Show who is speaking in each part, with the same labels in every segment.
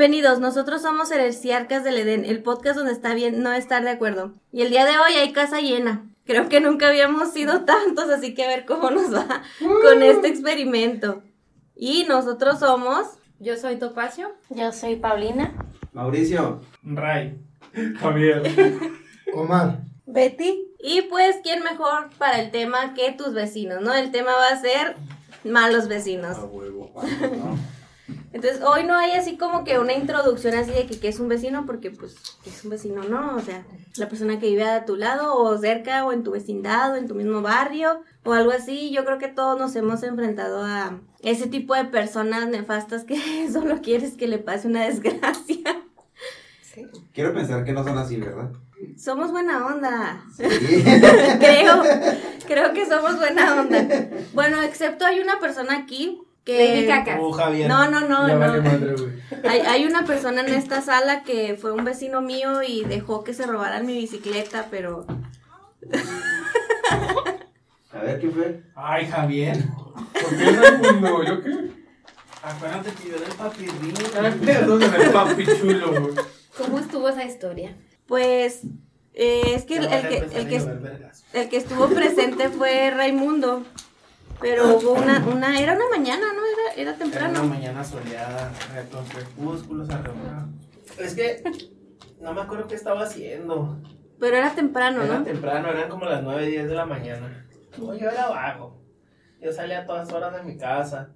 Speaker 1: Bienvenidos, nosotros somos Heresiarcas del Edén, el podcast donde está bien no estar de acuerdo. Y el día de hoy hay casa llena. Creo que nunca habíamos sido tantos, así que a ver cómo nos va con este experimento. Y nosotros somos...
Speaker 2: Yo soy Topacio.
Speaker 3: Yo soy Paulina.
Speaker 4: Mauricio.
Speaker 5: Ray. Javier.
Speaker 6: Omar.
Speaker 1: Betty. Y pues, ¿quién mejor para el tema que tus vecinos, no? El tema va a ser malos vecinos.
Speaker 4: A huevo.
Speaker 1: Entonces, hoy no hay así como que una introducción así de que qué es un vecino, porque pues, ¿qué es un vecino? No, o sea, la persona que vive a tu lado o cerca o en tu vecindad o en tu mismo barrio o algo así. Yo creo que todos nos hemos enfrentado a ese tipo de personas nefastas que solo quieres que le pase una desgracia.
Speaker 4: Quiero pensar que no son así, ¿verdad?
Speaker 1: Somos buena onda.
Speaker 4: Sí.
Speaker 1: creo, creo que somos buena onda. Bueno, excepto hay una persona aquí
Speaker 2: Lady
Speaker 1: que...
Speaker 2: Caca.
Speaker 5: Oh, Javier.
Speaker 1: No, no, no,
Speaker 5: Ya
Speaker 1: no.
Speaker 5: vale madre, güey.
Speaker 1: Hay, hay una persona en esta sala que fue un vecino mío y dejó que se robaran mi bicicleta, pero
Speaker 4: A ver, ¿quién fue?
Speaker 5: Ay, Javier. ¿Por qué Raimundo? ¿Yo qué? Acuérdate que yo era el papirrín. Perdón, era el papi chulo, güey.
Speaker 2: ¿Cómo estuvo esa historia?
Speaker 1: pues eh, es que el, el que, el, que, el que estuvo presente fue Raimundo. Pero hubo una, una, era una mañana, ¿no? Era, era
Speaker 5: Era una
Speaker 1: temprano.
Speaker 5: mañana soleada, con crepúsculos alrededor. Es que no me acuerdo qué estaba haciendo.
Speaker 1: Pero era temprano,
Speaker 5: Era
Speaker 1: ¿no?
Speaker 5: temprano, eran como las 9, 10 de la mañana. Yo era vago. Yo salía a todas horas de mi casa.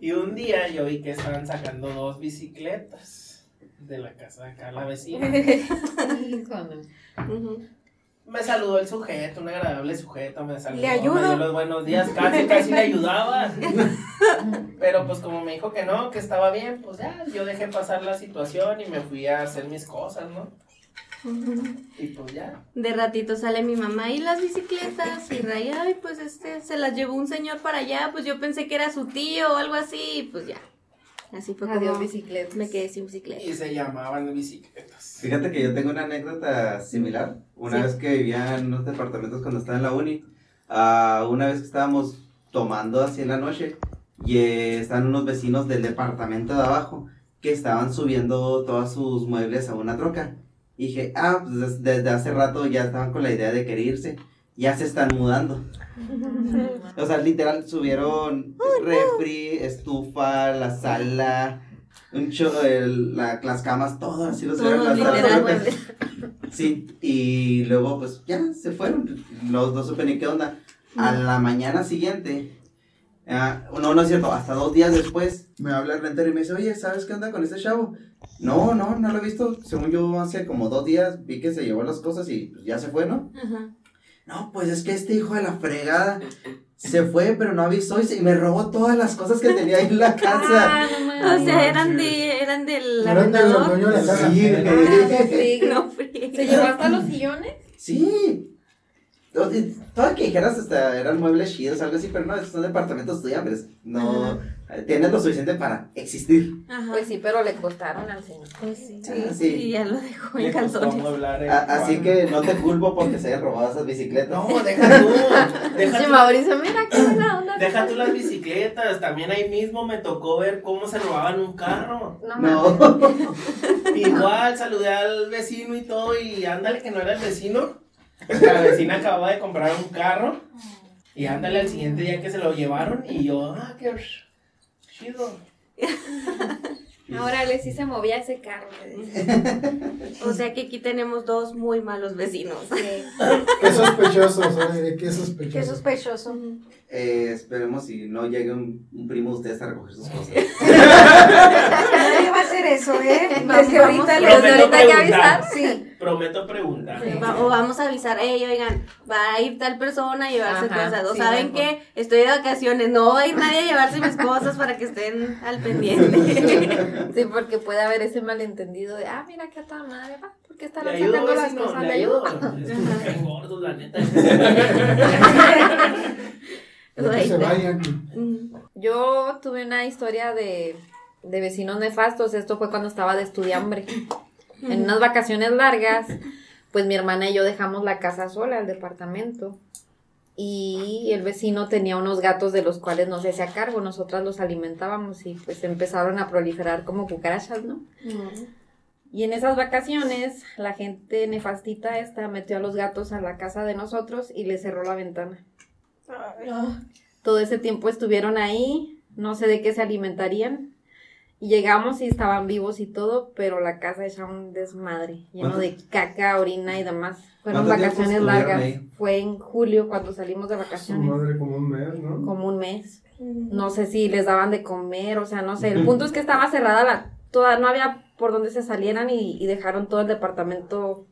Speaker 5: Y un día yo vi que estaban sacando dos bicicletas de la casa de acá, la vecina.
Speaker 1: Ujú.
Speaker 5: Me saludó el sujeto, un agradable sujeto, me saludó,
Speaker 1: ¿Le ayudo?
Speaker 5: me dio los buenos días, casi, casi le ayudaba. Pero pues como me dijo que no, que estaba bien, pues ya, yo dejé pasar la situación y me fui a hacer mis cosas, ¿no? Y pues ya.
Speaker 1: De ratito sale mi mamá y las bicicletas y Ray, ay, pues este, se las llevó un señor para allá, pues yo pensé que era su tío o algo así, y pues ya. Así fue
Speaker 2: Adiós,
Speaker 1: como
Speaker 2: bicicletas.
Speaker 1: me quedé sin bicicleta.
Speaker 5: Y se llamaban bicicletas.
Speaker 4: Fíjate que yo tengo una anécdota similar. Una
Speaker 1: Sí.
Speaker 4: vez que vivía en unos departamentos cuando estaba en la uni, ah, una vez que estábamos tomando así en la noche, y eh, estaban unos vecinos del departamento de abajo que estaban subiendo todos sus muebles a una troca. Y dije, ah, pues des- desde hace rato ya estaban con la idea de querer irse. Ya se están mudando. O sea, literal subieron refri, estufa, la sala, un cho- el- la- las camas, todo así lo subieron.
Speaker 1: Todos
Speaker 4: las-. Sí, y luego pues ya se fueron. Los dos supe ni qué onda. A la mañana siguiente, ah, no, no es cierto, hasta dos días después, me habla el rentero y me dice, oye, ¿sabes qué onda con este chavo? No, no, no lo he visto. Según yo, hace como dos días vi que se llevó las cosas y pues, ya se fue, ¿no?
Speaker 1: Ajá.
Speaker 4: No, pues es que este hijo de la fregada se fue, pero no avisó y, se- y me robó todas las cosas que tenía ahí en la casa.
Speaker 2: Ah, no
Speaker 1: O sea, eran de, eran del
Speaker 6: Eran de los dueños de la casa.
Speaker 4: Sí,
Speaker 2: Ah, sí.
Speaker 1: No, frío.
Speaker 2: ¿Se llevó hasta los sillones?
Speaker 4: Sí. Todo que dijeras hasta eran muebles chidos, algo así, pero no, estos son departamentos estudiantes. No, eh, tienen lo suficiente para existir.
Speaker 1: Ajá.
Speaker 2: Pues sí, pero le costaron al señor.
Speaker 1: Pues sí.
Speaker 4: Ah,
Speaker 1: sí,
Speaker 4: sí.
Speaker 1: y ya lo dejó en calzones.
Speaker 4: A- así que no te culpo porque se hayan robado esas bicicletas.
Speaker 5: No, deja tú. Deja tú,
Speaker 2: Mauricio, mira qué buena onda.
Speaker 5: deja tú las bicicletas. También ahí mismo me tocó ver cómo se robaban un carro.
Speaker 2: No mames.
Speaker 4: No.
Speaker 5: Igual saludé al vecino y todo y ándale que no era el vecino. La vecina acababa de comprar un carro y ándale al siguiente día que se lo llevaron y yo, ah, qué chido.
Speaker 2: Órale, sí se movía ese carro. le.
Speaker 1: O sea que aquí tenemos dos muy malos vecinos.
Speaker 2: Sí.
Speaker 6: Qué sospechosos, oye, qué sospechosos.
Speaker 2: Qué sospechoso.
Speaker 4: Eh, esperemos si no llegue un, un primo de ustedes a recoger sus cosas.
Speaker 3: Nadie va a hacer eso, ¿eh? Desde ahorita
Speaker 2: Desde ahorita hay que avisar.
Speaker 3: Sí.
Speaker 5: Prometo preguntar.
Speaker 1: Va- o vamos a avisar, hey, oigan, va a ir tal persona a llevarse
Speaker 2: Ajá,
Speaker 1: cosas. O
Speaker 2: sí,
Speaker 1: saben que estoy de vacaciones, no va a ir nadie a llevarse mis cosas para que estén al pendiente.
Speaker 2: Sí, porque puede haber ese malentendido de, ah, mira qué a toda madre va. ¿Por qué
Speaker 5: Le
Speaker 2: estarán
Speaker 5: ayudo,
Speaker 2: sacando las cosas?
Speaker 5: le
Speaker 2: ¿Le
Speaker 5: ayudo.
Speaker 2: ayudo?
Speaker 5: Es que gordos, la neta.
Speaker 6: Se vayan.
Speaker 1: Mm,
Speaker 2: Yo tuve una historia de, de vecinos nefastos. Esto fue cuando estaba de estudiambre. En unas vacaciones largas, pues mi hermana y yo dejamos la casa sola, el departamento. y el vecino tenía unos gatos de los cuales no se hacía cargo, nosotras los alimentábamos y pues empezaron a proliferar como cucarachas, ¿no? Y en esas vacaciones la gente nefastita esta metió a los gatos a la casa de nosotros y le cerró la ventana. Todo ese tiempo estuvieron ahí, no sé de qué se alimentarían. Y llegamos y estaban vivos y todo, pero la casa era un desmadre, lleno
Speaker 4: ¿Cuánto?
Speaker 2: de caca, orina y demás. Fueron
Speaker 4: ¿Cuánto tiempo
Speaker 2: vacaciones largas.
Speaker 4: ahí?
Speaker 2: Fue en julio cuando salimos de
Speaker 6: Su
Speaker 2: vacaciones,
Speaker 6: madre como un mes, ¿no?
Speaker 2: como un mes. No sé si les daban de comer, o sea, no sé. El punto es que estaba cerrada la, toda, no había por donde se salieran y, y dejaron todo el departamento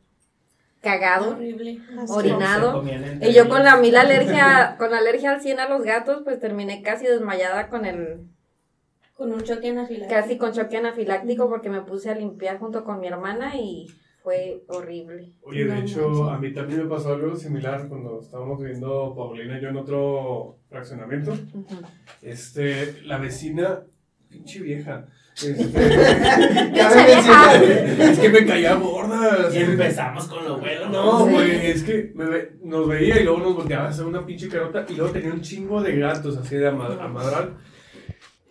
Speaker 2: cagado,
Speaker 1: Horrible.
Speaker 2: orinado. Y yo con la mil alergia, con la alergia al 100 a los gatos, pues terminé casi desmayada con el,
Speaker 1: Con un choque anafiláctico.
Speaker 2: casi con choque anafiláctico porque me puse a limpiar junto con mi hermana y fue horrible.
Speaker 7: Oye, de hecho, a mí también me pasó algo similar cuando estábamos viviendo Paulina y yo en otro fraccionamiento. Este, la vecina, pinche vieja. Este,
Speaker 2: vieja.
Speaker 7: es que me caía gorda.
Speaker 5: Y empezamos con lo bueno.
Speaker 7: No, güey, es que me ve- nos veía y luego nos volteaba a hacer una pinche carota y luego tenía un chingo de gatos así de ama- amadral.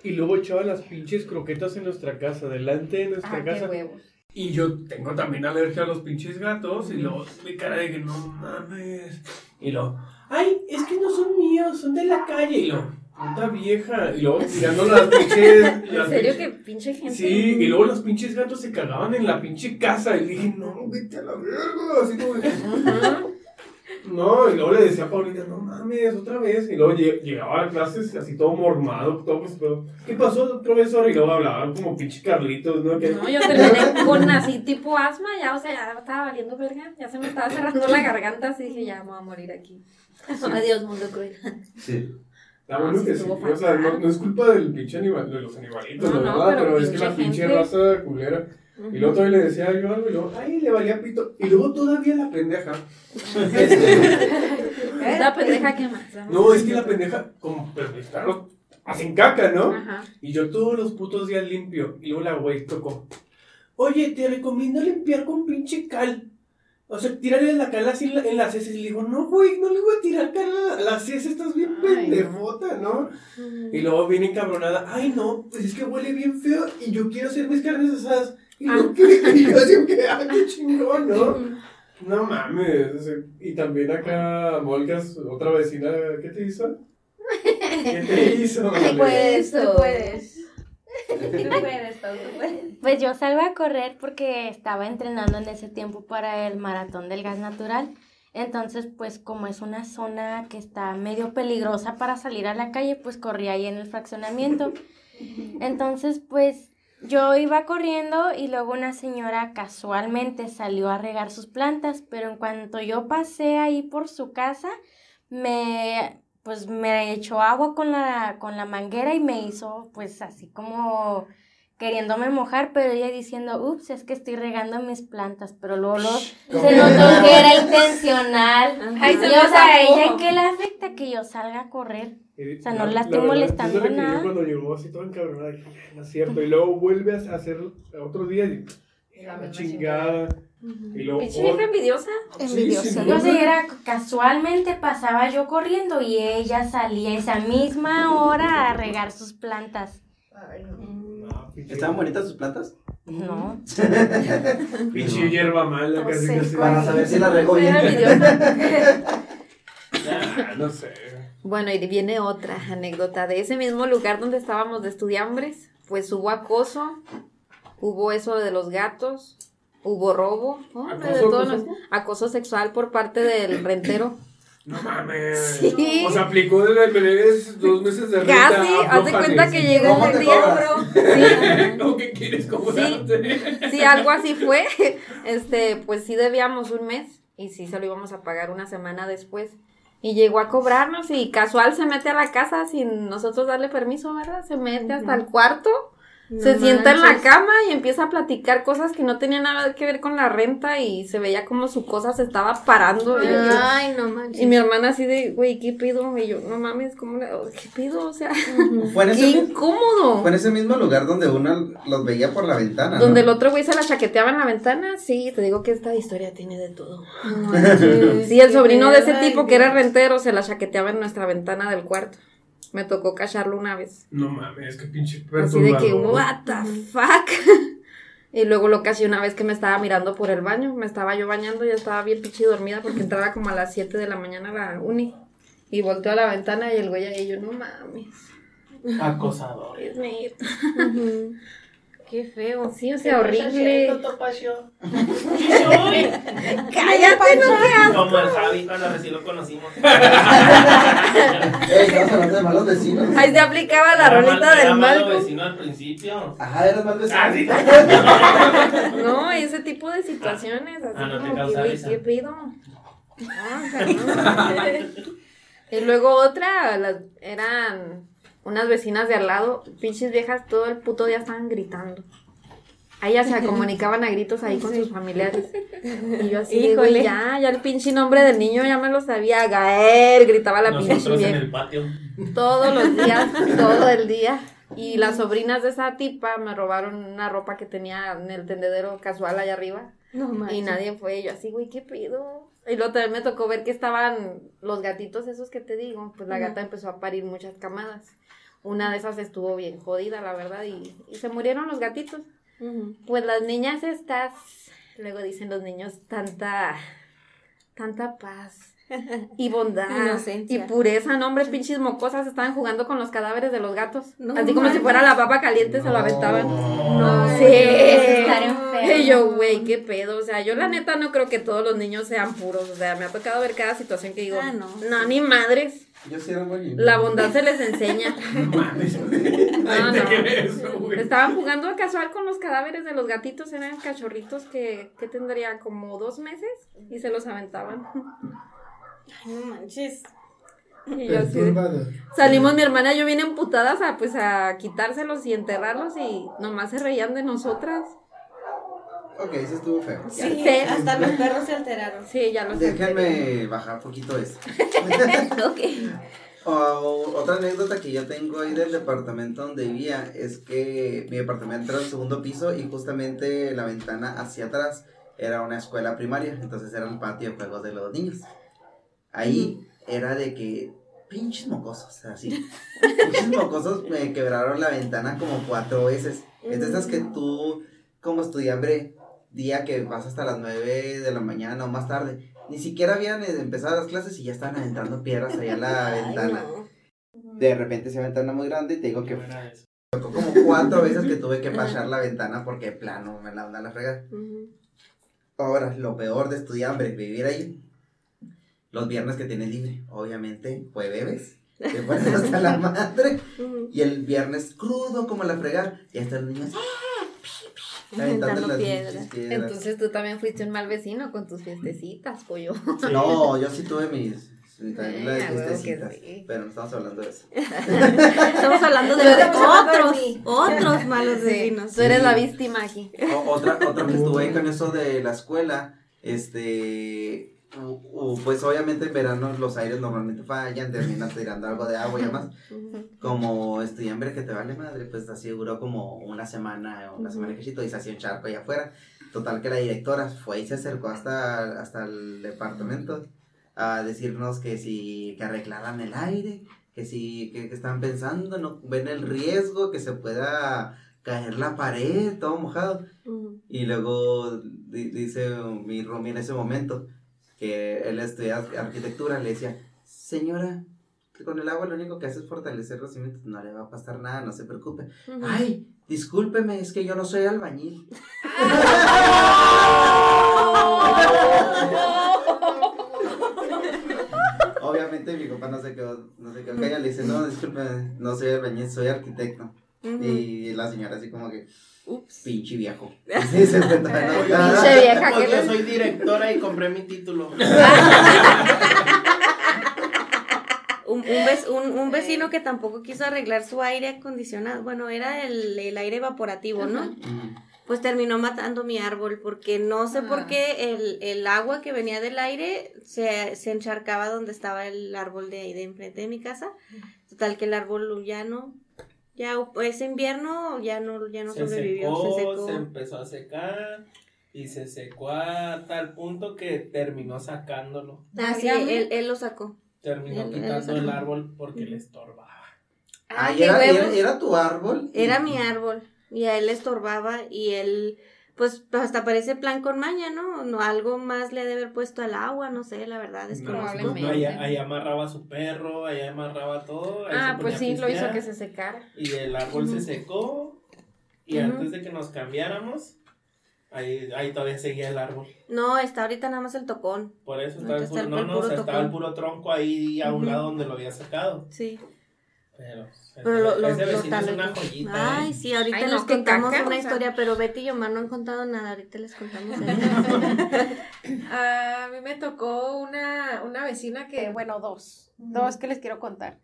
Speaker 7: Y luego echaba las pinches croquetas en nuestra casa, delante de nuestra
Speaker 2: Ah, qué
Speaker 7: casa.
Speaker 2: huevos.
Speaker 7: Y yo tengo también alergia a los pinches gatos. Y luego mi cara de que no mames. Y luego, ay, es que no son míos, son de la calle. Y luego, puta vieja. Y luego tirando las pinches.
Speaker 2: ¿En
Speaker 7: las
Speaker 2: serio que pinche gente?
Speaker 7: Sí, y luego los pinches gatos se cagaban en la pinche casa. Y dije, no, vete a la verga. Así como, no, y luego le decía a Paulina, no mames, otra vez. Y luego lle- llegaba a clases así todo mormado, todo pues, pero, ¿qué pasó, profesor? Y luego hablaban como pinche Carlitos, ¿no? Que,
Speaker 2: No, yo terminé con así tipo asma, ya, o sea, ya estaba valiendo verga, ya se me estaba cerrando la garganta, así dije, ya me voy a morir aquí.
Speaker 1: Adiós, mundo cruel.
Speaker 4: Sí.
Speaker 7: Está bueno
Speaker 2: sí
Speaker 7: que sí.
Speaker 2: estuvo
Speaker 7: O sea, no, es culpa del pinche animal, de los animalitos,
Speaker 2: No,
Speaker 7: la
Speaker 2: no,
Speaker 7: verdad,
Speaker 2: pero
Speaker 7: pero, es que la pinche
Speaker 2: gente.
Speaker 7: raza culera. Y luego todavía le decía yo algo y luego, ay, le valía pito. Y luego todavía la pendeja.
Speaker 2: La pendeja que más.
Speaker 7: no, es que la pendeja, como, pero perros hacen caca, ¿no?
Speaker 2: Ajá.
Speaker 7: Y yo todos los putos días limpio. Y luego la güey tocó. Oye, te recomiendo limpiar con pinche cal. O sea, tirarle la cal así en, la- en las heces. Y le digo, no, güey, no le voy a tirar cal a la- a las heces, estás bien pendejota, ¿no? Y luego viene encabronada, ay, no, pues es que huele bien feo y yo quiero hacer mis carnes asadas. Y yo, ¿qué? Y yo así que, ah, qué chingón, ¿no? No mames. Y también acá, Molgas, otra vecina, ¿qué te hizo? ¿Qué te hizo? Ale?
Speaker 1: Puedes, tú
Speaker 2: Eso.
Speaker 1: puedes. Tú puedes, Pau, tú puedes.
Speaker 8: Pues yo salgo a correr porque estaba entrenando en ese tiempo para el maratón del gas natural. Entonces, pues como es una zona que está medio peligrosa para salir a la calle, pues corrí ahí en el fraccionamiento. Entonces, pues yo iba corriendo y luego una señora casualmente salió a regar sus plantas, pero en cuanto yo pasé ahí por su casa, me pues me echó agua con la con la manguera y me hizo pues así como queriéndome mojar, pero ella diciendo, ups, es que estoy regando mis plantas, pero luego, luego se notó que era intencional.
Speaker 2: Ay,
Speaker 8: y o sea,
Speaker 2: zafó.
Speaker 8: ¿ella qué le afecta que yo salga a correr?
Speaker 7: Y
Speaker 8: O sea, no
Speaker 7: la-
Speaker 8: la estoy
Speaker 7: verdad,
Speaker 8: molestando
Speaker 7: yo lo que
Speaker 8: nada.
Speaker 7: vi Cuando llegó así todo encabronada, dije, no es cierto. Y luego vuelve a hacer otro día y
Speaker 2: La
Speaker 7: la
Speaker 2: misma
Speaker 7: chingada. Y luego.
Speaker 2: Pinche vieja envidiosa.
Speaker 3: Envidiosa.
Speaker 7: Sí, sí,
Speaker 8: sé, era casualmente pasaba yo corriendo y ella salía esa misma hora a regar sus plantas.
Speaker 7: No, pinche-
Speaker 4: ¿Estaban bonitas sus plantas?
Speaker 8: No.
Speaker 7: Pinche hierba mala, casi
Speaker 3: sé
Speaker 7: casi.
Speaker 4: Para saber si la regó bien.
Speaker 7: Ah, no sé.
Speaker 2: Bueno, y viene otra anécdota de ese mismo lugar donde estábamos de estudiambres. Pues hubo acoso, hubo eso de los gatos, hubo robo, ¿no? De
Speaker 7: ¿Acoso,
Speaker 2: todo,
Speaker 7: acoso?
Speaker 2: acoso sexual por parte del rentero.
Speaker 7: No mames.
Speaker 2: Sí.
Speaker 7: O sea, aplicó de meses, dos meses de renta.
Speaker 2: Casi, haz de cuenta que llegó
Speaker 4: ¿Cómo
Speaker 2: un
Speaker 4: te
Speaker 2: día.
Speaker 4: cobras?
Speaker 2: Sí,
Speaker 7: ¿Cómo que quieres cobrarte?
Speaker 2: sí, algo así fue. Este, pues sí debíamos un mes y sí se lo íbamos a pagar una semana después. Y llegó a cobrarnos y casual se mete a la casa sin nosotros darle permiso, ¿verdad? Se mete hasta el cuarto se sienta en la cama y empieza a platicar cosas que no tenían nada que ver con la renta y se veía como su cosa se estaba parando. Y, yo-
Speaker 1: Ay, no manches.
Speaker 2: y mi hermana así de, güey, ¿qué pido? Y yo, no mames, ¿cómo le- ¿Qué pido? O sea,
Speaker 4: Fue
Speaker 2: qué incómodo.
Speaker 4: fue en ese mismo lugar donde uno los veía por la ventana.
Speaker 2: Donde el otro güey se la chaqueteaba en la ventana, sí, te digo que esta historia tiene de todo.
Speaker 1: Manches,
Speaker 2: Sí, el sobrino de ese tipo que era rentero se la chaqueteaba en nuestra ventana del cuarto. Me tocó cacharlo una vez.
Speaker 7: No mames, qué pinche
Speaker 2: Así de que,
Speaker 7: perturbador.
Speaker 2: what the fuck. Y luego lo caché una vez que me estaba mirando por el baño. Me estaba yo bañando, ya estaba bien pinche dormida porque entraba como a las 7 de la mañana a la uni. Y volteó a la ventana y el güey ahí, yo, no mames.
Speaker 5: Acosador.
Speaker 2: Es neta.
Speaker 1: Qué feo.
Speaker 2: Sí, o sea, horrible.
Speaker 1: Cállate, no seas.
Speaker 5: Como el Javi cuando recién lo conocimos.
Speaker 4: Ey, estamos hablando de malos vecinos.
Speaker 2: Ahí se aplicaba la
Speaker 5: mal-
Speaker 2: rolita del
Speaker 5: malo
Speaker 2: Malcolm.
Speaker 5: vecino al principio.
Speaker 4: Ajá, eras mal vecino.
Speaker 5: Ah, sí.
Speaker 2: No, ese tipo de situaciones, así
Speaker 5: Ah, no te
Speaker 2: como que,
Speaker 5: causa
Speaker 2: güey,
Speaker 5: risa.
Speaker 2: ¿qué pido? Ah, y luego otra, las, eran unas vecinas de al lado, pinches viejas, todo el puto día estaban gritando. Ellas se comunicaban a gritos ahí con sus familiares. Y yo así,
Speaker 1: Híjole.
Speaker 2: ya, ya el pinche nombre del niño ya me lo sabía. Gael, gritaba la pinche
Speaker 5: en
Speaker 2: vieja.
Speaker 5: el patio.
Speaker 2: Todos los días, todo el día. Y las sobrinas de esa tipa me robaron una ropa que tenía en el tendedero casual allá arriba.
Speaker 1: No manches.
Speaker 2: Y nadie fue. Y yo así, güey, ¿qué pido? Y luego también me tocó ver que estaban los gatitos esos que te digo. Pues la gata empezó a parir muchas camadas. Una de esas estuvo bien jodida, la verdad, y, y se murieron los gatitos. Pues las niñas estas, luego dicen los niños, tanta, tanta paz y bondad
Speaker 1: Inocencia.
Speaker 2: y pureza, no hombre, pinches mocosas estaban jugando con los cadáveres de los gatos.
Speaker 1: No
Speaker 2: Así como si fuera la papa caliente, se lo aventaban.
Speaker 1: No,
Speaker 2: Sí. Y yo, güey, qué pedo. O sea, yo la neta no creo que todos los niños sean puros. O sea, me ha tocado ver cada situación que digo,
Speaker 1: Ah, no.
Speaker 2: no, ni madres.
Speaker 4: Yo sí era niño.
Speaker 2: La bondad se les enseña.
Speaker 7: No mames.
Speaker 2: No,
Speaker 7: Nadie te
Speaker 2: no.
Speaker 7: cree eso, güey.
Speaker 2: Estaban jugando casual con los cadáveres de los gatitos, eran cachorritos que, que tendría como dos meses y se los aventaban.
Speaker 1: Ay, no manches.
Speaker 2: Y yo así. Salimos mi hermana y yo bien emputadas a pues a quitárselos y enterrarlos y nomás se reían de nosotras.
Speaker 4: Ok, eso estuvo feo.
Speaker 1: Sí,
Speaker 2: Sí.
Speaker 1: hasta los perros se alteraron.
Speaker 2: Sí, ya los
Speaker 4: Déjenme bajar poquito eso.
Speaker 1: ok.
Speaker 4: Otra anécdota que yo tengo ahí del departamento donde vivía es que mi departamento era el segundo piso y justamente la ventana hacia atrás era una escuela primaria, entonces era el patio de juegos de los niños. Ahí era de que pinches mocosos, así. Pinches mocosos me quebraron la ventana como cuatro veces. Es de esas que tú, como estudiante, día que vas hasta las 9 de la mañana o más tarde, ni siquiera habían empezado las clases y ya estaban aventando piedras allá a la
Speaker 1: Ay,
Speaker 4: ventana.
Speaker 1: no.
Speaker 4: De repente se aventó una muy grande y te digo que tocó como cuatro veces que tuve que pasar la ventana porque plano me la onda la frega.
Speaker 1: Ujú.
Speaker 4: Ahora, lo peor de estudiar, vivir ahí, los viernes que tienes libre, obviamente, fue bebes. Te pones hasta la madre. Y el viernes crudo como la fregar. Y hasta los niños. ¡ah! las
Speaker 1: piedras.
Speaker 4: piedras.
Speaker 2: Entonces tú también fuiste un mal vecino con tus fiestecitas, pollo.
Speaker 4: No, yo sí tuve mis. la de
Speaker 2: Eh, sí.
Speaker 4: Pero no estamos hablando de eso.
Speaker 1: Estamos hablando de otros, otros malos
Speaker 2: Sí,
Speaker 1: vecinos.
Speaker 2: tú eres
Speaker 4: Sí.
Speaker 2: la víctima aquí.
Speaker 4: O- otra, otra que estuve ahí con eso de la escuela, este, pues obviamente en verano los aires normalmente fallan, terminas tirando algo de agua y demás. Como estudiante que te vale madre, pues así duró como una semana, una semana cachito, y se hacía un charco allá afuera. Total que la directora fue y se acercó hasta, hasta el departamento a decirnos que si, que arreglaran el aire, que si, que, que están pensando, no ven el riesgo, que se pueda caer la pared, todo mojado. Y luego di- dice mi Romy en ese momento que él estudia arquitectura, le decía, señora, que con el agua lo único que hace es fortalecer los cimientos, no le va a pasar nada, no se preocupe. Ay, discúlpeme, es que yo no soy albañil. Obviamente mi compa no se quedó, no se quedó callado, le dice, no, discúlpeme, no soy albañil, soy arquitecto. Y la señora así como que,
Speaker 1: Ups.
Speaker 4: pinche viejo. Sí, se
Speaker 2: Pinche vieja
Speaker 5: Pues
Speaker 2: que
Speaker 5: yo soy directora y compré mi título.
Speaker 1: Un un, vec- un- un vecino que tampoco quiso arreglar su aire acondicionado. Bueno, era el, el aire evaporativo, ¿no? Pues terminó matando mi árbol porque no sé por
Speaker 2: Ah.
Speaker 1: qué el, el agua que venía del aire se, se encharcaba donde estaba el árbol de ahí de enfrente de mi casa. Total que el árbol ya no, ya ese invierno ya no, ya no
Speaker 5: se
Speaker 1: sobrevivió,
Speaker 5: secó,
Speaker 1: se
Speaker 5: se,
Speaker 1: secó.
Speaker 5: empezó a secar y se secó a tal punto que terminó sacándolo.
Speaker 1: Ah, sí, él, él lo sacó.
Speaker 5: Terminó
Speaker 1: Él- él
Speaker 5: quitando el árbol porque le estorbaba.
Speaker 4: Ah,
Speaker 1: Ay,
Speaker 4: ¿y
Speaker 1: qué
Speaker 4: era, era, era tu árbol.
Speaker 1: Era mi árbol y a él le estorbaba y él, pues hasta parece plan con maña, ¿no? no algo más le ha de haber puesto al agua, no sé, la verdad es
Speaker 5: No, ahí, ahí amarraba a su perro, ahí amarraba todo. ahí
Speaker 2: Ah, pues sí, lo hizo que se secara.
Speaker 5: Y el árbol se secó. Y antes de que nos cambiáramos, ahí, ahí todavía seguía el árbol.
Speaker 1: No, está ahorita nada más el tocón.
Speaker 5: Por eso
Speaker 1: está
Speaker 5: puro, no,
Speaker 1: el
Speaker 5: no,
Speaker 1: puro
Speaker 5: o sea, estaba el puro tronco ahí a un lado donde lo había sacado.
Speaker 1: Sí.
Speaker 5: Pero,
Speaker 1: Pero lo, lo,
Speaker 5: ese
Speaker 1: lo
Speaker 5: vecino es
Speaker 1: taló.
Speaker 5: una joyita.
Speaker 1: Ay,
Speaker 5: ¿eh?
Speaker 1: sí, ahorita
Speaker 2: Ay, no,
Speaker 1: les contamos
Speaker 2: caca,
Speaker 1: una
Speaker 2: o sea.
Speaker 1: historia, pero Betty y Omar no han contado nada, ahorita les contamos eso.
Speaker 3: A mí me tocó una, una vecina que, bueno, dos, dos que les quiero contar.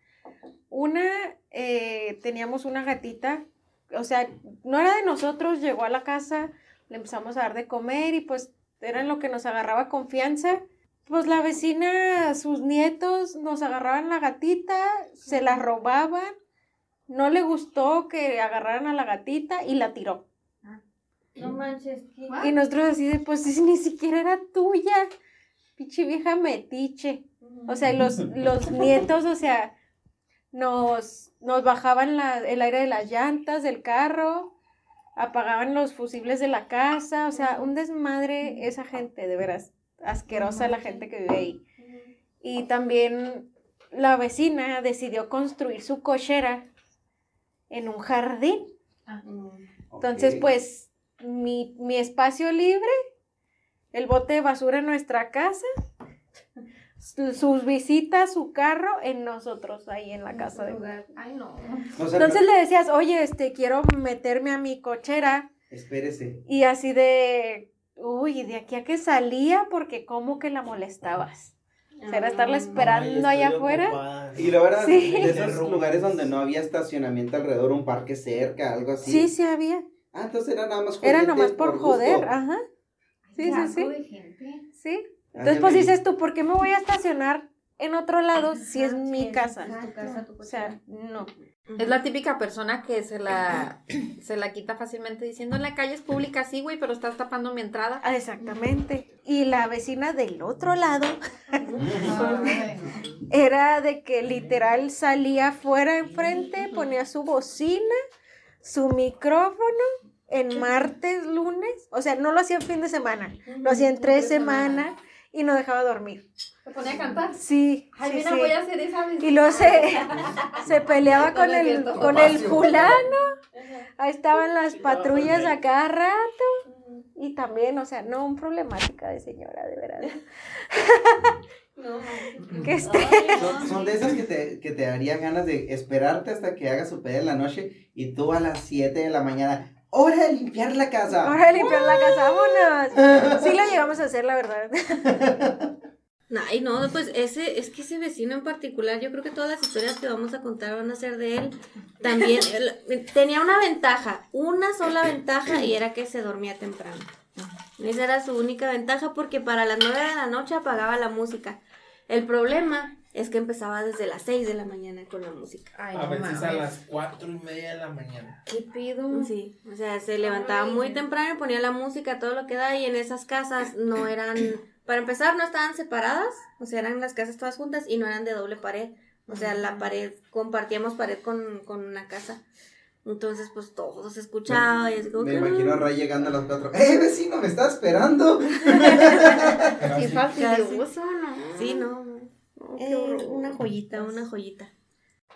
Speaker 3: Una, eh, teníamos una gatita, o sea, no era de nosotros, llegó a la casa, le empezamos a dar de comer y pues era en lo que nos agarraba confianza. Pues la vecina, sus nietos nos agarraban la gatita, se la robaban, no le gustó que agarraran a la gatita y la tiró.
Speaker 1: No manches, ¿qué?
Speaker 3: Y nosotros así de, pues ni siquiera era tuya, pinche vieja metiche. O sea, los, los nietos, o sea, nos, nos bajaban la- el aire de las llantas del carro, apagaban los fusibles de la casa, o sea, un desmadre esa gente, de veras, asquerosa la gente que vive ahí. Y también la vecina decidió construir su cochera en un jardín. Entonces,
Speaker 4: Ok.
Speaker 3: pues, mi, mi espacio libre, el bote de basura en nuestra casa, su- sus visitas, su carro en nosotros, ahí en la casa de
Speaker 8: Ay, no.
Speaker 4: O sea,
Speaker 3: Entonces le decías, oye, este, quiero meterme a mi cochera,
Speaker 4: espérese.
Speaker 3: y así de, uy, de aquí a que salía, porque como que la molestabas. O sea, era estarla esperando
Speaker 5: Ay,
Speaker 3: allá afuera.
Speaker 5: ocupada.
Speaker 4: Y era
Speaker 3: Sí.
Speaker 4: de esos lugares donde no había estacionamiento alrededor, un parque cerca, algo así.
Speaker 3: Sí, sí había.
Speaker 4: Ah, entonces era nada más
Speaker 3: Era nomás por
Speaker 4: gusto.
Speaker 3: joder, ajá. Sí, sí, sí.
Speaker 8: de gente.
Speaker 3: Sí. Entonces, pues dices tú, ¿por qué me voy a estacionar en otro lado si es mi casa?
Speaker 8: tu casa, tu
Speaker 3: O sea, no.
Speaker 2: Es la típica persona que se la, se la quita fácilmente diciendo en la calle es pública, sí, güey, pero estás tapando mi entrada.
Speaker 3: Ah, Exactamente. Y la vecina del otro lado era de que literal salía afuera enfrente, ponía su bocina, su micrófono en martes, lunes. O sea, no lo hacía en fin de semana, lo hacía en tres semanas y no dejaba dormir.
Speaker 8: ¿Se ponía a cantar?
Speaker 3: Sí,
Speaker 8: Ay,
Speaker 3: sí,
Speaker 8: mira,
Speaker 3: sí.
Speaker 8: voy a hacer esa vez.
Speaker 3: Y luego se, se peleaba con el, con el fulano. Ahí estaban las patrullas a cada rato. Y también, o sea, no, un problemática de señora, de verdad.
Speaker 8: No,
Speaker 3: Que este,
Speaker 4: Son, son de esas que te, que te darían ganas de esperarte hasta que haga su peda en la noche y tú a las 7 de la mañana, ¡hora de limpiar la casa!
Speaker 3: ahora de limpiar la casa, vámonos. Sí lo llegamos a hacer, la verdad.
Speaker 1: Ay, no, pues ese, es que ese vecino en particular, yo creo que todas las historias que vamos a contar van a ser de él. También tenía una ventaja, una sola ventaja, y era que se dormía temprano. Esa era su única ventaja porque para las nueve de la noche apagaba la música. El problema es que empezaba desde las 6 de la mañana con la música.
Speaker 2: Ay,
Speaker 5: A
Speaker 2: no
Speaker 5: veces a las cuatro y media de la mañana.
Speaker 2: ¿Qué pido?
Speaker 1: Sí, o sea, se levantaba muy temprano, ponía la música, todo lo que da, y en esas casas no eran, para empezar, no estaban separadas, o sea, eran las casas todas juntas y no eran de doble pared, o sea, la pared, compartíamos pared con, con una casa. Entonces, pues todo se escuchaba y es como
Speaker 4: Me
Speaker 1: que,
Speaker 4: imagino a Ray llegando a las 4. ¡Eh, vecino, me está esperando!
Speaker 2: Qué fastidioso, ¿no?
Speaker 1: Sí, no, no. Eh, una joyita, una joyita.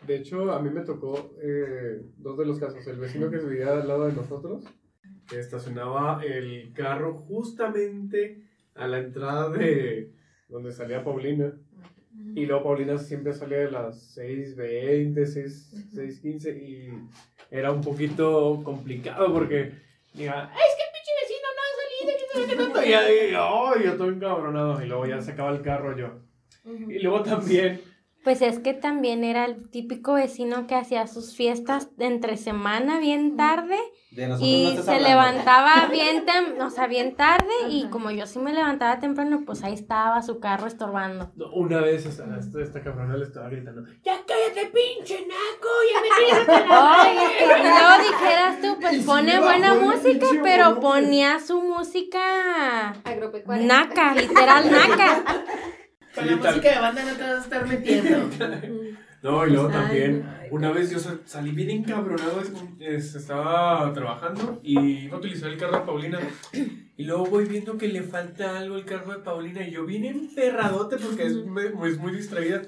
Speaker 7: De hecho, a mí me tocó eh, dos de los casos. El vecino que vivía al lado de nosotros, que estacionaba el carro justamente a la entrada de donde salía Paulina. Y luego Paulina siempre salía de las 6.20, 6, 6.15 y era un poquito complicado porque diga, es que el pinche vecino no ha salido, que sabe qué tanto. Y ya, y, "Ay, yo estoy encabronado. Y luego ya sacaba el carro yo. Y luego también
Speaker 8: Pues es que también era el típico vecino que hacía sus fiestas de entre semana bien tarde
Speaker 4: De no
Speaker 8: y
Speaker 4: estás
Speaker 8: se
Speaker 4: hablando.
Speaker 8: levantaba bien, tem- o sea, bien tarde y como yo sí me levantaba temprano, pues ahí estaba su carro estorbando.
Speaker 7: No, Una vez esta, esta, esta cabrona le estaba gritando, ¡Ya cállate, pinche naco! ¡Ya me tienes
Speaker 8: Ay, es que y luego dijeras tú, pues
Speaker 7: sí
Speaker 8: pone buena música,
Speaker 7: pinche
Speaker 8: pero ponía su música
Speaker 2: Agropecuaria.
Speaker 8: naca, literal naca.
Speaker 5: Con la música de banda no te vas a estar metiendo.
Speaker 7: No, y luego también, una vez yo sal- salí bien encabronado, es- es- estaba trabajando y iba a utilizar el carro de Paulina. Y luego voy viendo que le falta algo al carro de Paulina y yo bien emperradote porque es, es muy distraída.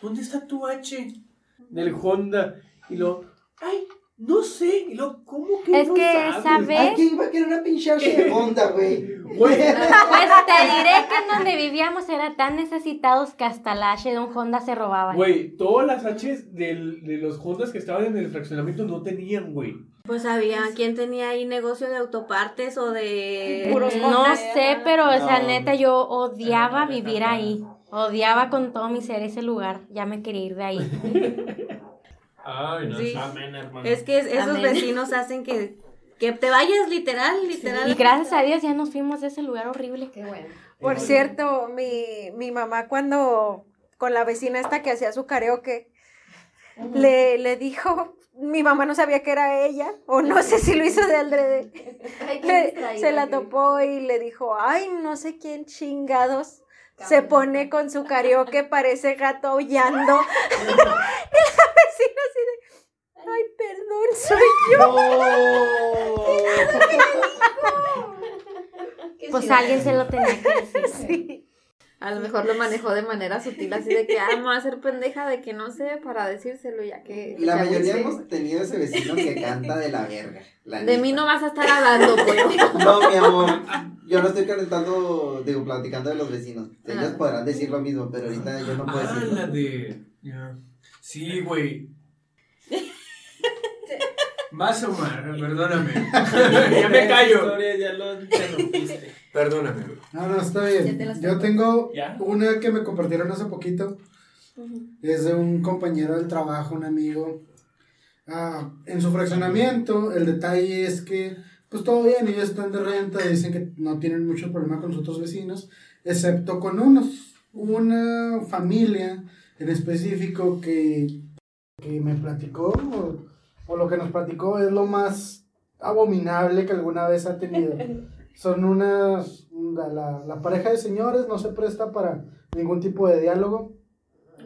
Speaker 7: ¿Dónde está tu H? Del Honda. Y luego, ay, no sé. Y luego, ¿cómo que
Speaker 8: Es
Speaker 7: no
Speaker 8: que,
Speaker 7: sabes?
Speaker 8: ¿sabes?
Speaker 9: ¿A quién iba a querer una pinche de Honda, güey?
Speaker 8: Pues te diré que en donde vivíamos era tan necesitados que hasta la H de un Honda se robaban.
Speaker 7: Güey, todas las del- de los Hondas que estaban en el fraccionamiento no tenían, güey.
Speaker 1: Pues había quien tenía ahí negocio de autopartes o de...
Speaker 3: Puros
Speaker 8: No sé, pero o sea,
Speaker 4: No.
Speaker 8: neta, yo odiaba vivir ahí. Odiaba con todo mi ser ese lugar. Ya me quería ir de ahí.
Speaker 7: Ay, no.
Speaker 1: Sí.
Speaker 5: Amén, hermano.
Speaker 1: Es que esos
Speaker 8: Amén.
Speaker 1: vecinos hacen que, que te vayas literal, literal.
Speaker 8: Y gracias a Dios ya nos fuimos de ese lugar horrible.
Speaker 2: Qué bueno.
Speaker 3: Por cierto, mi, mi mamá cuando con la vecina esta que hacía su karaoke, le, le dijo, mi mamá no sabía que era ella, o no sé si lo hizo de aldrede. Le- se la topó y le dijo, ay, no sé quién chingados se pone con su karaoke, parece gato aullando. vecina así de, ay, perdón, soy
Speaker 8: Pues alguien se lo tenía que decir.
Speaker 3: sí.
Speaker 2: A lo mejor lo manejó de manera sutil, así de que, ah, me voy a hacer pendeja de que no sé para decírselo ya que.
Speaker 4: La mayoría hemos tenido ese vecino que canta de la verga. la
Speaker 2: De mí no vas a estar hablando, pues.
Speaker 4: No, mi amor. Yo no estoy calentando, digo, platicando de los vecinos. Ellos
Speaker 2: Ah.
Speaker 4: podrán decir lo mismo, pero ahorita yo no puedo
Speaker 7: Ah,
Speaker 4: decirlo.
Speaker 7: la de. ya. Sí, güey. Vas, Omar, perdóname. ya me callo.
Speaker 5: ya lo interrumpiste.
Speaker 7: Perdóname, güey.
Speaker 6: No, no, está
Speaker 2: Ya te
Speaker 6: bien.
Speaker 2: las
Speaker 6: Yo tengo
Speaker 5: ¿Ya?
Speaker 6: una que me compartieron hace poquito. Es de un compañero del trabajo, un amigo. Ah, en su fraccionamiento, el detalle es que, pues todo bien, ellos están de renta, dicen que no tienen mucho problema con sus otros vecinos, excepto con unos. Una familia en específico que, que me platicó, o, o lo que nos platicó, es lo más abominable que alguna vez ha tenido. Son unas. La, la- pareja de señores no se presta para ningún tipo de diálogo.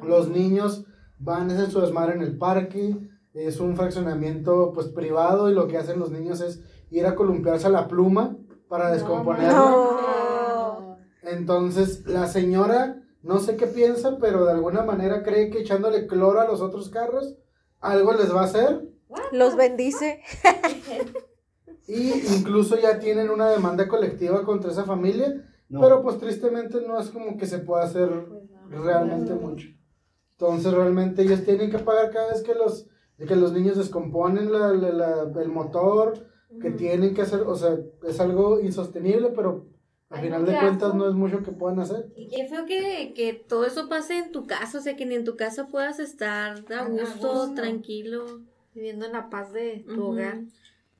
Speaker 6: Los niños van a hacer su desmadre en el parque. Es un fraccionamiento pues privado y lo que hacen los niños es ir a columpiarse a la pluma para descomponerla.
Speaker 3: No.
Speaker 6: Entonces la señora no sé qué piensa, pero de alguna manera cree que echándole cloro a los otros carros algo les va a hacer.
Speaker 3: Los bendice.
Speaker 6: Y incluso ya tienen una demanda colectiva contra esa familia.
Speaker 4: No.
Speaker 6: Pero pues tristemente no es como que se pueda hacer realmente mucho. Entonces realmente ellos tienen que pagar cada vez que los, que los niños descomponen la, la- la- el motor, que tienen que hacer, o sea, es algo insostenible, pero al
Speaker 2: Ay,
Speaker 6: final de cuentas no es mucho que puedan hacer.
Speaker 1: Y qué feo que, que todo eso pase en tu casa, o sea, que ni en tu casa puedas estar a
Speaker 2: A
Speaker 1: gusto, tranquilo.
Speaker 2: Viviendo en la paz de tu hogar.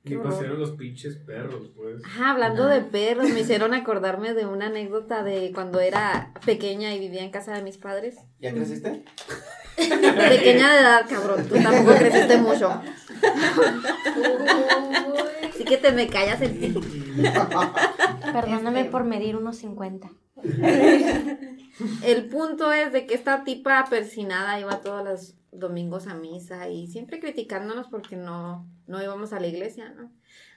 Speaker 7: Qué pasaron los pinches perros, pues.
Speaker 2: Ajá, hablando de perros, me hicieron acordarme de una anécdota de cuando era pequeña y vivía en casa de mis padres.
Speaker 4: ¿Ya creciste?
Speaker 2: Pequeña de edad, cabrón, tú tampoco creciste mucho. Así que te me callas el.
Speaker 8: Perdóname
Speaker 2: Este-
Speaker 8: por medir unos 50.
Speaker 2: El punto es de que esta tipa persinada iba todos los domingos a misa y siempre criticándonos porque no, no íbamos a la iglesia, ¿no?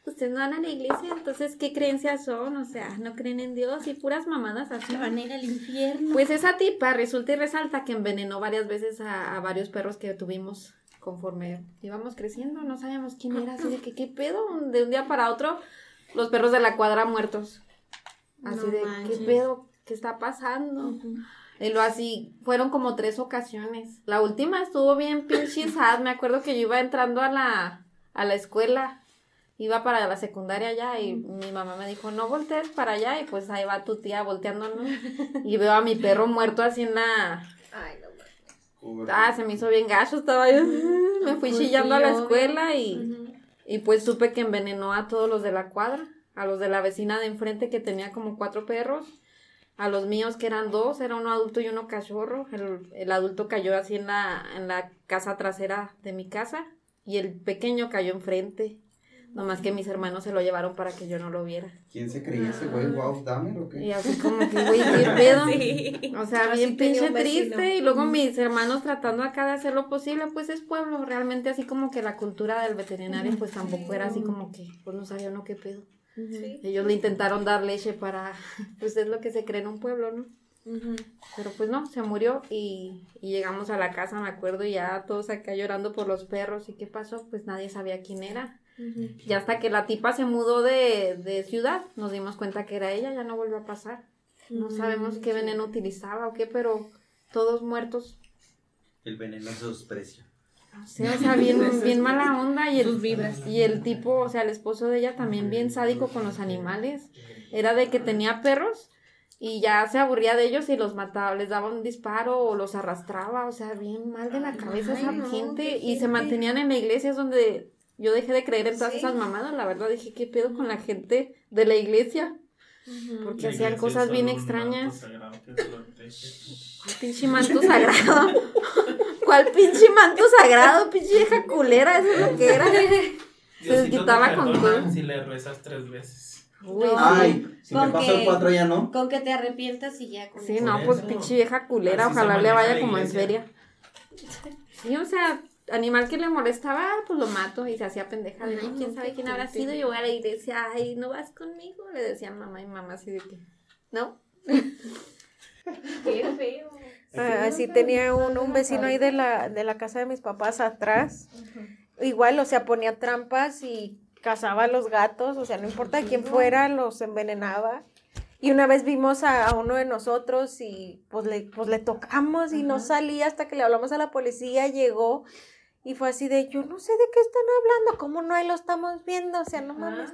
Speaker 2: Ustedes no van a la iglesia, entonces, ¿qué creencias son? O sea, no creen en Dios y puras mamadas así.
Speaker 1: Van a ir al infierno.
Speaker 2: Pues esa tipa resulta y resalta que envenenó varias veces a, a varios perros que tuvimos conforme íbamos creciendo, no sabíamos quién era, así de que qué pedo, de un día para otro, los perros de la cuadra muertos. Así
Speaker 1: No
Speaker 2: de,
Speaker 1: manches.
Speaker 2: ¿qué pedo? ¿Qué está pasando? Y lo así, fueron como tres ocasiones. La última estuvo bien pinche sad. Me acuerdo que yo iba entrando a la, a la escuela. Iba para la secundaria allá y mi mamá me dijo, no voltees para allá. Y pues ahí va tu tía volteándonos. Y veo a mi perro muerto así en la, Ah, se me hizo bien gacho, estaba yo, me fui
Speaker 1: Pues
Speaker 2: chillando
Speaker 1: sí,
Speaker 2: a la escuela y, y pues supe que envenenó a todos los de la cuadra, a los de la vecina de enfrente que tenía como cuatro perros, a los míos que eran dos, era uno adulto y uno cachorro, el, el adulto cayó así en la, en la casa trasera de mi casa y el pequeño cayó enfrente, nomás que mis hermanos se lo llevaron para que yo no lo viera.
Speaker 4: ¿Quién se creía ese güey? Wow, dame o
Speaker 2: Y
Speaker 4: qué?
Speaker 2: así como que, güey, qué pedo.
Speaker 1: Sí.
Speaker 2: O sea,
Speaker 1: Así
Speaker 2: bien pinche triste. Y luego mis hermanos tratando acá de hacer lo posible, pues es pueblo. Realmente así como que la cultura del veterinario, pues tampoco era así como que, pues no sabía uno qué pedo. Ellos le intentaron dar leche para, pues es lo que se cree en un pueblo, ¿no? Pero pues no, se murió y, y llegamos a la casa, me acuerdo, y ya todos acá llorando por los perros. ¿Y qué pasó? Pues nadie sabía quién era. Y hasta que la tipa se mudó de, de ciudad, nos dimos cuenta que era ella, ya no volvió a pasar. No sabemos qué veneno utilizaba o qué, pero todos muertos.
Speaker 4: El veneno es su precio.
Speaker 2: Sí, o sea, bien, bien mala onda. Y el,
Speaker 1: Sus vibras.
Speaker 2: y el tipo, o sea, el esposo de ella también bien sádico con los animales. Era de que tenía perros y ya se aburría de ellos y los mataba, les daba un disparo o los arrastraba, o sea, bien mal de la cabeza esa
Speaker 1: no,
Speaker 2: gente. Y se mantenían en la iglesia, es donde yo dejé de creer en todas
Speaker 1: Sí.
Speaker 2: esas mamadas. La verdad dije, ¿qué pedo con la gente de la iglesia? Porque hacían cosas bien extrañas. Pinche manto sagrado. ¿Cuál pinche manto sagrado? Pinche vieja culera, eso es lo que era. Se desquitaba con todo.
Speaker 5: Si le rezas tres veces.
Speaker 2: Uy,
Speaker 4: Ay, si me
Speaker 1: Con
Speaker 4: paso
Speaker 1: que-
Speaker 4: el 4 ya no.
Speaker 1: Con que te arrepientas y ya con
Speaker 2: Sí, no, pues pinche vieja culera,
Speaker 5: Así
Speaker 2: ojalá le vaya como en feria. Sí, o sea, animal que le molestaba, pues lo mato y se hacía pendeja de mí. ¿Quién sabe quién habrá sido? Yo voy a la iglesia, ay, ¿no vas conmigo? Le decía mamá y mamá así de que, ¿no?
Speaker 1: Qué feo.
Speaker 3: Ah, Así tenía un, un vecino ahí de la, de la casa de mis papás atrás. Igual, o sea, ponía trampas y cazaba a los gatos, o sea, no importa quién fuera, los envenenaba. Y una vez vimos a, a uno de nosotros y pues le, pues le tocamos y no salía hasta que le hablamos a la policía, llegó y fue así de, yo no sé de qué están hablando, ¿cómo no ahí lo estamos viendo? O sea, no mames.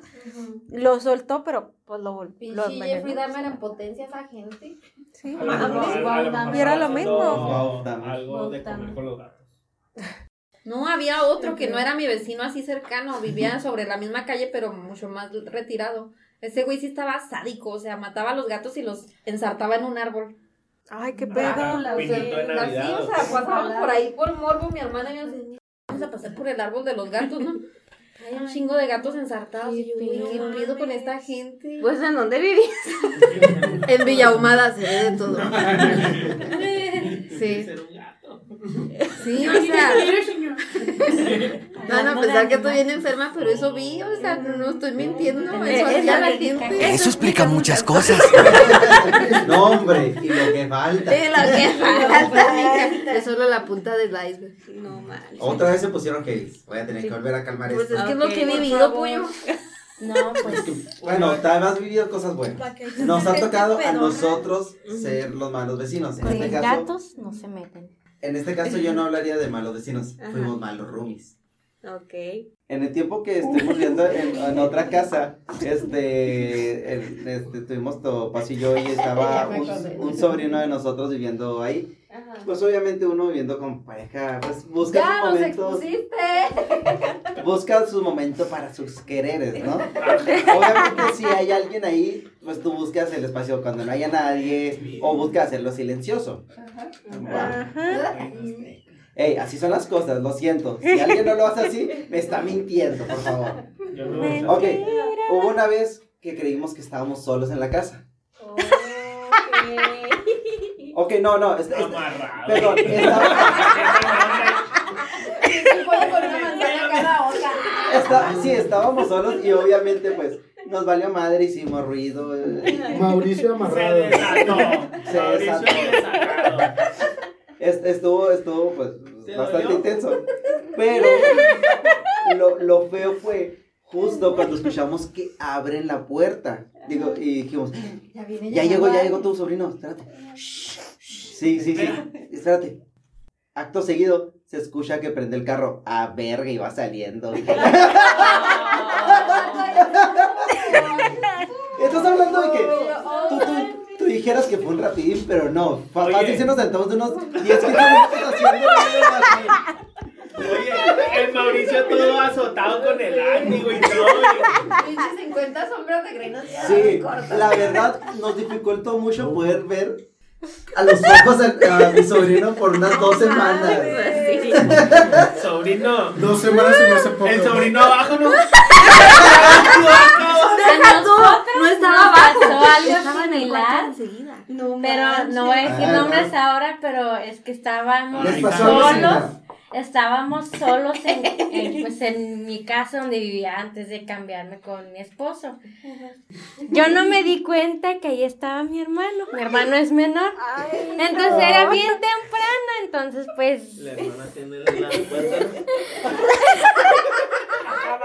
Speaker 3: Lo soltó, pero pues lo, vol- lo envenenó.
Speaker 2: en potencia a esa gente.
Speaker 3: Sí.
Speaker 5: A lo mejor- a lo mejor
Speaker 3: Y era lo mismo.
Speaker 5: Algo de comer con los gatos.
Speaker 2: No, había otro que no era mi vecino así cercano, vivía sobre la misma calle, pero mucho más retirado. Ese güey sí estaba sádico, o sea, mataba a los gatos y los ensartaba en un árbol.
Speaker 3: Ay, qué
Speaker 5: Ah,
Speaker 3: pedo.
Speaker 5: pinito de
Speaker 2: Así,
Speaker 5: Navidad.
Speaker 2: o sea, pasábamos por ahí por morbo, mi hermana y yo vamos a pasar por el árbol de los gatos, ¿no? Hay un chingo de gatos ensartados. Y yo, güey, ¿qué pedo con esta gente?
Speaker 1: Pues, ¿en dónde vivís?
Speaker 2: en Villahumada se ve de todo. Sí. Sí, o sea. Van a pensar que estoy bien enferma, pero eso vi, o sea, no estoy mintiendo. Eso
Speaker 1: Es la
Speaker 2: gente.
Speaker 10: Eso explica muchas cosas.
Speaker 4: No, hombre, y lo que falta.
Speaker 2: Sí, lo que falta, mija. Es solo la punta del iceberg.
Speaker 1: No mal.
Speaker 4: Otra vez se pusieron heavy. Voy a tener que volver a calmar
Speaker 2: Pues
Speaker 4: esto.
Speaker 2: es que es lo que he vivido, pollo.
Speaker 8: No, pues
Speaker 4: Bueno, también has vivido cosas buenas. Nos ha tocado a nosotros ser los malos vecinos. En
Speaker 8: con
Speaker 4: este
Speaker 8: gatos no se meten.
Speaker 4: En este caso yo no hablaría de malos vecinos.
Speaker 1: Ajá.
Speaker 4: Fuimos malos roomies.
Speaker 1: Ok.
Speaker 4: En el tiempo que estuvimos viviendo en, en otra casa, este, el- este, tuvimos todo paso y yo y estaba un, un sobrino de nosotros viviendo ahí. Pues obviamente uno viviendo con pareja, pues busca
Speaker 2: Ya
Speaker 4: sus momentos,
Speaker 2: expusiste.
Speaker 4: busca su momento para sus quereres, ¿no? Obviamente si hay alguien ahí, pues tú buscas el espacio cuando no haya nadie o buscas hacerlo silencioso. Va. Ey, así son las cosas, lo siento. Si alguien no lo hace así, me está mintiendo, por favor.
Speaker 5: Yo no
Speaker 4: Ok, hubo una vez que creímos que estábamos solos en la casa. Ok, no, no, es- es-
Speaker 5: Amarrado.
Speaker 4: perdón, estaba- está- sí, estábamos solos y obviamente pues nos valió madre, hicimos ruido. eh,
Speaker 6: Mauricio
Speaker 5: Se
Speaker 6: amarrado.
Speaker 5: desató.
Speaker 4: Se
Speaker 5: Mauricio
Speaker 4: desató.
Speaker 5: desatado.
Speaker 4: est- estuvo, estuvo pues
Speaker 5: ¿Te
Speaker 4: bastante
Speaker 5: dolió?
Speaker 4: intenso. Pero lo, lo feo fue justo cuando escuchamos que abren la puerta. Digo, y dijimos,
Speaker 2: Ya viene
Speaker 4: Ya llegó, ya llegó tu sobrino, espérate. Sí, sí, sí, espérate. Acto seguido, se escucha que prende el carro. A verga, y va saliendo. Estás hablando de que tú, tú, tú dijeras que fue un rapidín, pero no. Fácil, sí nos sentamos de unos 10, 15 minutos haciendo
Speaker 5: el Mauricio todo azotado con el ánimo y todo. y-
Speaker 2: Pinche 50 sombras de grenos ya
Speaker 4: Sí, la verdad nos dificultó mucho poder ver a los ojos a, a mi sobrino por unas dos semanas.
Speaker 5: Sobrino.
Speaker 6: Dos semanas se me hace poco.
Speaker 5: El sobrino abajo, ¿no?
Speaker 1: Deja tú, no estaba abajo.
Speaker 8: algo
Speaker 1: estaba en el enseguida.
Speaker 8: Pero no voy a decir nombres
Speaker 4: ah.
Speaker 8: ahora, pero es que estábamos solos. Estábamos solos en, en, pues en mi casa donde vivía antes de cambiarme con mi esposo. Yo no me di cuenta que ahí estaba mi hermano. Mi hermano es menor. Entonces era bien temprano. Entonces, pues,
Speaker 5: La hermana tiene la cuenta.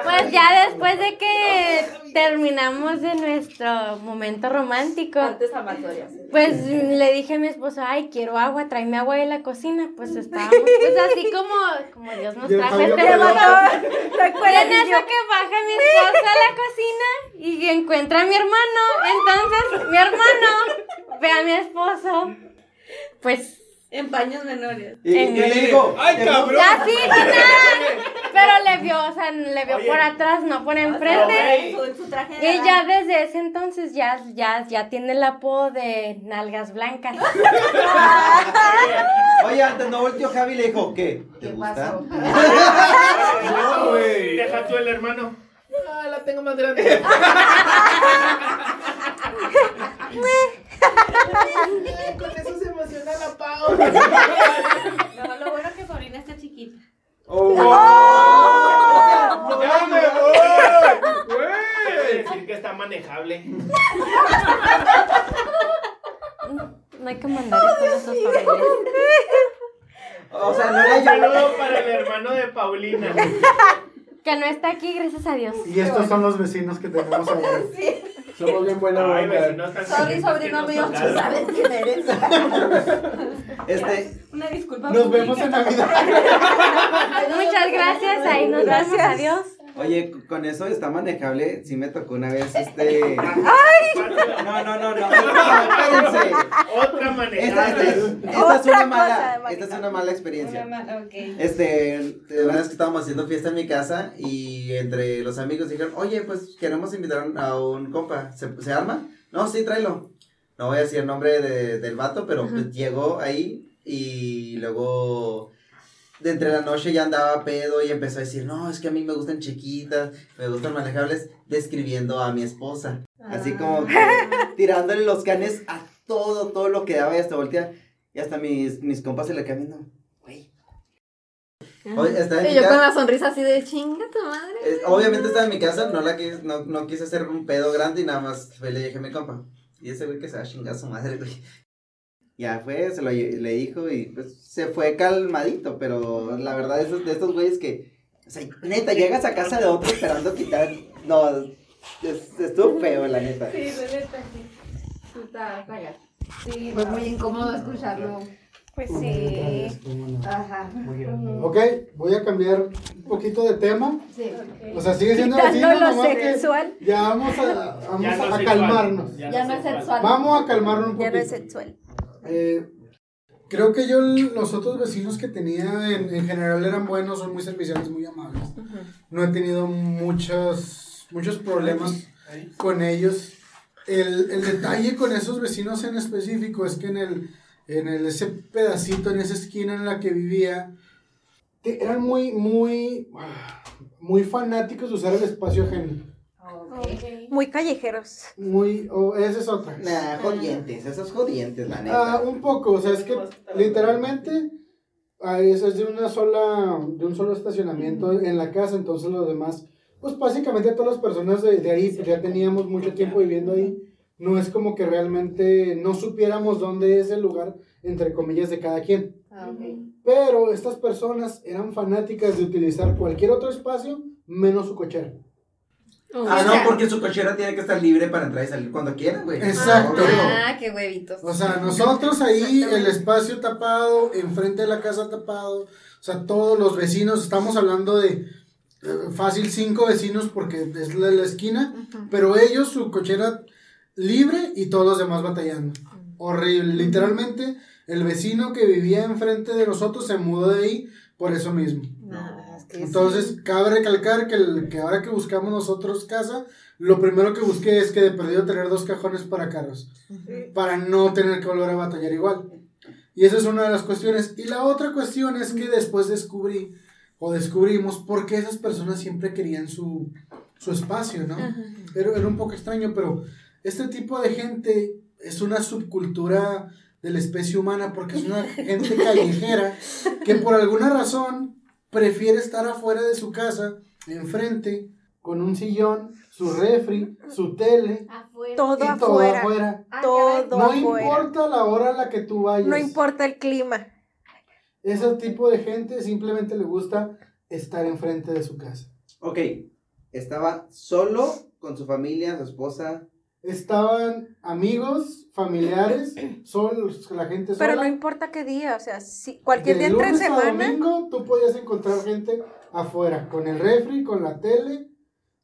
Speaker 8: pues ya después de que terminamos de nuestro momento romántico. Pues le dije a mi esposo, ay, quiero agua, tráeme agua de la cocina. Pues estábamos, pues así como, como Dios nos trajo este
Speaker 6: por
Speaker 8: mundo.
Speaker 6: allá.
Speaker 8: Y en eso que baja mi esposo a la cocina y encuentra a mi hermano. Entonces, mi hermano ve a mi esposo, pues,
Speaker 1: En paños menores.
Speaker 4: Y, y le digo,
Speaker 7: ¡Ay, cabrón!
Speaker 8: sin nada. Pero le vio, o sea, le vio
Speaker 5: Oye.
Speaker 8: por atrás, no por enfrente.
Speaker 5: güey,
Speaker 1: Su, su traje de
Speaker 8: Y ya desde ese entonces ya, ya, ya tiene el apodo de nalgas blancas.
Speaker 4: Oye, antes no volteó Javi y le dijo, ¿qué? ¿Te
Speaker 2: ¿Qué
Speaker 4: gusta?
Speaker 2: pasó?
Speaker 7: No, güey.
Speaker 5: Deja tú el hermano. Ah, la tengo más grande. Con eso la Pau.
Speaker 1: No, lo bueno es que Paulina está chiquita.
Speaker 7: ¡Oh! ¡Ya me voy!
Speaker 5: Quiere
Speaker 7: ¡Güey!
Speaker 5: decir que está manejable.
Speaker 8: No hay que mandar esto a nuestras familias.
Speaker 4: O sea, no era
Speaker 5: Un
Speaker 4: yo.
Speaker 5: saludo para el hermano de Paulina.
Speaker 8: Que no está aquí, gracias a Dios.
Speaker 6: Y estos son los vecinos que tenemos ahora.
Speaker 7: Somos bien buena
Speaker 5: Ay,
Speaker 7: onda.
Speaker 5: vecinos
Speaker 2: Sorry, sobrino mío, tú sabes quién eres.
Speaker 4: Este,
Speaker 1: Una disculpa.
Speaker 6: Nos vemos en Navidad.
Speaker 8: Muchas gracias, ahí nos vemos, adiós.
Speaker 4: Oye, con eso está manejable. Sí me tocó una vez este. No, no, no, no. Espérense.
Speaker 5: Otra
Speaker 4: Esta,
Speaker 5: manejable.
Speaker 4: esta es, esta es
Speaker 3: Otra
Speaker 4: una mala, esta es una mala experiencia.
Speaker 1: Una ma- ok.
Speaker 4: Este, una vez que estábamos haciendo fiesta en mi casa y entre los amigos dijeron, oye, pues queremos invitar a un compa, ¿se, se arma? No, sí, tráelo. No voy a decir el nombre de- del vato, pero pues llegó ahí y luego de entre la noche ya andaba pedo y empezó a decir, no, es que a mí me gustan chiquitas, me gustan manejables, describiendo a mi esposa. Así como que tirándole los canes a todo, todo lo que daba y hasta voltea. Y hasta mis, mis compas se le viendo, güey. Oye, estaba en
Speaker 2: Y
Speaker 4: mi
Speaker 2: yo con la sonrisa así de chinga tu madre.
Speaker 4: eh, obviamente estaba en mi casa, no la quise, no, no quise hacer un pedo grande y nada más le dije a mi compa. Y ese güey que se va a chingar a su madre, güey. Ya fue, se lo le dijo y pues se fue calmadito, pero la verdad es de estos güeyes que, o sea, neta, llegas a casa de otro esperando quitar, no, es- estuvo feo, la neta.
Speaker 2: Sí, fue muy incómodo escucharlo.
Speaker 3: Pues sí.
Speaker 2: Ajá.
Speaker 6: Ok, voy a cambiar un poquito de tema.
Speaker 2: Sí.
Speaker 6: O sea, sigue siendo
Speaker 3: Quitando
Speaker 6: vecino,
Speaker 3: lo sexual.
Speaker 6: ya vamos a, vamos
Speaker 5: Ya no
Speaker 6: a calmarnos.
Speaker 5: sexual,
Speaker 2: Ya no es sexual.
Speaker 6: Vamos a calmarnos un
Speaker 3: Ya no es
Speaker 6: poquito.
Speaker 3: sexual.
Speaker 6: Eh, creo que yo los otros vecinos que tenía en, en general eran buenos, son muy serviciales, muy amables. No he tenido muchos, muchos problemas con ellos. El, el detalle con esos vecinos en específico es que en el, en el ese pedacito, en esa esquina en la que vivía, eran muy, muy, ah, muy fanáticos de usar el espacio ajeno.
Speaker 3: Muy callejeros.
Speaker 6: Muy, o esa es otra.
Speaker 4: Nah, jodientes, esos jodientes, la
Speaker 6: Ah,
Speaker 4: neta.
Speaker 6: un poco, o sea, es que literalmente ah, eso es de una sola, de un solo estacionamiento en la casa, entonces lo demás, pues básicamente todas las personas de, de ahí, pues ya teníamos mucho tiempo viviendo ahí, no es como que realmente no supiéramos dónde es el lugar, entre comillas, de cada quien.
Speaker 2: Ah.
Speaker 6: Pero estas personas eran fanáticas de utilizar cualquier otro espacio menos su cochera.
Speaker 4: Ah, no, porque su cochera tiene que estar libre para entrar y salir cuando quiera, güey.
Speaker 6: Exacto.
Speaker 2: Ah, qué huevitos.
Speaker 6: O sea, nosotros ahí, el espacio tapado, enfrente de la casa tapado, o sea, todos los vecinos, estamos hablando de eh, fácil cinco vecinos porque es la, la esquina, pero ellos su cochera libre y todos los demás batallando. horrible. Literalmente, el vecino que vivía enfrente de nosotros se mudó de ahí por eso mismo. Entonces, cabe recalcar que, el, que ahora que buscamos nosotros casa, lo primero que busqué es que de perdido tener dos cajones para carros, para no tener que volver a batallar igual. Y esa es una de las cuestiones. Y la otra cuestión es que después descubrí, o descubrimos, por qué esas personas siempre querían su, su espacio, ¿no? Era, era un poco extraño, pero este tipo de gente es una subcultura de la especie humana porque es una gente callejera que por alguna razón prefiere estar afuera de su casa, enfrente, con un sillón, su refri, su tele,
Speaker 3: Todo
Speaker 6: y todo
Speaker 3: afuera.
Speaker 6: afuera.
Speaker 3: Todo
Speaker 6: No
Speaker 3: afuera.
Speaker 6: importa la hora a la que tú vayas.
Speaker 3: No importa el clima.
Speaker 6: Ese tipo de gente simplemente le gusta estar enfrente de su casa.
Speaker 4: Ok, estaba solo con su familia, su esposa.
Speaker 6: Estaban amigos, familiares, solos, la gente sola.
Speaker 3: Pero no importa qué día, o sea, si cualquier
Speaker 6: De
Speaker 3: día entre
Speaker 6: lunes a
Speaker 3: semana.
Speaker 6: domingo tú podías encontrar gente afuera, con el refri, con la tele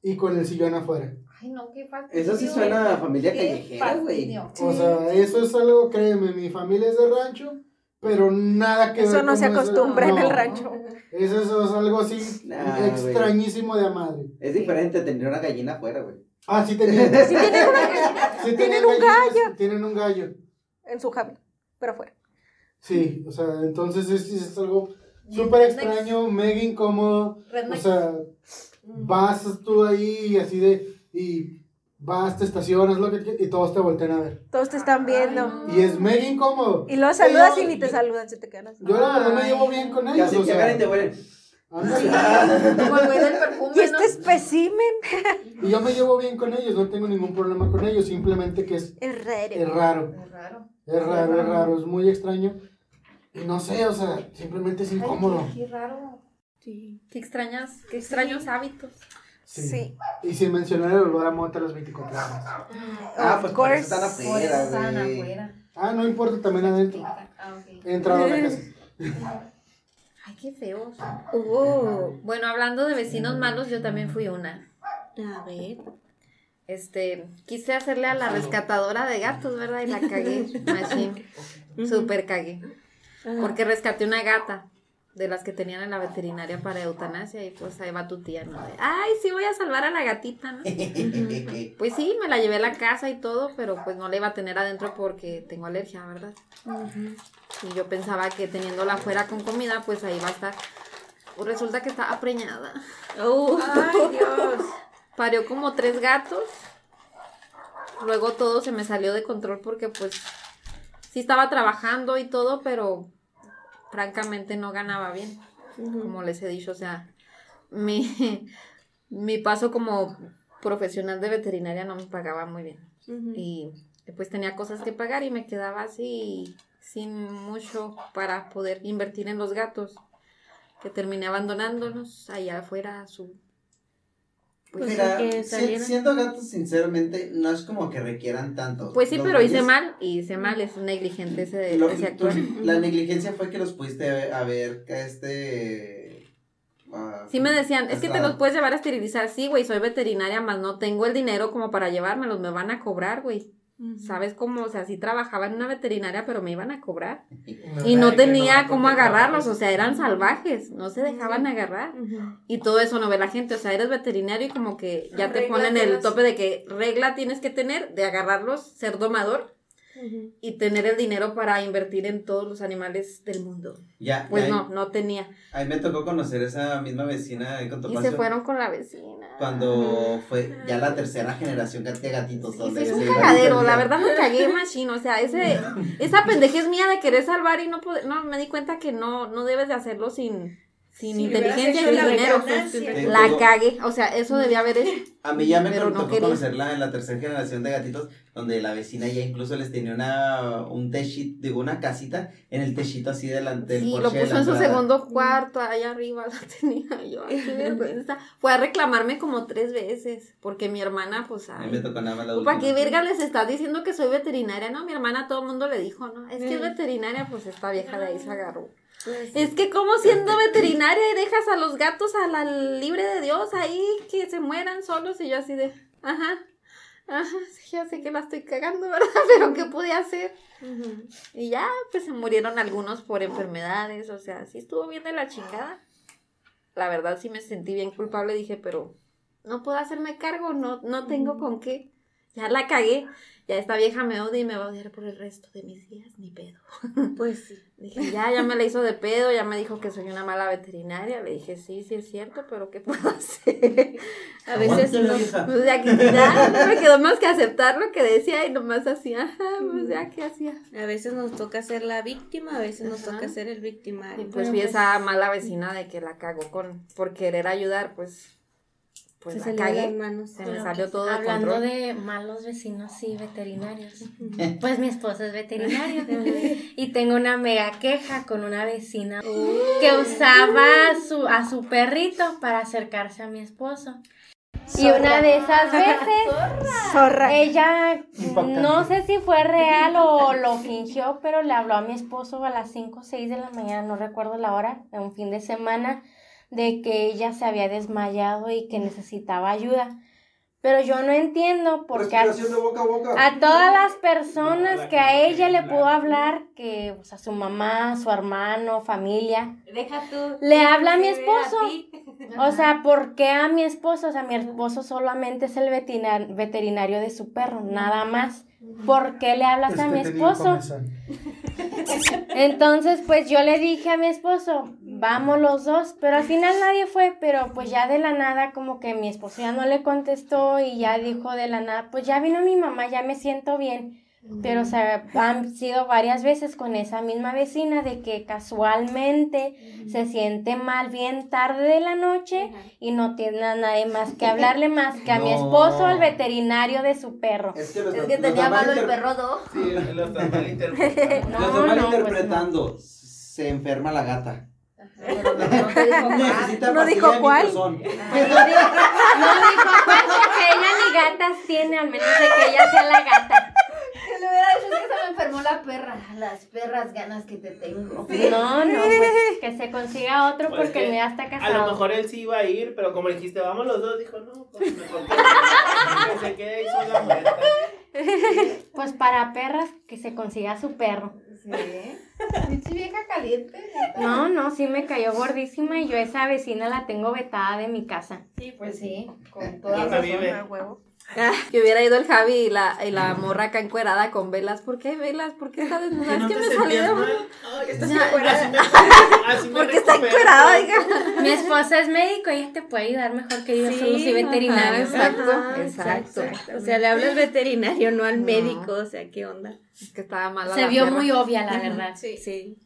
Speaker 6: y con el sillón afuera.
Speaker 2: Ay, no, qué fastidio.
Speaker 4: Eso sí suena a familia
Speaker 2: Qué
Speaker 4: callejera, güey.
Speaker 6: O sea, eso es algo, créeme, mi familia es de rancho, pero nada que
Speaker 3: Eso
Speaker 6: ver
Speaker 3: no se
Speaker 6: ese-
Speaker 3: acostumbra en el
Speaker 6: no.
Speaker 3: rancho.
Speaker 6: Eso, eso es algo así
Speaker 4: Nah,
Speaker 6: extrañísimo de a madre.
Speaker 4: Es diferente tener una gallina afuera, güey.
Speaker 6: Ah, sí tenían.
Speaker 3: Sí tienen, una-
Speaker 6: sí
Speaker 3: tienen un
Speaker 6: gallinas,
Speaker 3: gallo.
Speaker 6: Tienen un gallo.
Speaker 3: en su jaula, pero afuera.
Speaker 6: Sí, o sea, entonces es, es algo súper extraño, mega incómodo. O sea, vas tú ahí y así de. Y vas, te estacionas, lo que quieras, y todos te voltean a ver.
Speaker 3: Todos te están viendo.
Speaker 6: Y es mega incómodo.
Speaker 3: Y luego saludas
Speaker 6: Yo-
Speaker 3: y ni te saludan, se te quedan así.
Speaker 6: Yo la verdad me llevo bien con ellos.
Speaker 4: Casi
Speaker 6: o
Speaker 4: que
Speaker 6: sea,
Speaker 4: te huelen.
Speaker 6: Ándale.
Speaker 2: Como el güey del perfume,
Speaker 3: Y este
Speaker 2: ¿no?
Speaker 3: espécimen
Speaker 6: Y yo me llevo bien con ellos, no tengo ningún problema con ellos, simplemente que es,
Speaker 3: es raro.
Speaker 6: es raro.
Speaker 2: Es raro.
Speaker 6: Es raro, es raro, es muy extraño. Y no sé, o sea, simplemente es incómodo.
Speaker 2: Ay, qué, qué raro. Qué extrañas, qué extraños hábitos.
Speaker 6: Sí.
Speaker 3: Sí.
Speaker 6: Y sin mencionar el olor a mota a las 24 horas.
Speaker 4: Ah,
Speaker 3: Of
Speaker 4: pues por eso están
Speaker 2: Por eso
Speaker 4: afuera.
Speaker 6: Ah, no importa, también adentro.
Speaker 2: Ah, ok.
Speaker 6: He entrado a la casa.
Speaker 2: Ay, qué feos.
Speaker 1: Uh,
Speaker 2: Bueno, hablando de vecinos malos, yo también fui una.
Speaker 1: a ver.
Speaker 2: Este, quise hacerle a la rescatadora de gatos, ¿verdad? Y la cagué, machín. Súper cagué. Porque rescaté una gata de las que tenían en la veterinaria para eutanasia y pues ahí va tu tía, ¿no? De, Ay, sí voy a salvar a la gatita, ¿no? Pues sí, me la llevé a la casa y todo, pero pues no la iba a tener adentro porque tengo alergia, ¿verdad? Y yo pensaba que teniéndola afuera con comida, pues ahí va a estar. Pues resulta que estaba preñada.
Speaker 1: Uh,
Speaker 3: Ay, Dios.
Speaker 2: Parió como tres gatos. Luego todo se me salió de control porque pues sí estaba trabajando y todo, pero francamente no ganaba bien. Como les he dicho, o sea, mi, mi paso como profesional de veterinaria no me pagaba muy bien. Y pues tenía cosas que pagar y me quedaba así sin mucho para poder invertir en los gatos. Que terminé abandonándolos allá afuera su
Speaker 1: Pues
Speaker 4: Mira,
Speaker 1: que
Speaker 4: si-
Speaker 1: salieron.
Speaker 4: siendo gatos, sinceramente, no es como que requieran tanto.
Speaker 2: Pues sí,
Speaker 4: Los
Speaker 2: pero hice
Speaker 4: dueños-
Speaker 2: mal, y hice mal, es negligente ese,
Speaker 4: Lo-
Speaker 2: ese
Speaker 4: tú- la negligencia fue que los pudiste a ver que este. ah,
Speaker 2: Sí me decían, es que te los puedes llevar a esterilizar. Sí, güey, soy veterinaria, más no tengo el dinero como para llevármelos, me van a cobrar, güey. ¿Sabes cómo? O sea, sí trabajaba en una veterinaria, pero me iban a cobrar. Y no tenía cómo agarrarlos, o sea, eran salvajes, no se dejaban agarrar. Y todo eso no ve la gente, o sea, eres veterinario y como que ya te
Speaker 3: Regla
Speaker 2: ponen el tope de que regla tienes que tener de agarrarlos, ser domador y tener el dinero para invertir en todos los animales del mundo.
Speaker 4: Ya,
Speaker 2: Pues no, no tenía.
Speaker 4: ahí me tocó conocer esa misma vecina ahí con
Speaker 2: Y se fueron con la vecina.
Speaker 4: Cuando fue ya la tercera generación de gatitos.
Speaker 2: Sí, es un cagadero, la verdad me cagué machino, o sea, ese, esa pendejez mía de querer salvar y no poder, no, me di cuenta que no, no debes de hacerlo sin, sin
Speaker 3: Si
Speaker 2: inteligencia sin dinero.
Speaker 4: Eh,
Speaker 2: La cagué, o sea, eso debía haber hecho.
Speaker 4: A mí ya me
Speaker 2: no
Speaker 4: tocó
Speaker 2: quería.
Speaker 4: conocerla en la tercera generación de gatitos, donde la vecina ya incluso les tenía una, un techito, digo, una casita en el techito así delante del
Speaker 2: Sí, lo
Speaker 4: de
Speaker 2: puso
Speaker 4: la
Speaker 2: en su
Speaker 4: entrada.
Speaker 2: segundo cuarto, allá arriba la tenía yo, ay, qué vergüenza. Fue a reclamarme como tres veces, porque mi hermana, pues,
Speaker 4: A mí me
Speaker 2: ay,
Speaker 4: tocó nada más la
Speaker 2: ¿para qué verga les estás diciendo que soy veterinaria? No, mi hermana todo el mundo le dijo, ¿no? Es que es veterinaria, pues esta vieja de ahí se agarró. Es que como siendo veterinaria y dejas a los gatos a la libre de Dios ahí que se mueran solos y yo así de, ajá. Ajá, ya sé que la estoy cagando, ¿verdad? Pero ¿qué pude hacer? Y ya, pues se murieron algunos por enfermedades, o sea, sí estuvo bien de la chingada. La verdad sí me sentí bien culpable, dije, pero no puedo hacerme cargo, no, no tengo con qué. Ya la cagué, ya esta vieja me odia y me va a odiar por el resto de mis días, ni pedo.
Speaker 1: Pues sí.
Speaker 2: Dije, ya, ya me la hizo de pedo, ya me dijo que soy una mala veterinaria. Le dije, sí, sí es cierto, pero ¿qué puedo hacer?
Speaker 1: A veces no-.
Speaker 2: Pues ya, que- ya no me quedó más que aceptar lo que decía y nomás hacía, pues ya, ¿qué hacía?
Speaker 1: A veces nos toca ser la víctima, a veces nos
Speaker 2: Ajá.
Speaker 1: toca ser el
Speaker 2: Y
Speaker 1: victimario.
Speaker 2: pues fui esa mala vecina de que la cagó con, por querer ayudar, pues, pues
Speaker 1: Se
Speaker 2: la cagué. Se me salió todo de
Speaker 8: Hablando
Speaker 2: control.
Speaker 8: de malos vecinos y veterinarios. Pues mi esposo es veterinario. y tengo una mega queja con una vecina que usaba a su, a su perrito para acercarse a mi esposo. Y una de esas veces,
Speaker 3: Zorra.
Speaker 8: ella, no sé si fue real o lo fingió, pero le habló a mi esposo a las 5 o 6 de la mañana, no recuerdo la hora, de un fin de semana, de que ella se había desmayado y que necesitaba ayuda. Pero yo no entiendo por qué a,
Speaker 9: boca a boca.
Speaker 8: a todas las personas que a ella le pudo hablar, que o sea, su mamá, su hermano, familia,
Speaker 1: Deja tú.
Speaker 8: Le habla a mi esposo.
Speaker 1: a
Speaker 8: o sea, ¿por qué a mi esposo? O sea, mi esposo solamente es el veterinar- veterinario de su perro, nada más. ¿Por qué le hablas a mi esposo? Entonces, pues yo le dije a mi esposo, vamos los dos, pero al final nadie fue, pero pues ya de la nada como que mi esposo ya no le contestó y ya dijo de la nada, pues ya vino mi mamá, ya me siento bien. Pero, o sea, han sido varias veces con esa misma vecina de que casualmente se siente mal bien tarde de la noche y no tiene a nadie más que hablarle más que a mi
Speaker 4: No.
Speaker 8: esposo, el veterinario de su perro.
Speaker 4: Es que, lo
Speaker 2: Es que tenía malo el perro, ¿no?
Speaker 5: Sí, lo estás malinterpretando.
Speaker 8: No,
Speaker 4: Lo está
Speaker 8: no, pues
Speaker 4: malinterpretando. Se enferma la gata.
Speaker 2: Pero no, no te dijo cuál.
Speaker 3: No dijo.
Speaker 8: No dijo cuál porque ella ni gatas tiene, al menos de que ella sea la gata.
Speaker 2: Que le hubiera dicho es que se me enfermó la perra. Las perras ganas que te tengo.
Speaker 8: No, no, pues que se consiga otro
Speaker 5: Pues
Speaker 8: porque
Speaker 5: que
Speaker 8: el mío está
Speaker 5: A lo
Speaker 8: casado.
Speaker 5: mejor él sí iba a ir, pero como dijiste, vamos los dos, dijo, no, pues mejor que, que se quede ahí sola muerta.
Speaker 8: Pues para perras, que se consiga su perro.
Speaker 2: Sí. Vieja caliente.
Speaker 8: No, no, sí me cayó gordísima y yo esa vecina la tengo vetada de mi casa.
Speaker 2: Sí, pues sí. Con
Speaker 5: Ya
Speaker 2: toda
Speaker 5: está
Speaker 2: razón.
Speaker 5: vive.
Speaker 2: Que hubiera ido el Javi y la, y la morra acá encuerada con velas. ¿Por qué hay velas? ¿por qué está desnuda? Es que me
Speaker 5: me
Speaker 2: Porque está encuerada, oiga.
Speaker 8: Mi esposa es médico y ella te puede ayudar mejor que yo,
Speaker 1: Sí,
Speaker 8: solo soy veterinario.
Speaker 2: ajá, exacto,
Speaker 1: Ajá,
Speaker 2: exacto.
Speaker 1: O sea, le habla al veterinario, no al
Speaker 2: No.
Speaker 1: médico. O sea, ¿qué onda?
Speaker 2: Es que estaba mala
Speaker 8: Se
Speaker 2: la
Speaker 8: vio
Speaker 2: perra.
Speaker 8: muy obvia, la verdad.
Speaker 1: Sí. Sí.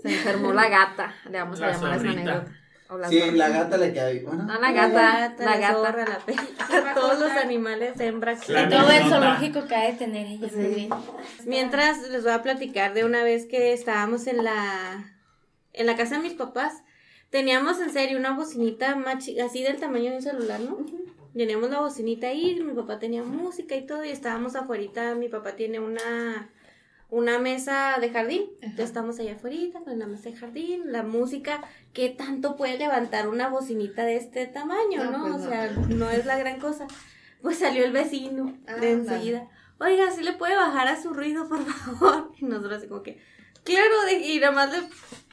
Speaker 2: Se enfermó la gata. Le vamos a
Speaker 5: La
Speaker 2: llamar a esa anécdota. La
Speaker 4: Sí,
Speaker 2: zorra.
Speaker 4: la gata le queda bien. Bueno,
Speaker 2: No, la gata. La gata.
Speaker 1: zorra, la perra, todos los animales hembras.
Speaker 5: La
Speaker 8: Y todo el zoológico que ha de tener ella. muy bien.
Speaker 1: Mientras les voy a platicar de una vez que estábamos en la en la casa de mis papás, teníamos en serio una bocinita más así del tamaño de un celular, ¿no? Teníamos la bocinita ahí, mi papá tenía música y todo, y estábamos afuera, mi papá tiene una una mesa de jardín, entonces estamos allá afuera con la mesa de jardín, la música, ¿qué tanto puede levantar una bocinita de este tamaño,
Speaker 2: No,
Speaker 1: no?
Speaker 2: pues
Speaker 1: o sea, no es la gran cosa. Pues salió el vecino de
Speaker 2: Ándale.
Speaker 1: enseguida. Oiga, ¿sí le puede bajar a su ruido, por favor? Y nosotros así como que, claro, de- y nada más le,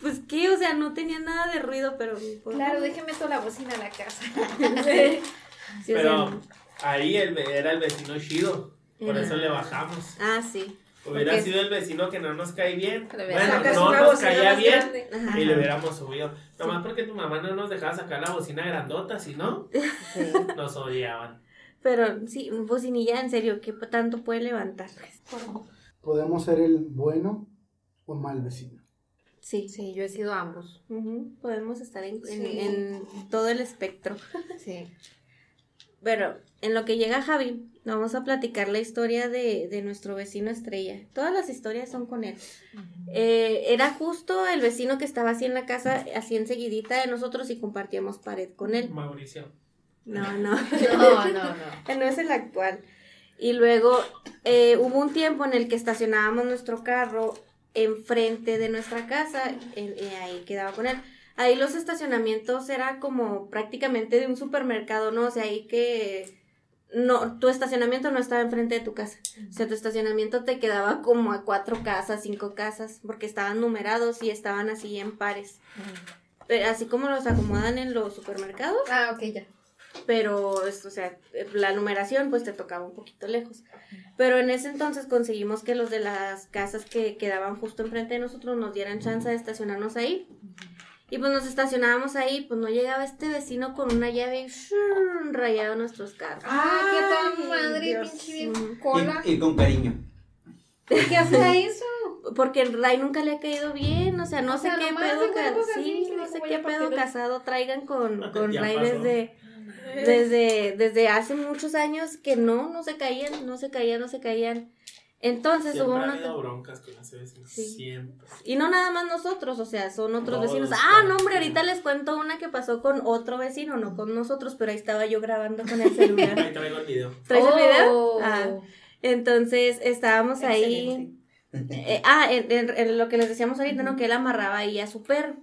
Speaker 1: pues qué, o sea, no tenía nada de ruido, pero...
Speaker 2: Claro, déjeme toda la bocina a la casa.
Speaker 1: sí, sí, o
Speaker 5: Pero
Speaker 1: sea,
Speaker 5: ahí el, era el vecino chido. Por eso le bajamos.
Speaker 1: ah, sí.
Speaker 5: Hubiera
Speaker 1: Porque-
Speaker 5: sido el vecino que no nos cae bien. Bueno, no nos caía bien. Y le hubiéramos subido. Nomás porque tu mamá no nos dejaba sacar la bocina grandota, si no,
Speaker 2: Sí.
Speaker 5: nos odiaban.
Speaker 1: Pero sí, bocinilla, en serio, ¿qué tanto puede levantar?
Speaker 6: Podemos ser el bueno o mal vecino.
Speaker 1: Sí.
Speaker 2: Sí, yo he sido ambos.
Speaker 1: Podemos estar en, en-
Speaker 2: Sí.
Speaker 1: en todo el espectro.
Speaker 2: Sí.
Speaker 1: Pero en lo que llega Javi, vamos a platicar la historia de, de nuestro vecino Estrella. Todas las historias son con él. Eh, era justo el vecino que estaba así en la casa, así enseguidita de nosotros y compartíamos pared con él.
Speaker 5: Mauricio.
Speaker 1: No, no.
Speaker 2: No, no, no.
Speaker 1: no es el actual. Y luego eh, hubo un tiempo en el que estacionábamos nuestro carro enfrente de nuestra casa, y ahí quedaba con él. Ahí los estacionamientos era como prácticamente de un supermercado, ¿no? O sea, ahí que no, tu estacionamiento no estaba enfrente de tu casa. O sea, tu estacionamiento te quedaba como a cuatro casas, cinco casas, porque estaban numerados y estaban así en pares. Pero así como los acomodan en los supermercados,
Speaker 2: Ah, ok, ya.
Speaker 1: pero, o sea, la numeración pues te tocaba un poquito lejos. Pero en ese entonces conseguimos que los de las casas que quedaban justo enfrente de nosotros nos dieran chance de estacionarnos ahí. Y pues nos estacionábamos ahí, pues no llegaba este vecino con una llave y ¡shum! rayado nuestros carros.
Speaker 2: Ah, qué tal madre, pinche cola.
Speaker 4: Y, y con cariño.
Speaker 2: ¿Por qué hace eso?
Speaker 1: Porque el Ray nunca le ha caído bien, o sea, no
Speaker 2: O
Speaker 1: sé
Speaker 2: sea,
Speaker 1: qué pedo, ca- sí, no sé qué
Speaker 2: a
Speaker 1: pedo casado traigan con, con
Speaker 5: Ya
Speaker 1: Ray
Speaker 5: pasó.
Speaker 1: desde, desde, desde hace muchos años que no, no se caían, no se caían, no se caían. Entonces
Speaker 5: Siempre
Speaker 1: hubo
Speaker 5: ha
Speaker 1: una...
Speaker 5: habido broncas con ese vecino.
Speaker 1: Sí.
Speaker 5: Siempre.
Speaker 1: Y no nada más nosotros, o sea, son otros
Speaker 5: Todos,
Speaker 1: vecinos. Ah, no, hombre, ahorita les cuento una que pasó con otro vecino, no con nosotros, pero ahí estaba yo grabando con el celular.
Speaker 5: Ahí traigo el video.
Speaker 1: ¿Traes el video?
Speaker 2: Oh.
Speaker 1: Ah, entonces estábamos ahí. Eh, ah, en, en- en lo que les decíamos ahorita, ¿no? Que él amarraba ahí a su perro.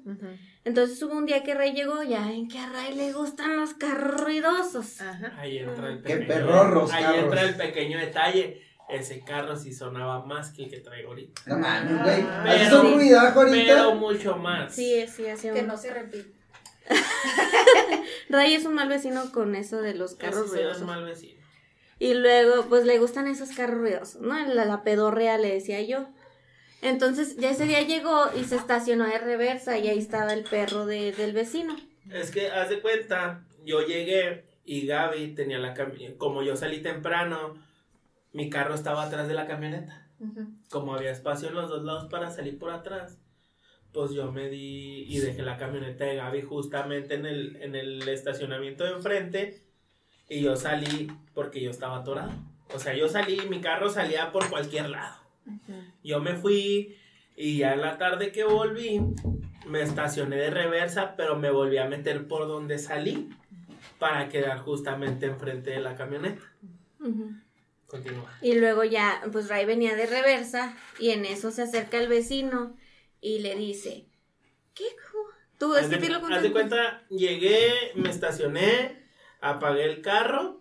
Speaker 1: Entonces hubo un día que Ray llegó, ya ven que a Ray le gustan los carros ruidosos.
Speaker 2: Ajá.
Speaker 5: Ahí entra el
Speaker 4: Qué
Speaker 5: pequeño. ahí entra el pequeño detalle. Ese carro sí sonaba más que el que traigo ahorita.
Speaker 9: No mames, güey.
Speaker 5: Pero-
Speaker 9: ¿Haces un ruidajo ahorita?
Speaker 5: Pero mucho más.
Speaker 1: Sí, sí, así
Speaker 2: Que no se repite.
Speaker 1: Ray es un mal vecino con eso de los carros ruidosos.
Speaker 5: mal vecino.
Speaker 1: Y luego, pues le gustan esos carros ruidosos, ¿no? La, la pedorrea le decía yo. Entonces, ya ese día llegó y se estacionó de reversa y ahí estaba el perro de- del vecino.
Speaker 5: Es que, haz de cuenta, yo llegué y Gaby tenía la camioneta. Como yo salí temprano, mi carro estaba atrás de la camioneta. Como había espacio en los dos lados para salir por atrás, pues yo me di y dejé la camioneta de Gaby justamente en el, en el estacionamiento de enfrente. Y yo salí porque yo estaba atorado. O sea, yo salí, mi carro salía por cualquier lado. Yo me fui y ya en la tarde que volví, me estacioné de reversa, pero me volví a meter por donde salí para quedar justamente enfrente de la camioneta. Continúa.
Speaker 1: Y luego ya, pues Ray venía de reversa y en eso se acerca el vecino y le dice, ¿qué? Tú,
Speaker 5: Haz de,
Speaker 1: lo
Speaker 5: haz de cuenta, llegué, me estacioné, apagué el carro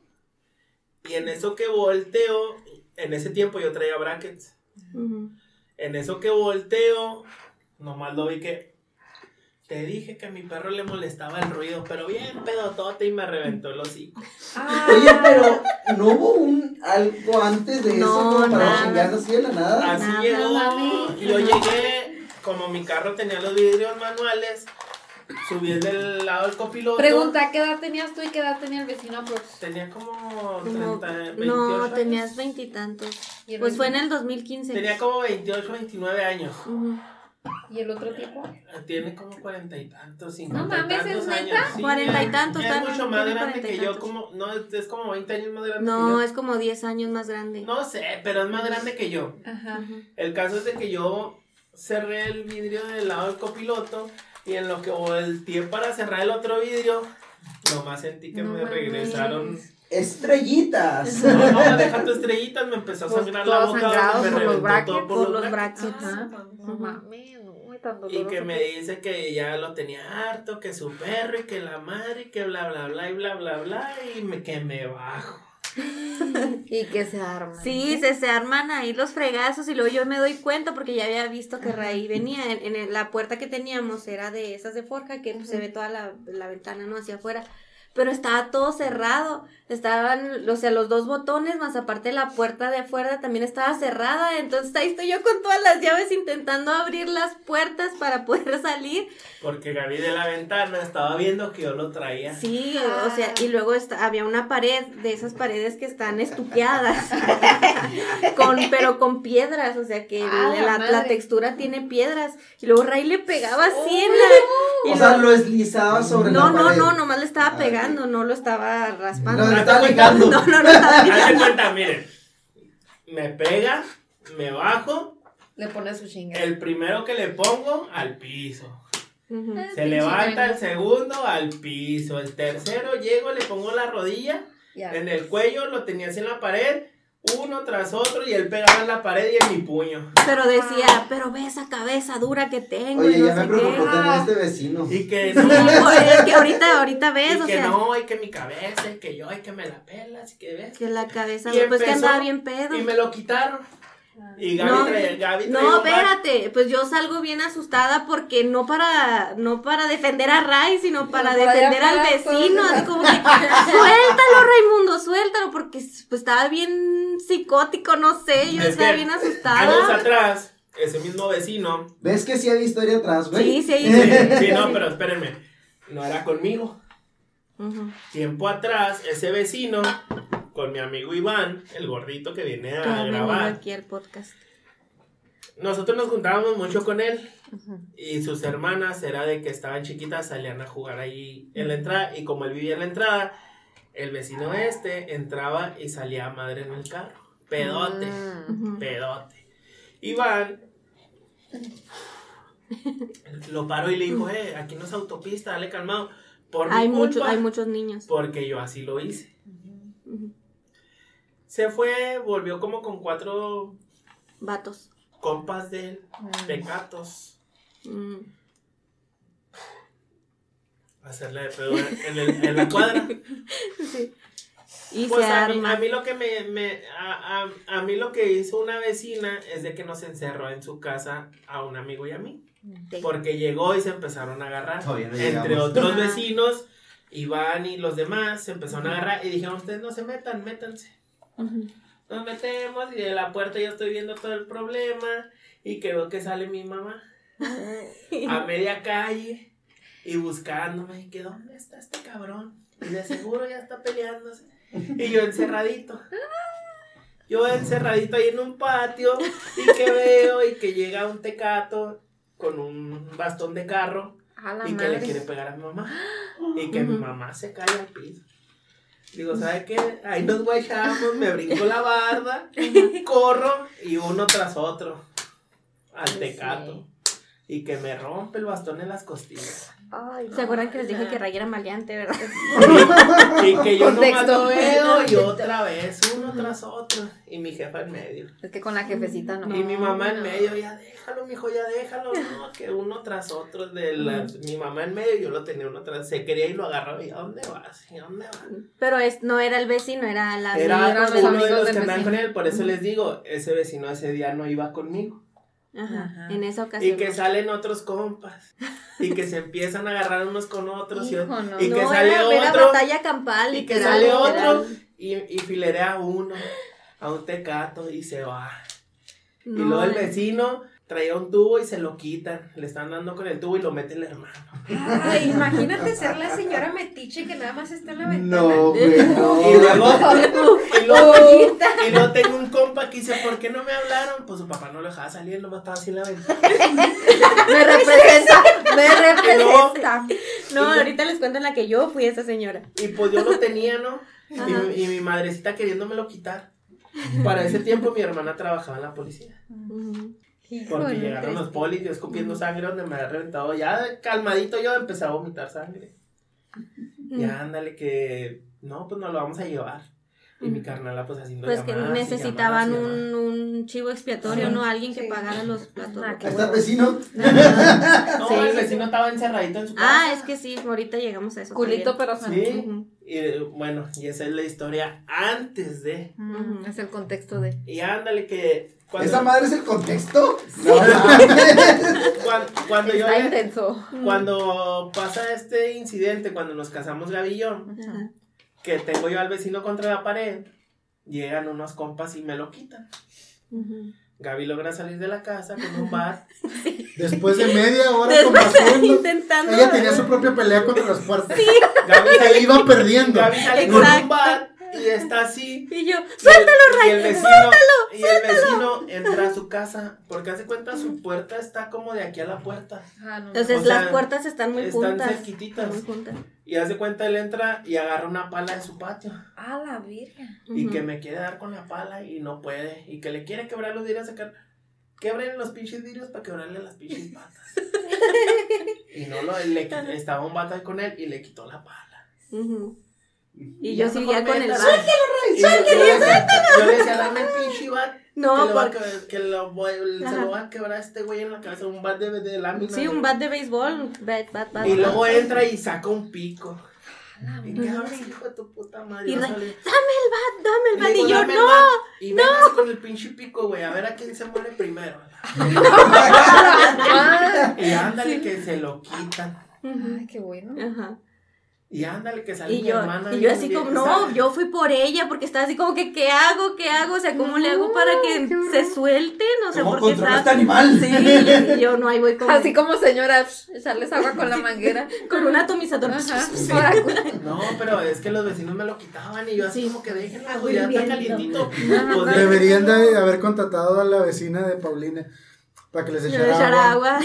Speaker 5: y en eso que volteo, en ese tiempo yo traía brackets. En eso que volteo, nomás lo vi que. Te dije que a mi perro le molestaba el ruido, pero bien pedotote y me reventó el hocico.
Speaker 9: Oye, pero ¿no hubo un algo antes de
Speaker 1: No,
Speaker 9: eso como para chingarse así de la nada?
Speaker 5: Así
Speaker 1: Nada,
Speaker 5: llegó.
Speaker 1: mami.
Speaker 5: Yo llegué, como mi carro tenía los vidrios manuales, subí el del lado del copiloto.
Speaker 2: Pregunta, ¿qué edad tenías tú y qué edad tenía el vecino Aprox?
Speaker 5: Tenía como
Speaker 1: Como-
Speaker 5: 30, 28
Speaker 1: no,
Speaker 5: años.
Speaker 1: tenías veintitantos.
Speaker 2: ¿Y el
Speaker 1: Pues fue en el 2015.
Speaker 5: Tenía como 28, 29 años.
Speaker 2: ¿Y el otro tipo?
Speaker 5: Tiene como cuarenta y tantos, cincuenta
Speaker 2: No mames,
Speaker 5: y tantos
Speaker 2: ¿es
Speaker 5: años. Sí,
Speaker 1: Cuarenta y tantos,
Speaker 5: Es
Speaker 1: tal,
Speaker 5: mucho más grande que yo, como, no, es, es como 20 años más grande
Speaker 1: No,
Speaker 5: que yo.
Speaker 1: es como 10 años más grande.
Speaker 5: No sé, pero es más grande que yo.
Speaker 2: Ajá.
Speaker 5: El caso es de que yo cerré el vidrio del lado del copiloto y en lo que volteé para cerrar el otro vidrio, nomás sentí que
Speaker 1: No
Speaker 5: me
Speaker 1: mames.
Speaker 5: regresaron.
Speaker 9: Estrellitas.
Speaker 5: No, no, deja tu estrellitas, me empezó a
Speaker 2: Pues
Speaker 5: sangrar la boca,
Speaker 2: sangrado
Speaker 5: me
Speaker 2: por los brackets,
Speaker 1: por los brackets.
Speaker 2: No mames,
Speaker 5: Y que me dice que ya lo tenía harto, que su perro y que la madre y que bla bla bla y bla bla bla y me, que me bajo.
Speaker 2: Y que se arma.
Speaker 1: Sí, se, se arman ahí los fregazos y luego yo me doy cuenta porque ya había visto que Raí venía. En, en la puerta que teníamos era de esas de forja que pues, se ve toda la, la ventana, ¿no? Hacia afuera. Pero estaba todo cerrado. Estaban, o sea, los dos botones, más aparte la puerta de afuera también estaba cerrada. Entonces ahí estoy yo con todas las llaves intentando abrir las puertas para poder salir.
Speaker 5: Porque Gaby de la ventana estaba viendo que yo lo traía.
Speaker 1: Sí, o sea, y luego había una pared de esas paredes que están estuqueadas, con, pero con piedras, o sea que
Speaker 2: Ah,
Speaker 1: la, textura tiene piedras. Y luego Ray le pegaba así en la... y
Speaker 9: O sea,
Speaker 1: lo-
Speaker 9: lo deslizaba sobre
Speaker 1: no,
Speaker 9: la
Speaker 1: no,
Speaker 9: pared.
Speaker 1: no, nomás le estaba
Speaker 9: Ah,
Speaker 1: pegando, no lo estaba raspando.
Speaker 9: No,
Speaker 1: No,
Speaker 9: le estaba ligando.
Speaker 1: no, no, estaba
Speaker 5: Haz de cuenta, miren. Me pega, me bajo,
Speaker 2: Le pone su chinga.
Speaker 5: el primero que le pongo al piso.
Speaker 1: Ujú.
Speaker 5: Se levanta el segundo al piso. El tercero llego, le pongo la rodilla
Speaker 2: Ya.
Speaker 5: en el cuello, lo tenía así en la pared. Uno tras otro y él pegaba en la pared y en mi puño.
Speaker 1: Pero decía, pero ve esa cabeza dura que tengo. y
Speaker 4: Oye,
Speaker 1: no
Speaker 4: ya me preocupó
Speaker 1: qué.
Speaker 4: tener este vecino.
Speaker 5: Y que no,
Speaker 1: oye, es que ahorita, ahorita ves,
Speaker 5: y
Speaker 1: o
Speaker 5: que
Speaker 1: sea,
Speaker 5: no, y que mi cabeza, y que yo, y que me la pelas, y que ves.
Speaker 1: que la cabeza,
Speaker 5: Y
Speaker 1: pues que
Speaker 5: empezó,
Speaker 1: andaba bien pedo.
Speaker 5: Y me lo quitaron. Y Gaby
Speaker 1: No,
Speaker 5: traía, Gaby traía
Speaker 1: No, espérate, pues yo salgo bien asustada porque no para, no para defender a Ray, sino para
Speaker 2: para
Speaker 1: defender al vecino, así como que, suéltalo Raimundo, suéltalo, porque pues estaba bien psicótico, no sé, yo
Speaker 5: Es
Speaker 1: estaba
Speaker 5: que
Speaker 1: bien
Speaker 5: Años
Speaker 1: asustada.
Speaker 5: atrás, ese mismo vecino.
Speaker 4: ¿Ves que sí hay historia atrás, güey?
Speaker 1: Sí, sí,
Speaker 5: Sí,
Speaker 1: sí.
Speaker 5: sí, no, pero espérenme. No era conmigo.
Speaker 1: Ujú.
Speaker 5: Tiempo atrás, ese vecino, con mi amigo Iván, el gordito que viene a grabar.
Speaker 1: aquí al podcast.
Speaker 5: Nosotros nos juntábamos mucho con él. Y sus hermanas, era de que estaban chiquitas, salían a jugar ahí en la entrada. Y como él vivía en la entrada, el vecino este entraba y salía a madre en el carro. Pedote.
Speaker 1: Ujú.
Speaker 5: pedote. Iván lo paró y le dijo, eh, aquí no es autopista, dale calmado. Por mi
Speaker 1: Hay
Speaker 5: culpa,
Speaker 1: muchos, hay muchos niños.
Speaker 5: Porque yo así lo hice. Se fue, volvió como con cuatro
Speaker 1: Vatos.
Speaker 5: compas de él, pecatos.
Speaker 1: Mm.
Speaker 5: Hacerle de pedo en, el- en la cuadra.
Speaker 1: Sí. Y
Speaker 5: Pues
Speaker 1: se
Speaker 5: a mí,
Speaker 1: arma.
Speaker 5: a mí lo que me, me- a, a- a mí lo que hizo una vecina es de que nos encerró en su casa a un amigo y a mí.
Speaker 1: Sí.
Speaker 5: Porque llegó y se empezaron a agarrar.
Speaker 4: No
Speaker 5: Entre otros vecinos, Iván y los demás se empezaron a agarrar y dijeron, ustedes no se metan, métanse. Nos metemos y de la puerta yo estoy viendo todo el problema y que veo que sale mi mamá. A media calle y buscándome y que dónde está este cabrón y de seguro ya está peleándose. Y yo encerradito. Yo encerradito ahí en un patio y que veo y que llega un tecato con un bastón de carro y que le quiere pegar a mi mamá. Y que mi mamá se cae al piso. Digo, ¿sabe qué? Ahí nos guachamos, me brinco la barda, corro y uno tras otro al tecato. Y que me rompe el bastón en las costillas.
Speaker 2: Ay, no.
Speaker 1: ¿Se acuerdan que les dije que Ray era maleante, verdad?
Speaker 5: Y que yo no
Speaker 2: Contexto.
Speaker 5: veo y otra vez, uno tras otro. Y mi jefa en medio.
Speaker 2: Es que con la jefecita no.
Speaker 5: y mi mamá en medio, ya déjalo, mijo, ya déjalo. No, que uno tras otro. De la- mi mamá en medio, yo lo tenía uno tras. Se quería y lo agarraba. ¿Y a dónde vas? ¿Y a dónde vas?
Speaker 1: Pero es, no era el vecino, era la
Speaker 5: Era uno de
Speaker 2: amigos
Speaker 5: los que andaban con él. Por eso les digo, ese vecino ese día no iba conmigo.
Speaker 1: Ajá,
Speaker 2: Ajá.
Speaker 1: en esa
Speaker 5: Y
Speaker 1: ocasión.
Speaker 5: que
Speaker 1: no.
Speaker 5: salen otros compas. Y que se empiezan a agarrar unos con otros. y-
Speaker 2: Hijo, no.
Speaker 5: y que
Speaker 1: no,
Speaker 5: sale
Speaker 1: era,
Speaker 5: otro.
Speaker 1: batalla campal,
Speaker 5: Y que sale
Speaker 1: literal.
Speaker 5: otro. Y, y filerea a uno. A un tecato y se va. y luego el vecino traía un tubo y se lo quitan. Le están dando con el tubo y lo mete el hermano.
Speaker 3: Ay, imagínate ser la señora metiche que nada más está en la ventana.
Speaker 4: No, güey, no.
Speaker 5: Y luego, y luego, y luego tengo un compa que dice, ¿por qué no me hablaron? Pues su papá no lo dejaba salir, nomás estaba así en la ventana.
Speaker 1: Me representa, me representa. No, ahorita les cuento en la que yo fui esa señora.
Speaker 5: y pues yo lo tenía, ¿no? Y, mi- y mi madrecita queriéndomelo quitar. Para ese tiempo mi hermana trabajaba en la policía. Porque llegaron los polis, yo escupiendo sangre donde me había reventado. Ya calmadito yo empecé a vomitar sangre. Ya ándale que, no, pues nos lo vamos a llevar. Y mi carnala pues haciendo
Speaker 1: Pues que
Speaker 5: llamadas
Speaker 1: necesitaban
Speaker 5: llamadas
Speaker 1: un, un chivo expiatorio, ¿no? Alguien que
Speaker 3: Sí.
Speaker 1: pagara los platos.
Speaker 2: Ah,
Speaker 4: Ahí está el vecino.
Speaker 5: No,
Speaker 1: Sí.
Speaker 5: el vecino estaba encerradito en su casa.
Speaker 1: Ah, es que sí, ahorita llegamos a eso.
Speaker 2: Culito,
Speaker 1: también.
Speaker 2: pero
Speaker 5: Sí. Y eh, bueno, y esa es la historia antes de.
Speaker 2: Mm, Es el contexto de.
Speaker 5: Y ándale que. Cuando,
Speaker 4: ¿Esa madre es el contexto? No
Speaker 5: cuando, cuando yo.
Speaker 2: Está intenso.
Speaker 5: Cuando pasa este incidente, cuando nos casamos Gaby y yo,
Speaker 1: Ajá.
Speaker 5: que tengo yo al vecino contra la pared, llegan unos compas y me lo quitan. Gaby logra salir de la casa con un bar.
Speaker 6: Después de media hora
Speaker 1: Después
Speaker 6: combatiendo,
Speaker 1: intentando.
Speaker 6: ella tenía su propia pelea contra las puertas.
Speaker 5: Gaby
Speaker 6: Se iba perdiendo.
Speaker 5: Gaby sale con un bar y está así.
Speaker 1: Y yo,
Speaker 5: Suéltalo, Ray. Y el vecino, y el vecino entra a su casa, porque hace cuenta su puerta está como de aquí a la puerta.
Speaker 2: Ah, no.
Speaker 1: entonces
Speaker 5: O sea,
Speaker 1: las puertas están muy
Speaker 5: están
Speaker 1: juntas.
Speaker 5: cerquititas.
Speaker 1: Muy juntas.
Speaker 5: Y hace cuenta él entra y agarra una pala de su patio.
Speaker 2: A la virgen.
Speaker 5: Y que me quiere dar con la pala y no puede. Y que le quiere quebrar los vidrios, sacar. Quebren los pinches vidrios para quebrarle las pinches patas. y no lo, le, estaba un vato ahí con él y le quitó la pala.
Speaker 1: Ujú. Y yo seguía con el
Speaker 5: métala.
Speaker 1: bat.
Speaker 5: Y yo- yo le decía- Yo le decía, dame el pinche bat.
Speaker 1: No,
Speaker 5: que, va que- lo se lo va a quebrar a este güey en la cabeza, un bat de, de lámina.
Speaker 1: Sí, un bat de béisbol, bat, bat, bat.
Speaker 5: Y luego entra y saca un pico. ¿Y qué haces, hijo de tu puta madre?
Speaker 1: Y Dame el bat, dame el bat.
Speaker 5: digo,
Speaker 1: Y yo,
Speaker 5: "Dame el
Speaker 1: no.
Speaker 5: bat". Y véngase con el pinche pico, güey, a ver a quién se muere primero. y ándale que se lo quitan.
Speaker 2: Ay, qué bueno.
Speaker 1: Ajá.
Speaker 5: Y ándale que sale
Speaker 1: Y
Speaker 5: mi
Speaker 1: yo,
Speaker 5: hermana.
Speaker 1: y yo así como, no, yo fui por ella porque estaba así como que, ¿qué hago? ¿Qué hago? O sea, ¿cómo le hago para que se suelten? O sea,
Speaker 4: ¿Cómo
Speaker 1: porque está...
Speaker 4: este animal?
Speaker 1: Sí, y yo no, ahí voy con,
Speaker 2: Así como señora, echarles agua con la manguera.
Speaker 1: con un atomizador.
Speaker 2: Ajá. Para-
Speaker 5: No, pero es que los vecinos me lo quitaban y yo así
Speaker 1: Sí.
Speaker 5: como que déjenla,
Speaker 1: Ah,
Speaker 5: güey, ya está calientito. Pues de-
Speaker 6: Deberían de haber contratado a la vecina de Paulina para que les echara,
Speaker 1: agua.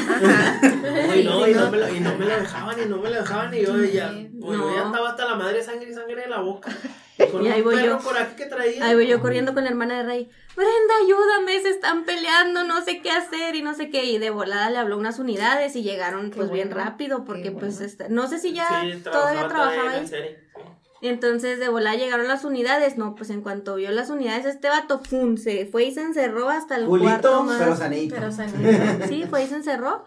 Speaker 5: Güey, no, y no, me lo, y no me lo dejaban, y no me lo dejaban, y yo ya, pues yo ya
Speaker 1: No.
Speaker 5: estaba hasta la madre sangre y sangre en la boca. Y con
Speaker 1: Y ahí voy yo.
Speaker 5: por aquí que traía.
Speaker 1: Ahí voy yo corriendo con la hermana de Rey. Brenda, ayúdame, se están peleando, no sé qué hacer y no sé qué. Y de volada le habló unas unidades y llegaron
Speaker 2: Qué
Speaker 1: pues bien rápido porque
Speaker 2: qué
Speaker 1: pues
Speaker 2: bueno.
Speaker 1: este, no sé si ya
Speaker 5: Sí,
Speaker 1: todavía trabajaba
Speaker 5: en
Speaker 1: ahí. Entonces de volada llegaron las unidades. No, pues en cuanto vio las unidades, este vato, se fue y se encerró hasta el cuarto
Speaker 4: Culito,
Speaker 1: más.
Speaker 4: pero sanito.
Speaker 1: Pero sanito. Sí, fue y se encerró.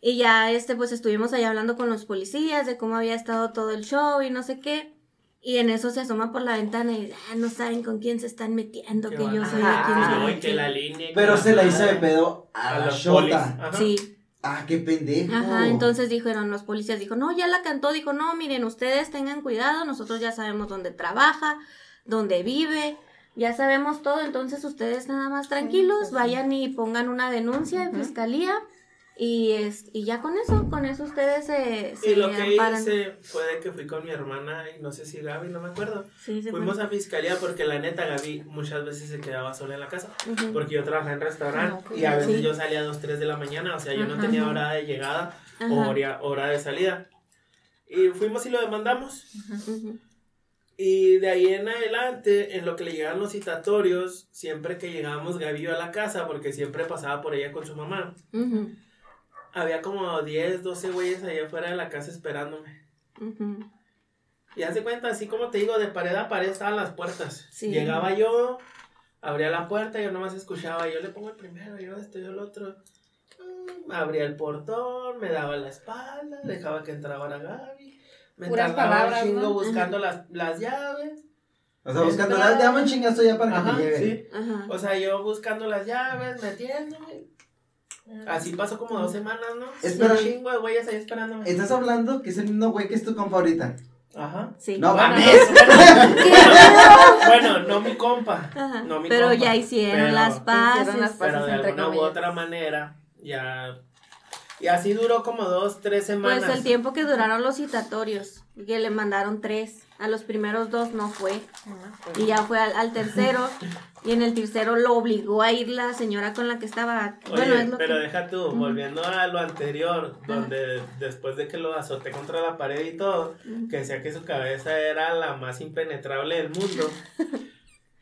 Speaker 1: Y ya, este, pues estuvimos ahí hablando con los policías de cómo había estado todo el show y no sé qué. Y en eso se asoma por la ventana y dice, ah, no saben con quién se están metiendo,
Speaker 5: Qué
Speaker 1: que yo soy de quién
Speaker 5: Ah,
Speaker 1: soy.
Speaker 5: y que la línea. y que
Speaker 4: Pero se la hizo de pedo a,
Speaker 5: A
Speaker 4: la shota.
Speaker 1: Sí,
Speaker 4: Ah, qué pendejo.
Speaker 1: ajá, entonces dijeron los policías, dijo, no, ya la cantó, dijo, no, miren, ustedes tengan cuidado, nosotros ya sabemos dónde trabaja, dónde vive, ya sabemos todo, entonces ustedes nada más tranquilos, vayan y pongan una denuncia en fiscalía y, es, y ya con eso, con eso ustedes se, se
Speaker 5: Y lo que
Speaker 1: amparan.
Speaker 5: hice fue de que fui con mi hermana y no sé si Gaby, no me acuerdo.
Speaker 1: Sí,
Speaker 5: Fuimos a fiscalía porque la neta Gaby muchas veces se quedaba sola en la casa. Porque yo trabajaba en restaurante
Speaker 2: Ah,
Speaker 5: y a veces
Speaker 1: Sí.
Speaker 5: yo salía a 2, 3 de la mañana, o sea, yo no tenía hora de llegada o hora, hora de salida. Y fuimos y lo demandamos. Y de ahí en adelante, en lo que le llegaban los citatorios, siempre que llegábamos Gaby iba a la casa, porque siempre pasaba por ella con su mamá. Había como 10, 12 güeyes allá afuera de la casa esperándome. Y haz de cuenta, así como te digo, de pared a pared estaban las puertas.
Speaker 1: Sí.
Speaker 5: Llegaba yo, abría la puerta, yo nomás escuchaba, yo le pongo el primero, yo esto, yo el otro. Mm, Abría el portón, me daba la espalda, dejaba que entrara Gaby. Me
Speaker 2: Puras
Speaker 5: tardaba
Speaker 2: palabras,
Speaker 5: un chingo
Speaker 2: ¿no?
Speaker 5: buscando las, las llaves.
Speaker 4: O sea, buscando las un chingazo ya para que
Speaker 5: Ajá,
Speaker 4: me
Speaker 5: sí.
Speaker 1: Ajá.
Speaker 5: O sea, yo buscando las llaves, metiéndome. Así pasó como dos semanas, ¿no?
Speaker 4: Espera.
Speaker 5: Un chingo de güeyes ahí esperándome.
Speaker 4: Estás hablando que es el mismo güey que es tu compa ahorita.
Speaker 5: Ajá.
Speaker 1: Sí.
Speaker 4: No
Speaker 5: Bueno,
Speaker 4: mames.
Speaker 5: no, bueno, bueno, no mi compa.
Speaker 1: Ajá.
Speaker 5: No mi
Speaker 1: Pero
Speaker 5: compa,
Speaker 1: ya hicieron
Speaker 5: pero-
Speaker 1: las paces.
Speaker 2: Hicieron las paces.
Speaker 5: Pero de
Speaker 2: entre
Speaker 5: alguna u otra manera, ya. Y así duró como dos, tres semanas.
Speaker 1: Pues el tiempo que duraron los citatorios, que le mandaron tres. A los primeros dos no fue. Y ya fue al, al tercero. Y en el tercero lo obligó a ir la señora con la que estaba.
Speaker 5: Oye,
Speaker 1: bueno, es lo
Speaker 5: pero
Speaker 1: que.
Speaker 5: deja tú, volviendo a lo anterior, donde después de que lo azoté contra la pared y todo, que decía que su cabeza era la más impenetrable del mundo.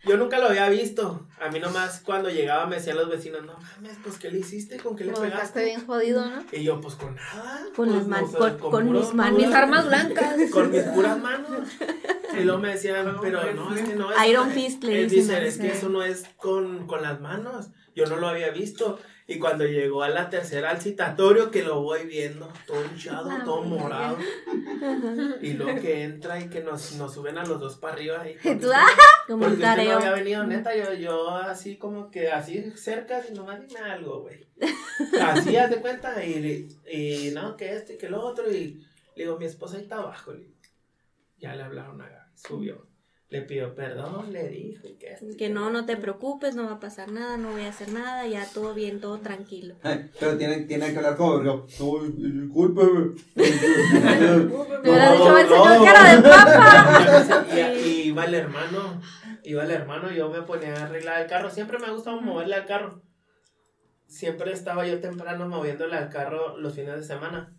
Speaker 5: Yo nunca lo había visto. A mí nomás cuando llegaba me decían los vecinos, no mames, pues ¿qué le hiciste? ¿Con qué le
Speaker 2: dejaste
Speaker 5: pegaste?
Speaker 2: bien jodido, ¿no?
Speaker 5: Y yo, pues con nada.
Speaker 1: Con
Speaker 5: pues,
Speaker 1: man-
Speaker 5: o sea,
Speaker 1: con- con
Speaker 5: puros-
Speaker 1: mis manos.
Speaker 2: Mis
Speaker 5: puras-
Speaker 2: armas blancas.
Speaker 5: Con mis puras manos. Y luego me decían, pero no, es que no es.
Speaker 1: Iron Fist le
Speaker 5: Él
Speaker 1: dicen,
Speaker 5: dice, es que eso no es con, con las manos. Yo no lo había visto. Y cuando llegó a la tercera al citatorio, que lo voy viendo, todo hinchado, todo morado. Y luego que entra y que nos, nos suben a los dos para arriba. Y
Speaker 2: tú,
Speaker 5: porque-
Speaker 2: ¡ah!
Speaker 1: Como un
Speaker 5: usted no había venido, neta, yo, yo así como que así cerca, y nomás dime algo, güey. Así, haz de cuenta, y, y no, que este, que lo otro, y le digo, mi esposa ahí está abajo, le digo. Ya le hablaron a Gaby, subió. Le pidió perdón, le dijo, y que
Speaker 1: Que no, no te preocupes, no va a pasar nada, no voy a hacer nada, ya todo bien, todo tranquilo.
Speaker 4: Ay, Pero tiene, tiene que hablar como verga. No, discúlpeme.
Speaker 2: Te hubiera dicho el señor cara de papa.
Speaker 5: Y, y iba el hermano, iba el hermano, yo me ponía a arreglar el carro. Siempre me ha gustado moverle al carro. Siempre estaba yo temprano moviéndole al carro los fines de semana.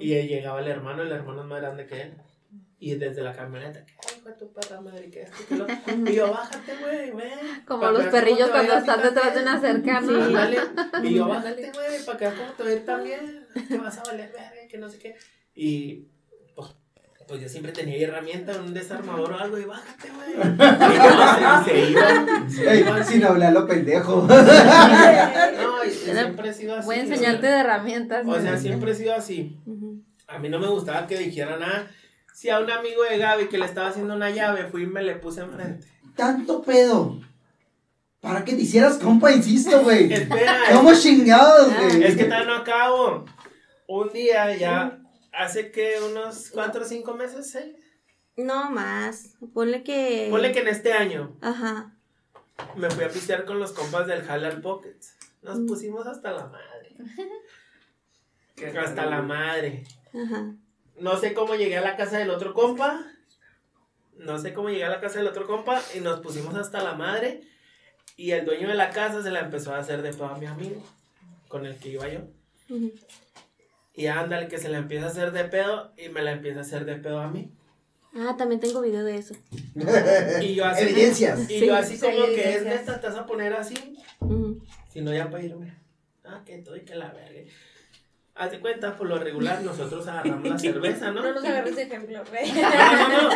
Speaker 5: Y llegaba el hermano, el hermano es más grande que él. Y desde la camioneta, ¿qué hijo de tu perra madre? ¿Qué esto? ¿Qué lo? Y yo, bájate, güey, ven.
Speaker 2: Como los
Speaker 5: que
Speaker 2: perrillos cuando están detrás de una cercana.
Speaker 5: Ándale. Y yo, bájate, güey, para que veas cómo te ir también. Te vas a valer verga, que no sé qué. Y, pues, Pues yo siempre tenía herramienta, un desarmador o algo, y bájate, güey. Se, se iban. se iban.
Speaker 9: sin hablar lo pendejo.
Speaker 5: No, siempre he sido así.
Speaker 2: Voy a enseñarte de herramientas.
Speaker 5: O sea, siempre he sido así. A mí no me gustaba que dijeran nada. Si a un amigo de Gaby que le estaba haciendo una llave, fui y me le puse enfrente.
Speaker 9: Tanto pedo. Para que te hicieras compa, insisto, güey.
Speaker 5: Espera,
Speaker 9: ¿Cómo chingados, güey?
Speaker 5: es que todavía no acabo. Un día ya, hace que unos 4 o 5 meses, ¿eh?
Speaker 1: No más. Ponle que.
Speaker 5: Ponle que en este año
Speaker 1: Ajá.
Speaker 5: me fui a pistear con los compas del Halal Pockets. Nos pusimos hasta la madre. Hasta la madre.
Speaker 1: Ajá.
Speaker 5: No sé cómo llegué a la casa del otro compa. No sé cómo llegué a la casa del otro compa y nos pusimos hasta la madre. Y el dueño de la casa se la empezó a hacer de pedo a mi amigo, con el que iba yo.
Speaker 1: Ujú.
Speaker 5: Y ándale, que se la empieza a hacer de pedo y me la empieza a hacer de pedo a mí.
Speaker 1: Ah, también tengo video de eso.
Speaker 5: Y yo así,
Speaker 9: Evidencias.
Speaker 5: y
Speaker 1: Sí,
Speaker 5: yo así
Speaker 8: sí,
Speaker 5: como que es
Speaker 8: evidencias.
Speaker 5: neta, te vas a poner así.
Speaker 1: Ujú.
Speaker 5: Si no, ya para irme. Ah, que estoy, que la verga. Haz de cuenta, por lo regular, nosotros agarramos la cerveza, ¿no?
Speaker 8: No nos agarres de ejemplo, güey.
Speaker 5: No, no, no.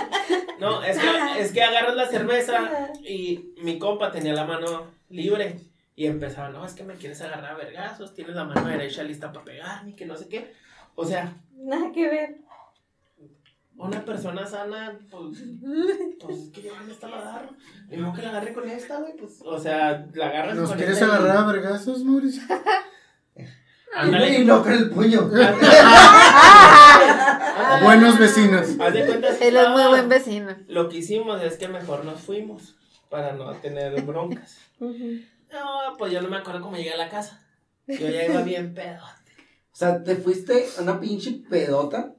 Speaker 5: No, es que, es que agarras la cerveza y mi compa tenía la mano libre y empezaba, no, es que me quieres agarrar a vergazos, tienes la mano derecha lista para pegarme, que no sé qué. O sea,
Speaker 8: Nada que ver.
Speaker 5: una persona sana, pues, pues es que yo con esta la agarro. Y no que la agarre con esta, güey, pues, o sea, la agarras
Speaker 6: ¿Nos
Speaker 5: con
Speaker 6: quieres
Speaker 5: esta y-
Speaker 6: agarrar a vergazos, Mauricio?
Speaker 5: Ándale.
Speaker 9: Y no con el puño.
Speaker 6: Buenos vecinos.
Speaker 5: Haz de cuenta que
Speaker 2: Él es muy buen vecino.
Speaker 5: Lo que hicimos es que mejor nos fuimos para no tener broncas. No, pues yo no me acuerdo cómo llegué a la casa. Yo ya iba bien pedo.
Speaker 9: O sea, te fuiste a una pinche pedota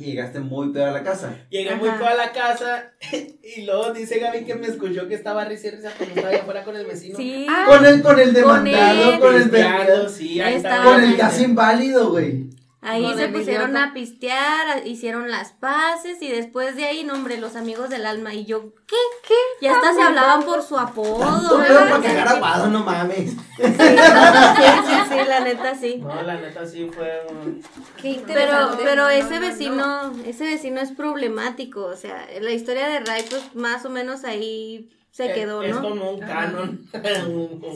Speaker 9: y llegaste muy pedo a la casa.
Speaker 5: Llegué muy pedo a la casa y luego dice Gaby que me escuchó que estaba risa y risa cuando estaba allá afuera con el vecino.
Speaker 1: Sí.
Speaker 9: Con el, con el demandado,
Speaker 1: él.
Speaker 9: con el
Speaker 5: Pisteando, sí, ahí
Speaker 1: Estaba-
Speaker 5: estaba.
Speaker 9: con el casi inválido, güey.
Speaker 1: Ahí se pusieron
Speaker 2: idiota.
Speaker 1: a pistear, a- hicieron las paces y después de ahí, no hombre, los amigos del alma y yo, ¿qué? ¿Qué? Ya hasta se hablaban por su apodo.
Speaker 9: Para cagar aguado, no mames.
Speaker 1: Sí, sí, la neta sí.
Speaker 5: No, la neta sí fue un...
Speaker 2: Qué
Speaker 1: Pero,
Speaker 2: interesante.
Speaker 1: pero ese
Speaker 2: no, no.
Speaker 1: vecino, ese vecino es problemático, o sea, la historia de Ray, pues más o menos ahí se quedó,
Speaker 5: Es
Speaker 1: ¿no?
Speaker 5: como un canon.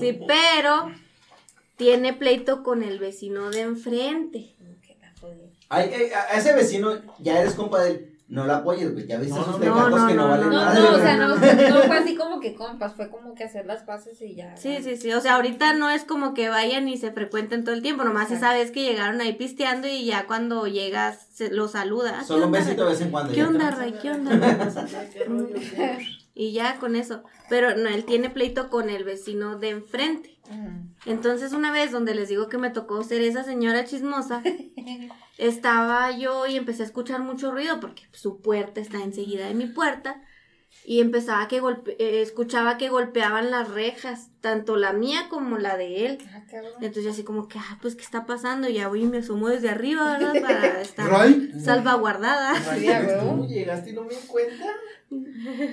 Speaker 1: Sí, pero tiene pleito con el vecino de enfrente.
Speaker 9: Ay, ay, a ese vecino ya eres compa de él. No la apoyes, güey. Ya viste
Speaker 5: No,
Speaker 9: sus
Speaker 5: no,
Speaker 9: que no,
Speaker 1: no,
Speaker 9: valen
Speaker 1: no,
Speaker 2: No, o sea, no, no fue así como que compas, fue como que hacer las paces y ya.
Speaker 1: Sí, sí, sí, o sea, ahorita no es como que vayan y se frecuenten todo el tiempo, nomás esa vez que llegaron ahí pisteando y ya cuando llegas se lo saluda. ¿Qué
Speaker 9: Solo un besito de vez en cuando.
Speaker 1: ¿Qué
Speaker 9: ya
Speaker 1: onda, Ray? ¿Qué onda? Y ya con eso. Pero no, él tiene pleito con el vecino de enfrente. Entonces una vez donde les digo que me tocó ser esa señora chismosa, estaba yo y empecé a escuchar mucho ruido porque su puerta está enseguida de mi puerta y empezaba que golpe eh, escuchaba que golpeaban las rejas, tanto la mía como la de él.
Speaker 2: Ah.
Speaker 1: Entonces yo así como que, ah, pues qué está pasando, y ya voy y me asomo desde arriba, ¿verdad? Para estar salvaguardada.
Speaker 2: Sí, a huevo.
Speaker 5: ¿Cómo llegaste y no me di cuenta?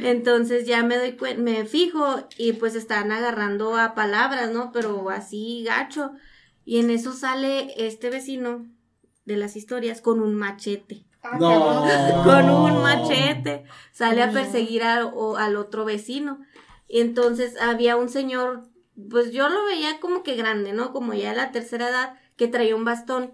Speaker 1: Entonces ya me doy cuenta, me fijo y pues están agarrando a palabras, ¿no? Pero así gacho. Y en eso sale este vecino de las historias con un machete.
Speaker 2: Ah,
Speaker 9: No.
Speaker 1: Con un machete. Sale a perseguir a- o- al otro vecino. Y entonces había un señor, pues yo lo veía como que grande, ¿no? Como ya de la tercera edad, que traía un bastón.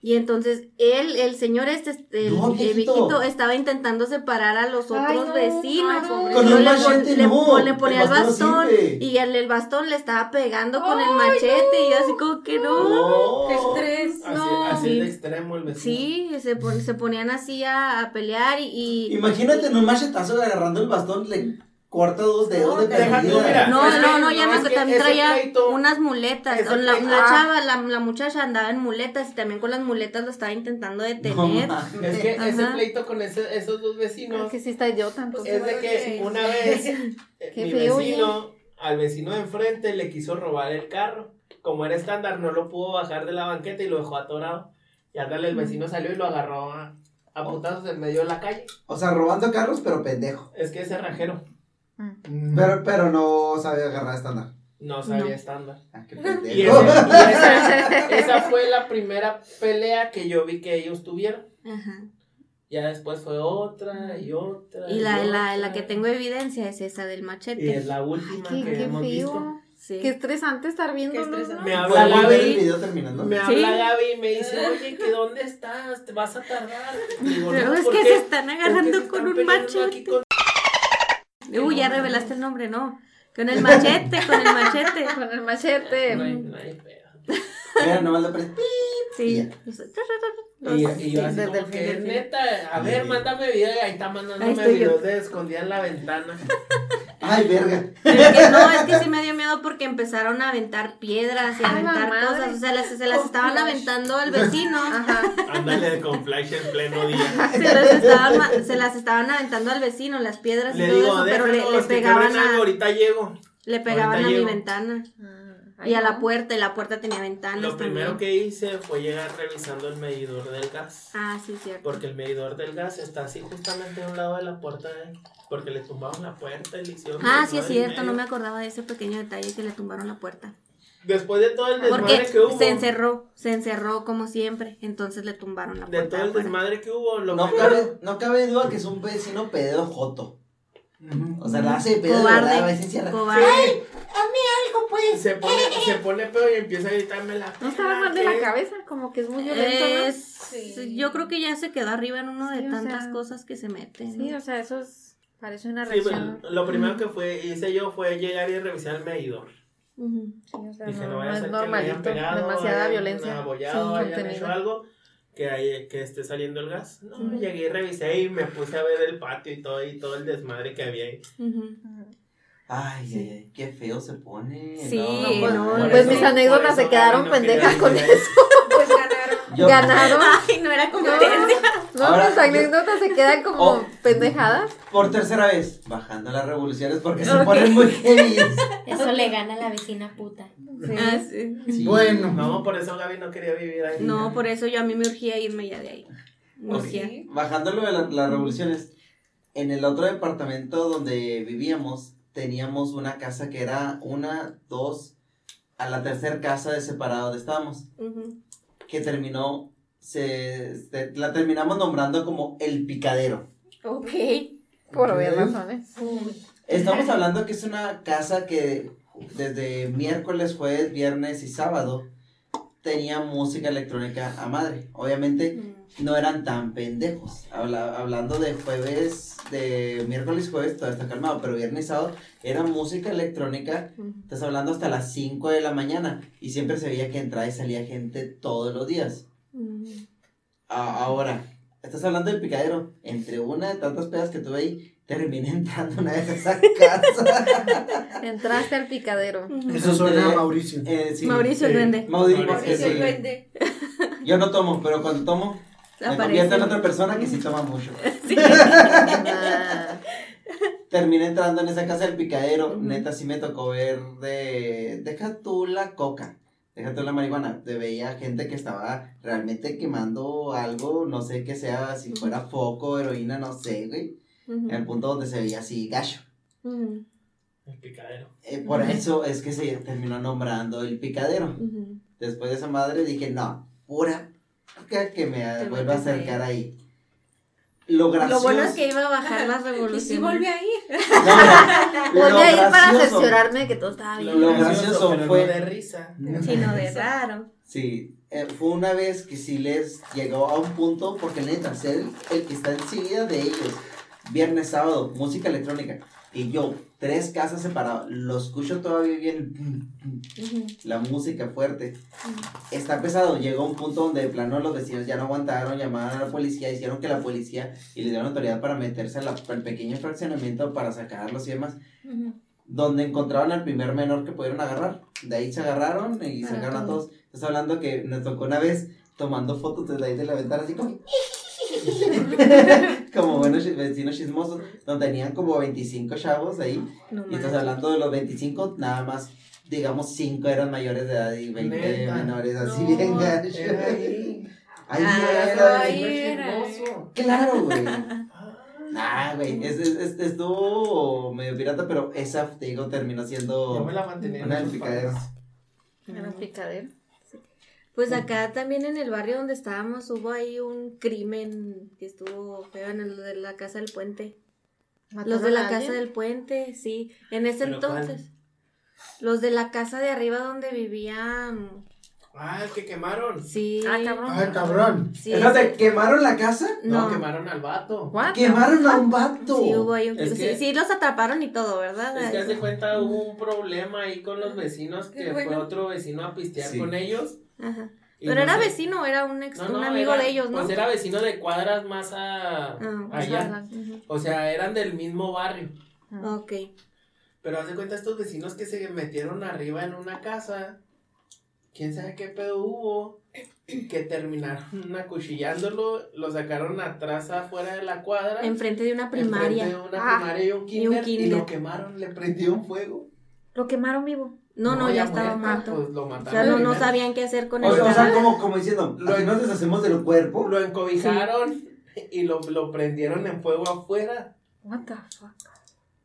Speaker 1: Y entonces él, el señor este, este, el,
Speaker 9: No,
Speaker 1: el
Speaker 9: viejito.
Speaker 1: viejito, estaba intentando separar a los
Speaker 2: Ay,
Speaker 1: otros
Speaker 2: no,
Speaker 1: vecinos.
Speaker 9: Con
Speaker 1: le pon-
Speaker 9: machete,
Speaker 1: le,
Speaker 9: no.
Speaker 1: pon- le ponía el
Speaker 9: El bastón
Speaker 1: y el, el bastón le estaba pegando con el machete y así como que no.
Speaker 9: No.
Speaker 8: Qué estrés.
Speaker 5: Así,
Speaker 1: No.
Speaker 5: así
Speaker 1: Sí.
Speaker 5: de extremo el vecino.
Speaker 1: Sí, se, pon- se ponían así a, a pelear y, y-
Speaker 9: Imagínate en un machetazo agarrando el bastón, le corta dos dedos de
Speaker 5: deja tú,
Speaker 9: perdida.
Speaker 5: mira.
Speaker 1: No,
Speaker 5: Es que-
Speaker 1: no, no, ya
Speaker 5: no,
Speaker 1: me
Speaker 5: es que
Speaker 1: también
Speaker 5: ese
Speaker 1: traía
Speaker 5: pleito-
Speaker 1: unas muletas.
Speaker 5: ese
Speaker 1: La,
Speaker 5: pleito-
Speaker 1: la
Speaker 5: ah.
Speaker 1: chava, la, la muchacha andaba en muletas y también con las muletas lo estaba intentando detener.
Speaker 5: Es que ese
Speaker 1: Ajá.
Speaker 5: pleito con ese- esos dos vecinos
Speaker 2: Es que sí está idiota, entonces.
Speaker 5: es de que una vez eh,
Speaker 2: Qué
Speaker 5: mi
Speaker 2: feo,
Speaker 5: vecino, al vecino de enfrente le quiso robar el carro. Como era estándar, no lo pudo bajar de la banqueta y lo dejó atorado. Y ándale, el vecino salió y lo agarró a, a putazos en medio de la calle.
Speaker 9: O sea, robando carros, pero pendejo.
Speaker 5: Es que ese rajero
Speaker 6: Mm.
Speaker 9: Pero, pero no sabe agarrar estándar.
Speaker 5: no sabía
Speaker 1: No.
Speaker 5: estándar.
Speaker 9: Ah, qué
Speaker 5: Y, y esa, esa fue la primera pelea que yo vi que ellos tuvieron.
Speaker 1: Ajá.
Speaker 5: Ya después fue otra y otra.
Speaker 1: Y la, la, la
Speaker 5: otra.
Speaker 1: que tengo evidencia es esa del
Speaker 5: Y
Speaker 1: machete.
Speaker 5: es la última
Speaker 2: Qué,
Speaker 5: que
Speaker 2: qué
Speaker 5: hemos visto.
Speaker 2: feo.
Speaker 1: Sí.
Speaker 2: Qué estresante estar viendo.
Speaker 3: estresante.
Speaker 5: Me habla
Speaker 4: ¿Podemos ver el
Speaker 5: Gaby.
Speaker 4: video terminando?
Speaker 5: Me
Speaker 1: Sí.
Speaker 5: habla Gaby y me dice, oye, ¿que dónde estás? ¿Te vas a tardar? Digo,
Speaker 1: Pero
Speaker 5: "No,
Speaker 1: es
Speaker 5: ¿por
Speaker 1: que
Speaker 5: qué?
Speaker 1: se están
Speaker 5: ¿Por qué
Speaker 1: agarrando
Speaker 5: se
Speaker 1: con
Speaker 5: están
Speaker 1: un machete. Uy, ya revelaste el nombre, ¿no? Con el machete, con el machete.
Speaker 2: Con el machete.
Speaker 5: No hay, no hay pedo.
Speaker 4: Mira, nomás pones.
Speaker 1: Sí.
Speaker 5: Y, y yo así
Speaker 2: desde
Speaker 5: como
Speaker 2: el
Speaker 5: que,
Speaker 2: fin.
Speaker 5: neta, a ver, mándame video y ahí está
Speaker 1: Ahí
Speaker 5: mandándome videos de escondida en la ventana.
Speaker 4: Ay, verga.
Speaker 1: Pero es que no, es que sí me dio miedo porque empezaron a aventar piedras y a
Speaker 2: ¡A la
Speaker 1: aventar
Speaker 2: madre!
Speaker 1: cosas. O sea, las- se las
Speaker 3: Con
Speaker 1: estaban
Speaker 3: flash.
Speaker 1: aventando al vecino.
Speaker 2: Ajá.
Speaker 5: Ándale con flash en pleno día.
Speaker 1: Se las, estaban, ma- se las estaban aventando al vecino, las piedras y
Speaker 5: Le
Speaker 1: todo
Speaker 5: digo,
Speaker 1: eso, pero le, le pegaban
Speaker 5: algo,
Speaker 1: a,
Speaker 5: ahorita llego.
Speaker 1: le pegaban
Speaker 5: ahorita
Speaker 1: a mi
Speaker 5: llego.
Speaker 1: ventana.
Speaker 2: Ay,
Speaker 1: Y a
Speaker 2: no.
Speaker 1: la puerta, y la puerta tenía ventanas
Speaker 5: Lo primero
Speaker 1: también.
Speaker 5: que hice fue llegar revisando el medidor del gas.
Speaker 1: Ah, sí, cierto.
Speaker 5: Porque el medidor del gas está así justamente a un lado de la puerta de ahí. Porque le tumbaron la puerta y le hicieron.
Speaker 1: Ah, sí, es cierto, no me acordaba de ese pequeño detalle que le tumbaron la puerta.
Speaker 5: Después de todo el desmadre
Speaker 1: Porque
Speaker 5: que hubo.
Speaker 1: se encerró, se encerró como siempre, entonces le tumbaron la
Speaker 5: De
Speaker 1: puerta.
Speaker 5: todo el
Speaker 1: afuera.
Speaker 5: desmadre que hubo, lo
Speaker 4: No cabe, no cabe duda que es un vecino pedo joto. O sea, la hace de pedo de
Speaker 1: Cobarde,
Speaker 4: verdad, a veces encierra.
Speaker 1: cobarde.
Speaker 5: Se pone, se pone pedo y empieza a gritarme la.
Speaker 2: No estaba mal de la cabeza, como que es muy violento, ¿no?
Speaker 1: Es-
Speaker 3: Sí.
Speaker 1: Yo creo que ya se quedó arriba en uno de
Speaker 2: Sí, o
Speaker 1: tantas
Speaker 2: sea,
Speaker 1: cosas que se meten.
Speaker 2: Sí,
Speaker 1: ¿no?
Speaker 2: o sea, eso es, parece una
Speaker 5: Sí,
Speaker 2: reacción.
Speaker 5: bueno, lo primero que fue, hice yo fue llegar y revisar el medidor.
Speaker 1: Ujú.
Speaker 2: Sí, o sea,
Speaker 5: Dije,
Speaker 2: no,
Speaker 5: no
Speaker 2: no
Speaker 5: vaya a
Speaker 2: es
Speaker 5: ser que le hayan
Speaker 2: normalito,
Speaker 5: pegado,
Speaker 2: demasiada
Speaker 5: hayan
Speaker 2: violencia.
Speaker 5: abollado,
Speaker 2: sí,
Speaker 5: hayan hecho algo que, hay- que esté saliendo el gas. No, llegué y revisé y me puse a ver el patio y todo, y todo el desmadre que había ahí.
Speaker 4: Ay, ay, ay, qué feo se pone.
Speaker 1: Sí,
Speaker 2: pues,
Speaker 1: no,
Speaker 5: por
Speaker 2: pues
Speaker 5: eso-
Speaker 2: mis anécdotas se quedaron pendejas con eso.
Speaker 3: Pues ganaron.
Speaker 4: Yo-
Speaker 2: Ganaron.
Speaker 1: Ay, no era competencia.
Speaker 2: No,
Speaker 4: Ahora, yo-
Speaker 2: anécdotas se quedan como
Speaker 4: Oh.
Speaker 2: pendejadas.
Speaker 4: Por tercera vez, bajando las revoluciones porque se ponen muy heavy.
Speaker 8: Eso le gana a la vecina puta.
Speaker 1: Ah, sí.
Speaker 4: Sí.
Speaker 6: Bueno,
Speaker 5: No, por eso Gaby no quería vivir ahí.
Speaker 1: No, por eso yo a mí me urgía irme ya de ahí. Me urgía.
Speaker 4: Bajándolo de la- las revoluciones, en el otro departamento donde vivíamos, teníamos una casa que era una, dos, a la tercera casa de separado donde estábamos, que terminó, se, se- la terminamos nombrando como el picadero.
Speaker 1: Ok.
Speaker 2: Por obvias razones.
Speaker 4: Estamos hablando que es una casa que desde miércoles, jueves, viernes y sábado tenía música electrónica a madre. Obviamente no eran tan pendejos. Habla- hablando de jueves, de miércoles y jueves, todo está calmado, pero viernes y sábado era música electrónica. Estás hablando hasta las 5 de la mañana y siempre se veía que entraba y salía gente todos los días. Ahora, estás hablando del picadero. Entre una de tantas pedas que tuve ahí, terminé entrando una vez a esa casa.
Speaker 2: Entraste al picadero.
Speaker 6: eso suena a Mauricio.
Speaker 4: Eh, sí.
Speaker 1: Mauricio el duende.
Speaker 4: Mauricio,
Speaker 5: Mauricio
Speaker 3: el duende.
Speaker 4: Yo no tomo, pero cuando tomo, me
Speaker 1: Aparece.
Speaker 4: convierto en otra persona que sí toma mucho. Terminé entrando en esa casa del picadero. Neta, sí me tocó ver de. Deja tú la coca. Deja tú la marihuana. Te veía gente que estaba realmente quemando algo. No sé qué sea, si fuera foco, heroína, no sé, güey. En el punto donde se veía así gacho.
Speaker 5: El picadero.
Speaker 4: Eh, por eso es que se terminó nombrando el picadero. Después de esa madre dije, no, pura que, que me vuelva a acercar ahí. Lo gracioso.
Speaker 1: Lo bueno es que iba a bajar las
Speaker 3: Y
Speaker 1: revoluciones.
Speaker 3: si volví a ir.
Speaker 4: No, mira,
Speaker 2: Voy
Speaker 4: lo
Speaker 2: a ir para
Speaker 4: gracioso-
Speaker 2: cerciorarme de que todo estaba bien.
Speaker 4: Lo gracioso
Speaker 5: pero
Speaker 4: fue-
Speaker 5: no de risa.
Speaker 1: Sino de raro.
Speaker 4: Sí, eh, fue una vez que sí les llegó a un punto, porque neta, ser el que está enseguida de ellos, viernes, sábado, música electrónica, y yo, tres casas separadas, lo escucho todavía bien, la música fuerte. Está pesado, llegó a un punto donde de plano los vecinos ya no aguantaron, llamaron a la policía, hicieron que la policía y le dieron autoridad para meterse al pequeño fraccionamiento para sacarlos y demás, donde encontraron al primer menor que pudieron agarrar. De ahí se agarraron y
Speaker 1: Para
Speaker 4: sacaron a
Speaker 1: todos.
Speaker 4: Estás hablando que nos tocó una vez tomando fotos desde ahí de la ventana, así como. como buenos vecinos chismosos, donde tenían como 25 chavos ahí.
Speaker 1: No
Speaker 4: Y estás hablando de los 25, nada más, digamos, 5 eran mayores de edad y 20
Speaker 5: Neta.
Speaker 4: menores, así
Speaker 3: No,
Speaker 4: bien gacho.
Speaker 5: Era ahí.
Speaker 4: Ahí
Speaker 1: Ah,
Speaker 4: era,
Speaker 3: ahí era.
Speaker 5: Chismoso.
Speaker 4: Claro, güey.
Speaker 5: Ah.
Speaker 4: Nah, güey. Es, es, es- estuvo medio pirata, pero esa, te digo, terminó
Speaker 5: Yo
Speaker 4: siendo
Speaker 5: me la mantenía en
Speaker 4: una.
Speaker 2: En el picadero.
Speaker 1: Pues acá también en el barrio donde estábamos hubo ahí un crimen que estuvo feo en el de la casa del puente. Los de la casa del puente, sí. En ese
Speaker 5: ¿Pero cuál?
Speaker 1: entonces. Los de la casa de arriba donde vivían.
Speaker 5: Ah, el que quemaron.
Speaker 1: Sí.
Speaker 2: Ah, cabrón.
Speaker 6: Cabrón.
Speaker 1: Sí.
Speaker 9: Espérate, ¿quemaron la casa?
Speaker 5: No,
Speaker 1: No.
Speaker 5: quemaron al vato.
Speaker 2: What?
Speaker 9: Quemaron a un vato.
Speaker 1: Sí, hubo ahí un
Speaker 5: Es
Speaker 1: sí,
Speaker 5: que-
Speaker 1: sí, los atraparon y todo, ¿verdad?
Speaker 5: Es que haz de cuenta hubo un problema ahí con los vecinos que fue otro vecino a pistear
Speaker 4: Sí.
Speaker 5: con ellos.
Speaker 1: Ajá.
Speaker 5: y
Speaker 1: Pero
Speaker 5: no
Speaker 1: era
Speaker 5: sé-
Speaker 1: vecino, era un ex,
Speaker 5: No, no,
Speaker 1: un amigo
Speaker 5: era-
Speaker 1: de ellos, ¿no?
Speaker 5: Pues era vecino de cuadras más a,
Speaker 1: Ah,
Speaker 5: allá.
Speaker 1: Ujú.
Speaker 5: O sea, eran del mismo barrio.
Speaker 1: Ok.
Speaker 5: Pero haz de cuenta estos vecinos que se metieron arriba en una casa. Quién sabe qué pedo hubo. Que terminaron acuchillándolo. Lo sacaron atrás afuera de la cuadra.
Speaker 1: Enfrente de una
Speaker 5: enfrente
Speaker 1: primaria.
Speaker 5: de una
Speaker 2: Ah,
Speaker 5: primaria y un
Speaker 1: y
Speaker 5: kinder. Y,
Speaker 1: kinder.
Speaker 5: lo quemaron, le prendieron fuego.
Speaker 2: Lo quemaron vivo.
Speaker 1: No, no, ya, estaba
Speaker 5: muerto,
Speaker 1: muerto.
Speaker 5: Pues lo
Speaker 1: O
Speaker 5: mataron.
Speaker 1: sea, no, no sabían qué hacer con
Speaker 9: O
Speaker 1: el
Speaker 9: sea, o sea, como, como diciendo,
Speaker 5: Lo-
Speaker 9: así nos deshacemos del cuerpo.
Speaker 5: Lo encobijaron y lo, lo prendieron en fuego afuera.
Speaker 2: What the fuck?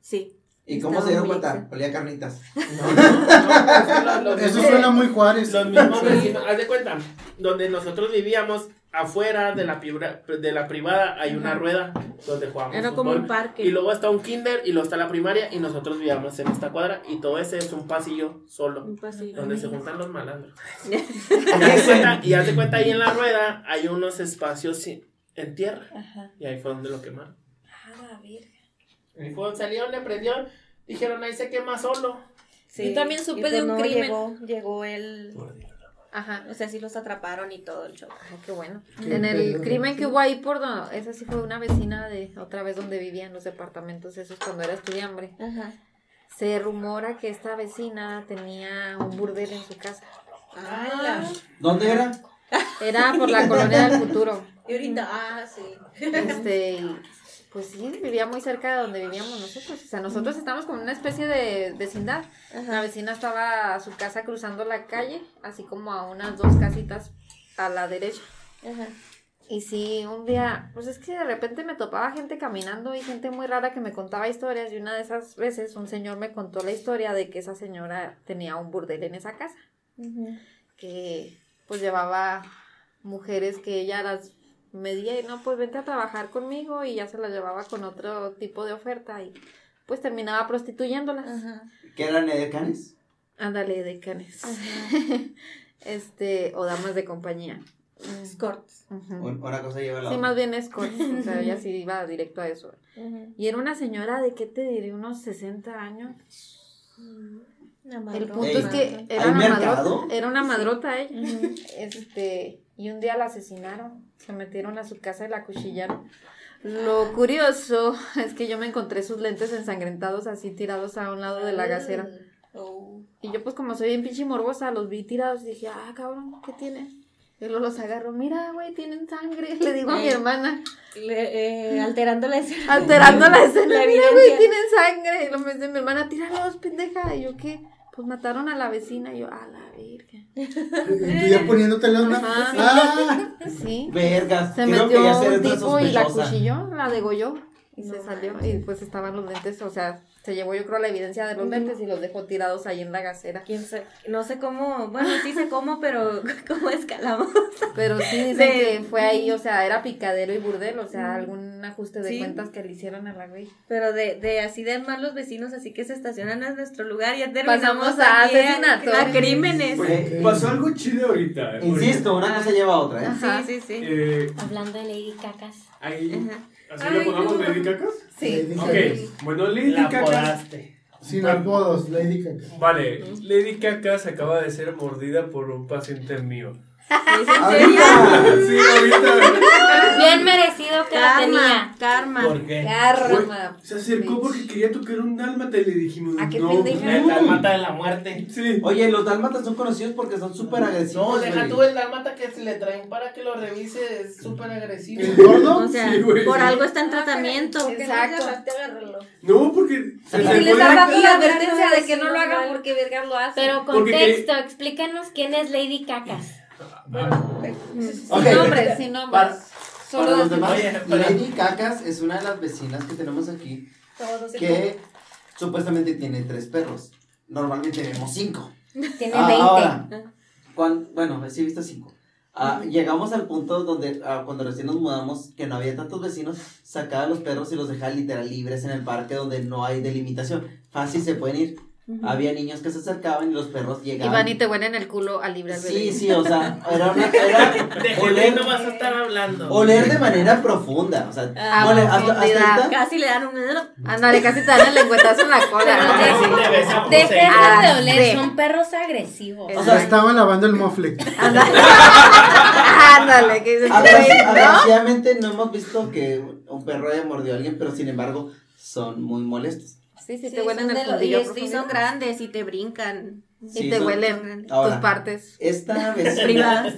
Speaker 1: Sí.
Speaker 9: ¿Y cómo se dieron cuenta? Olía a carnitas.
Speaker 5: No, no, no, es que los- los
Speaker 6: Eso
Speaker 5: mismos-
Speaker 6: suena muy Juárez.
Speaker 5: Los mismos vecinos, haz de cuenta, donde nosotros vivíamos, afuera de la, pibra- de la privada hay una rueda donde jugamos
Speaker 1: Era como
Speaker 5: fútbol.
Speaker 1: un parque.
Speaker 5: Y luego está un kinder y luego está la primaria y nosotros vivíamos en esta cuadra y todo ese es un pasillo solo.
Speaker 1: Un pasillo.
Speaker 5: Donde se juntan los malandros. y, haz de cuenta, y cuenta ahí en la rueda hay unos espacios sin- en tierra.
Speaker 2: Ajá.
Speaker 5: Y ahí fue donde lo quemaron.
Speaker 2: Ah, la virgen.
Speaker 5: Y fue, salieron, le prendieron, dijeron ahí se quema solo.
Speaker 1: Sí.
Speaker 2: Yo también supe
Speaker 1: Y pues
Speaker 2: de un
Speaker 1: no,
Speaker 2: crimen.
Speaker 1: Llegó, llegó el...
Speaker 2: Ajá.
Speaker 1: O sea, sí los atraparon y todo el show.
Speaker 2: Ay, qué bueno.
Speaker 6: Qué
Speaker 2: en el crimen que hubo ahí por do- esa sí fue una vecina de otra vez donde vivía en los departamentos esos cuando era estudiante.
Speaker 1: Ajá.
Speaker 2: Se rumora que esta vecina tenía un burdel en su casa.
Speaker 9: ¿Dónde era?
Speaker 2: Era por la colonia del futuro.
Speaker 1: Y ahorita, ah, sí.
Speaker 2: Este, y, pues sí, vivía muy cerca de donde vivíamos nosotros. O sea, nosotros estamos como en una especie de vecindad. La vecina estaba a su casa cruzando la calle, así como a unas dos casitas a la derecha.
Speaker 1: Ajá.
Speaker 2: Y sí, un día, pues es que de repente me topaba gente caminando y gente muy rara que me contaba historias. Y una de esas veces un señor me contó la historia de que esa señora tenía un burdel en esa casa. Que pues llevaba mujeres que ella las medía y no, pues vente a trabajar conmigo y ya se las llevaba con otro tipo de oferta y pues terminaba prostituyéndolas.
Speaker 9: ¿Qué eran edecanes?
Speaker 2: Ándale, de canes. este, o damas de compañía.
Speaker 1: Escorts.
Speaker 2: Ujú.
Speaker 9: Un- Una cosa lleva a la
Speaker 2: Sí,
Speaker 9: otra.
Speaker 2: más bien escort. O sea, ella sí iba directo a eso. Y era una señora de, ¿qué te diré? Unos 60 años. El punto
Speaker 9: Ey,
Speaker 2: es que era
Speaker 9: ¿hay
Speaker 2: una
Speaker 9: mercado?
Speaker 2: madrota. Era una madrota ella. Este, y un día la asesinaron. Se metieron a su casa y la acuchillaron. Lo curioso es que yo me encontré sus lentes ensangrentados así tirados a un lado de la gasera. Y yo pues como soy bien pinche morbosa, los vi tirados y dije, ah, cabrón, ¿qué tiene? Y luego los agarro, mira, güey, tienen sangre. Le digo a mi hermana,
Speaker 1: Le- eh, alterando la escena.
Speaker 2: alterando la escena,
Speaker 1: La
Speaker 2: mira, güey, tienen sangre. Y luego me dice mi hermana, tíralos, pendeja. Y yo, ¿qué? Pues mataron a la vecina. Y yo, a la virgen.
Speaker 6: Tú ya poniéndote la una. Ah,
Speaker 2: Sí.
Speaker 9: Vergas.
Speaker 2: Se
Speaker 9: creo
Speaker 2: metió
Speaker 9: que ya
Speaker 2: un tipo y la cuchilló, la degolló. Y se salió. Y pues estaban los lentes, o sea, se llevó yo creo la evidencia de los lentes y los dejó tirados ahí en la gasera.
Speaker 1: ¿Quién sé? No sé cómo, bueno, sí sé cómo, pero cómo escalamos.
Speaker 2: Pero sí dicen
Speaker 1: De-
Speaker 2: que fue ahí, o sea, era picadero y burdel, o sea, algún ajuste de
Speaker 1: Sí.
Speaker 2: cuentas que le hicieron a la güey.
Speaker 1: Pero de, de así de malos vecinos, así que se estacionan a nuestro lugar, ya terminamos
Speaker 2: Pasamos a
Speaker 1: aquí
Speaker 2: asesinato.
Speaker 1: a crímenes.
Speaker 7: Pasó algo chido ahorita. eh,
Speaker 9: Insisto, una cosa lleva a otra, ¿eh?
Speaker 2: Ajá.
Speaker 1: Sí, sí, sí.
Speaker 7: Eh,
Speaker 8: Hablando de Lady Cacas.
Speaker 7: ahí,
Speaker 1: Ajá.
Speaker 7: ¿Así le ponemos Lady Cacas?
Speaker 2: Sí.
Speaker 7: Ok, bueno, Lady
Speaker 5: La
Speaker 7: Cacas.
Speaker 5: podaste.
Speaker 6: sin apodos, Lady Caca.
Speaker 7: Vale, Lady Cacas acaba de ser mordida por un paciente mío.
Speaker 9: Ahorita.
Speaker 7: Sí, ahorita.
Speaker 8: Bien merecido que la tenía.
Speaker 1: Karma, karma.
Speaker 5: ¿Por qué?
Speaker 2: Karma.
Speaker 7: Se acercó porque quería tocar un dálmata y le dijimos,
Speaker 2: ¿A qué
Speaker 7: no.
Speaker 2: pendeja?
Speaker 5: El dálmata de la muerte.
Speaker 7: Sí.
Speaker 9: Oye, los dálmatas son conocidos porque son súper agresivos.
Speaker 5: No, deja tú el dálmata que se le traen para que lo revise, es súper agresivo.
Speaker 6: ¿El gordo?
Speaker 1: O sea,
Speaker 7: Sí, güey.
Speaker 1: por algo está en tratamiento.
Speaker 2: Exacto.
Speaker 7: No, porque se
Speaker 2: Y les dando la advertencia de que no lo hagan porque vergas lo hacen.
Speaker 8: Pero contexto, explícanos quién es Lady Cacas.
Speaker 9: Ok,
Speaker 2: sin nombres, sin nombres.
Speaker 9: Para-
Speaker 2: Solo
Speaker 9: Para los demás, Lady Cacas es una de las vecinas que tenemos aquí que supuestamente tiene tres perros. Normalmente tenemos cinco.
Speaker 8: Tiene
Speaker 9: Ah,
Speaker 8: 20.
Speaker 9: ahora,
Speaker 4: cuan- bueno, sí he visto cinco. Ah, llegamos al punto donde ah, cuando recién nos mudamos, que no había tantos vecinos, sacaba a los perros y los dejaba literal libres en el parque donde no hay delimitación. Fácil se pueden ir. Había niños que se acercaban y los perros
Speaker 2: Y
Speaker 4: llegaban.
Speaker 2: van y te huelen el culo al libre albedrío.
Speaker 4: Sí, sí, o sea, era una, era
Speaker 5: De
Speaker 4: oler,
Speaker 5: no vas a estar hablando.
Speaker 4: oler de manera profunda, o sea,
Speaker 2: Ah,
Speaker 4: oler- hasta, hasta
Speaker 1: Casi le dan un.
Speaker 2: Ándale, casi te dan el lengüetazo en la cola. ¿no?
Speaker 8: de-
Speaker 2: Ah,
Speaker 8: de oler, son perros agresivos.
Speaker 6: O sea, estaban lavando el mofle.
Speaker 2: Ándale. Ándale, que
Speaker 4: agraciadamente no hemos visto que un perro haya mordido a alguien, pero sin embargo son muy molestos.
Speaker 2: Sí, sí,
Speaker 1: Sí,
Speaker 2: te huelen el
Speaker 1: de los-
Speaker 2: fundillo
Speaker 1: y,
Speaker 2: profundo.
Speaker 1: son grandes y te brincan.
Speaker 2: Y te
Speaker 4: son-
Speaker 2: huelen
Speaker 4: Ahora,
Speaker 2: tus partes.
Speaker 4: Esta vez
Speaker 1: Privadas.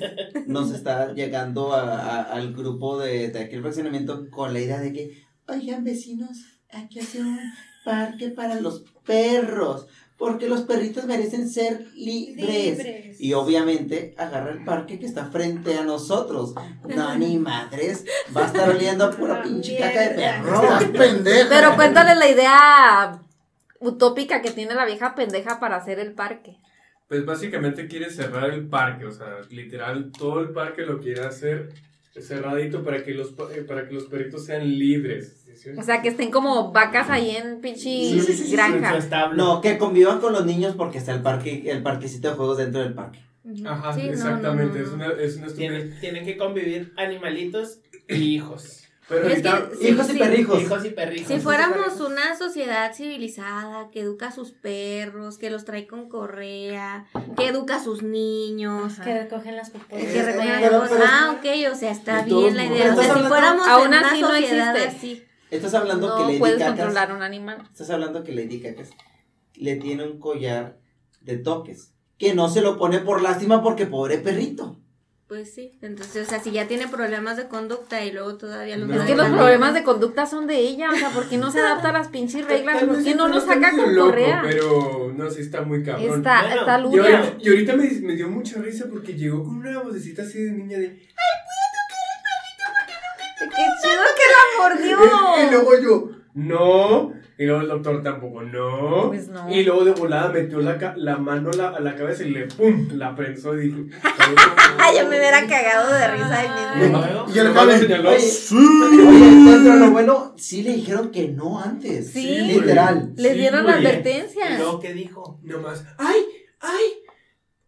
Speaker 4: nos está llegando a- a- al grupo de, de aquí el fraccionamiento con la idea de que, oigan vecinos, hay que hacer un parque para los perros, porque los perritos merecen ser libres. Y obviamente agarra el parque que está frente a nosotros. No, ni madres, va a estar oliendo a pura pinche caca de perro.
Speaker 6: Pendeja.
Speaker 2: Pero cuéntale la idea utópica que tiene la vieja pendeja para hacer el parque.
Speaker 7: Pues básicamente quiere cerrar el parque, o sea, literal, todo el parque lo quiere hacer cerradito para que los, pa- eh, para que los perritos sean libres. ¿Sí?
Speaker 2: O sea, que estén como vacas ahí en pinche
Speaker 4: Sí, sí, sí, sí,
Speaker 2: granja.
Speaker 4: No, que convivan con los niños porque está el parque, el parquecito de juegos dentro del parque.
Speaker 7: Ajá,
Speaker 1: no,
Speaker 7: exactamente,
Speaker 1: no, no,
Speaker 7: es una, es una estupidez.
Speaker 5: Tienen, tienen que convivir animalitos y hijos.
Speaker 7: Pero
Speaker 1: Es que-
Speaker 7: ahorita,
Speaker 1: Sí,
Speaker 4: Hijos y perrijos.
Speaker 5: Hijos y perrijos.
Speaker 1: Si fuéramos una sociedad civilizada que educa a sus perros, que los trae con correa, que educa a sus niños,
Speaker 8: Que recogen las popos.
Speaker 1: que recogen las
Speaker 4: Pero-
Speaker 1: cosas.
Speaker 4: pero-
Speaker 1: Ah, ok, o sea, está bien la idea. O sea, si fuéramos
Speaker 2: Aún
Speaker 1: en una
Speaker 2: así no
Speaker 1: sociedad
Speaker 2: existe.
Speaker 1: así.
Speaker 4: Estás hablando que
Speaker 2: No
Speaker 4: Lady
Speaker 2: puedes
Speaker 4: Cacas.
Speaker 2: controlar un animal.
Speaker 4: Estás hablando que Lady Cacas le tiene un collar de toques. Que no se lo pone por lástima porque pobre perrito.
Speaker 1: Pues sí, entonces, o sea, si ya tiene problemas de conducta y luego todavía los
Speaker 7: No.
Speaker 2: Es que los problemas de conducta son de ella, o sea, ¿por qué no se adapta a las pinches reglas? ¿Por qué no lo
Speaker 7: está
Speaker 2: saca con
Speaker 7: loco,
Speaker 2: correa?
Speaker 7: Pero no, sí está muy cabrón.
Speaker 2: Está,
Speaker 5: Bueno,
Speaker 2: está
Speaker 7: Y
Speaker 2: luya.
Speaker 7: ahorita, y ahorita me, me dio mucha risa porque llegó con una vocecita así de niña de...
Speaker 2: ¡Qué chido la mordió!
Speaker 7: Y luego yo, no. Y luego el doctor tampoco, no.
Speaker 2: Pues no.
Speaker 7: Y luego de volada metió la, la mano a la, a la cabeza y le pum, la prensó y dije.
Speaker 2: Ay, yo me hubiera cagado de risa
Speaker 5: Y
Speaker 2: mismo.
Speaker 5: luego,
Speaker 6: Y el Javi,
Speaker 7: señaló.
Speaker 6: Sí.
Speaker 4: De lo bueno, sí le dijeron que no antes.
Speaker 2: Sí.
Speaker 4: Literal.
Speaker 2: Les
Speaker 7: Sí,
Speaker 2: dieron
Speaker 7: güey.
Speaker 5: ¿y luego qué dijo?
Speaker 7: Nomás, ay, ay,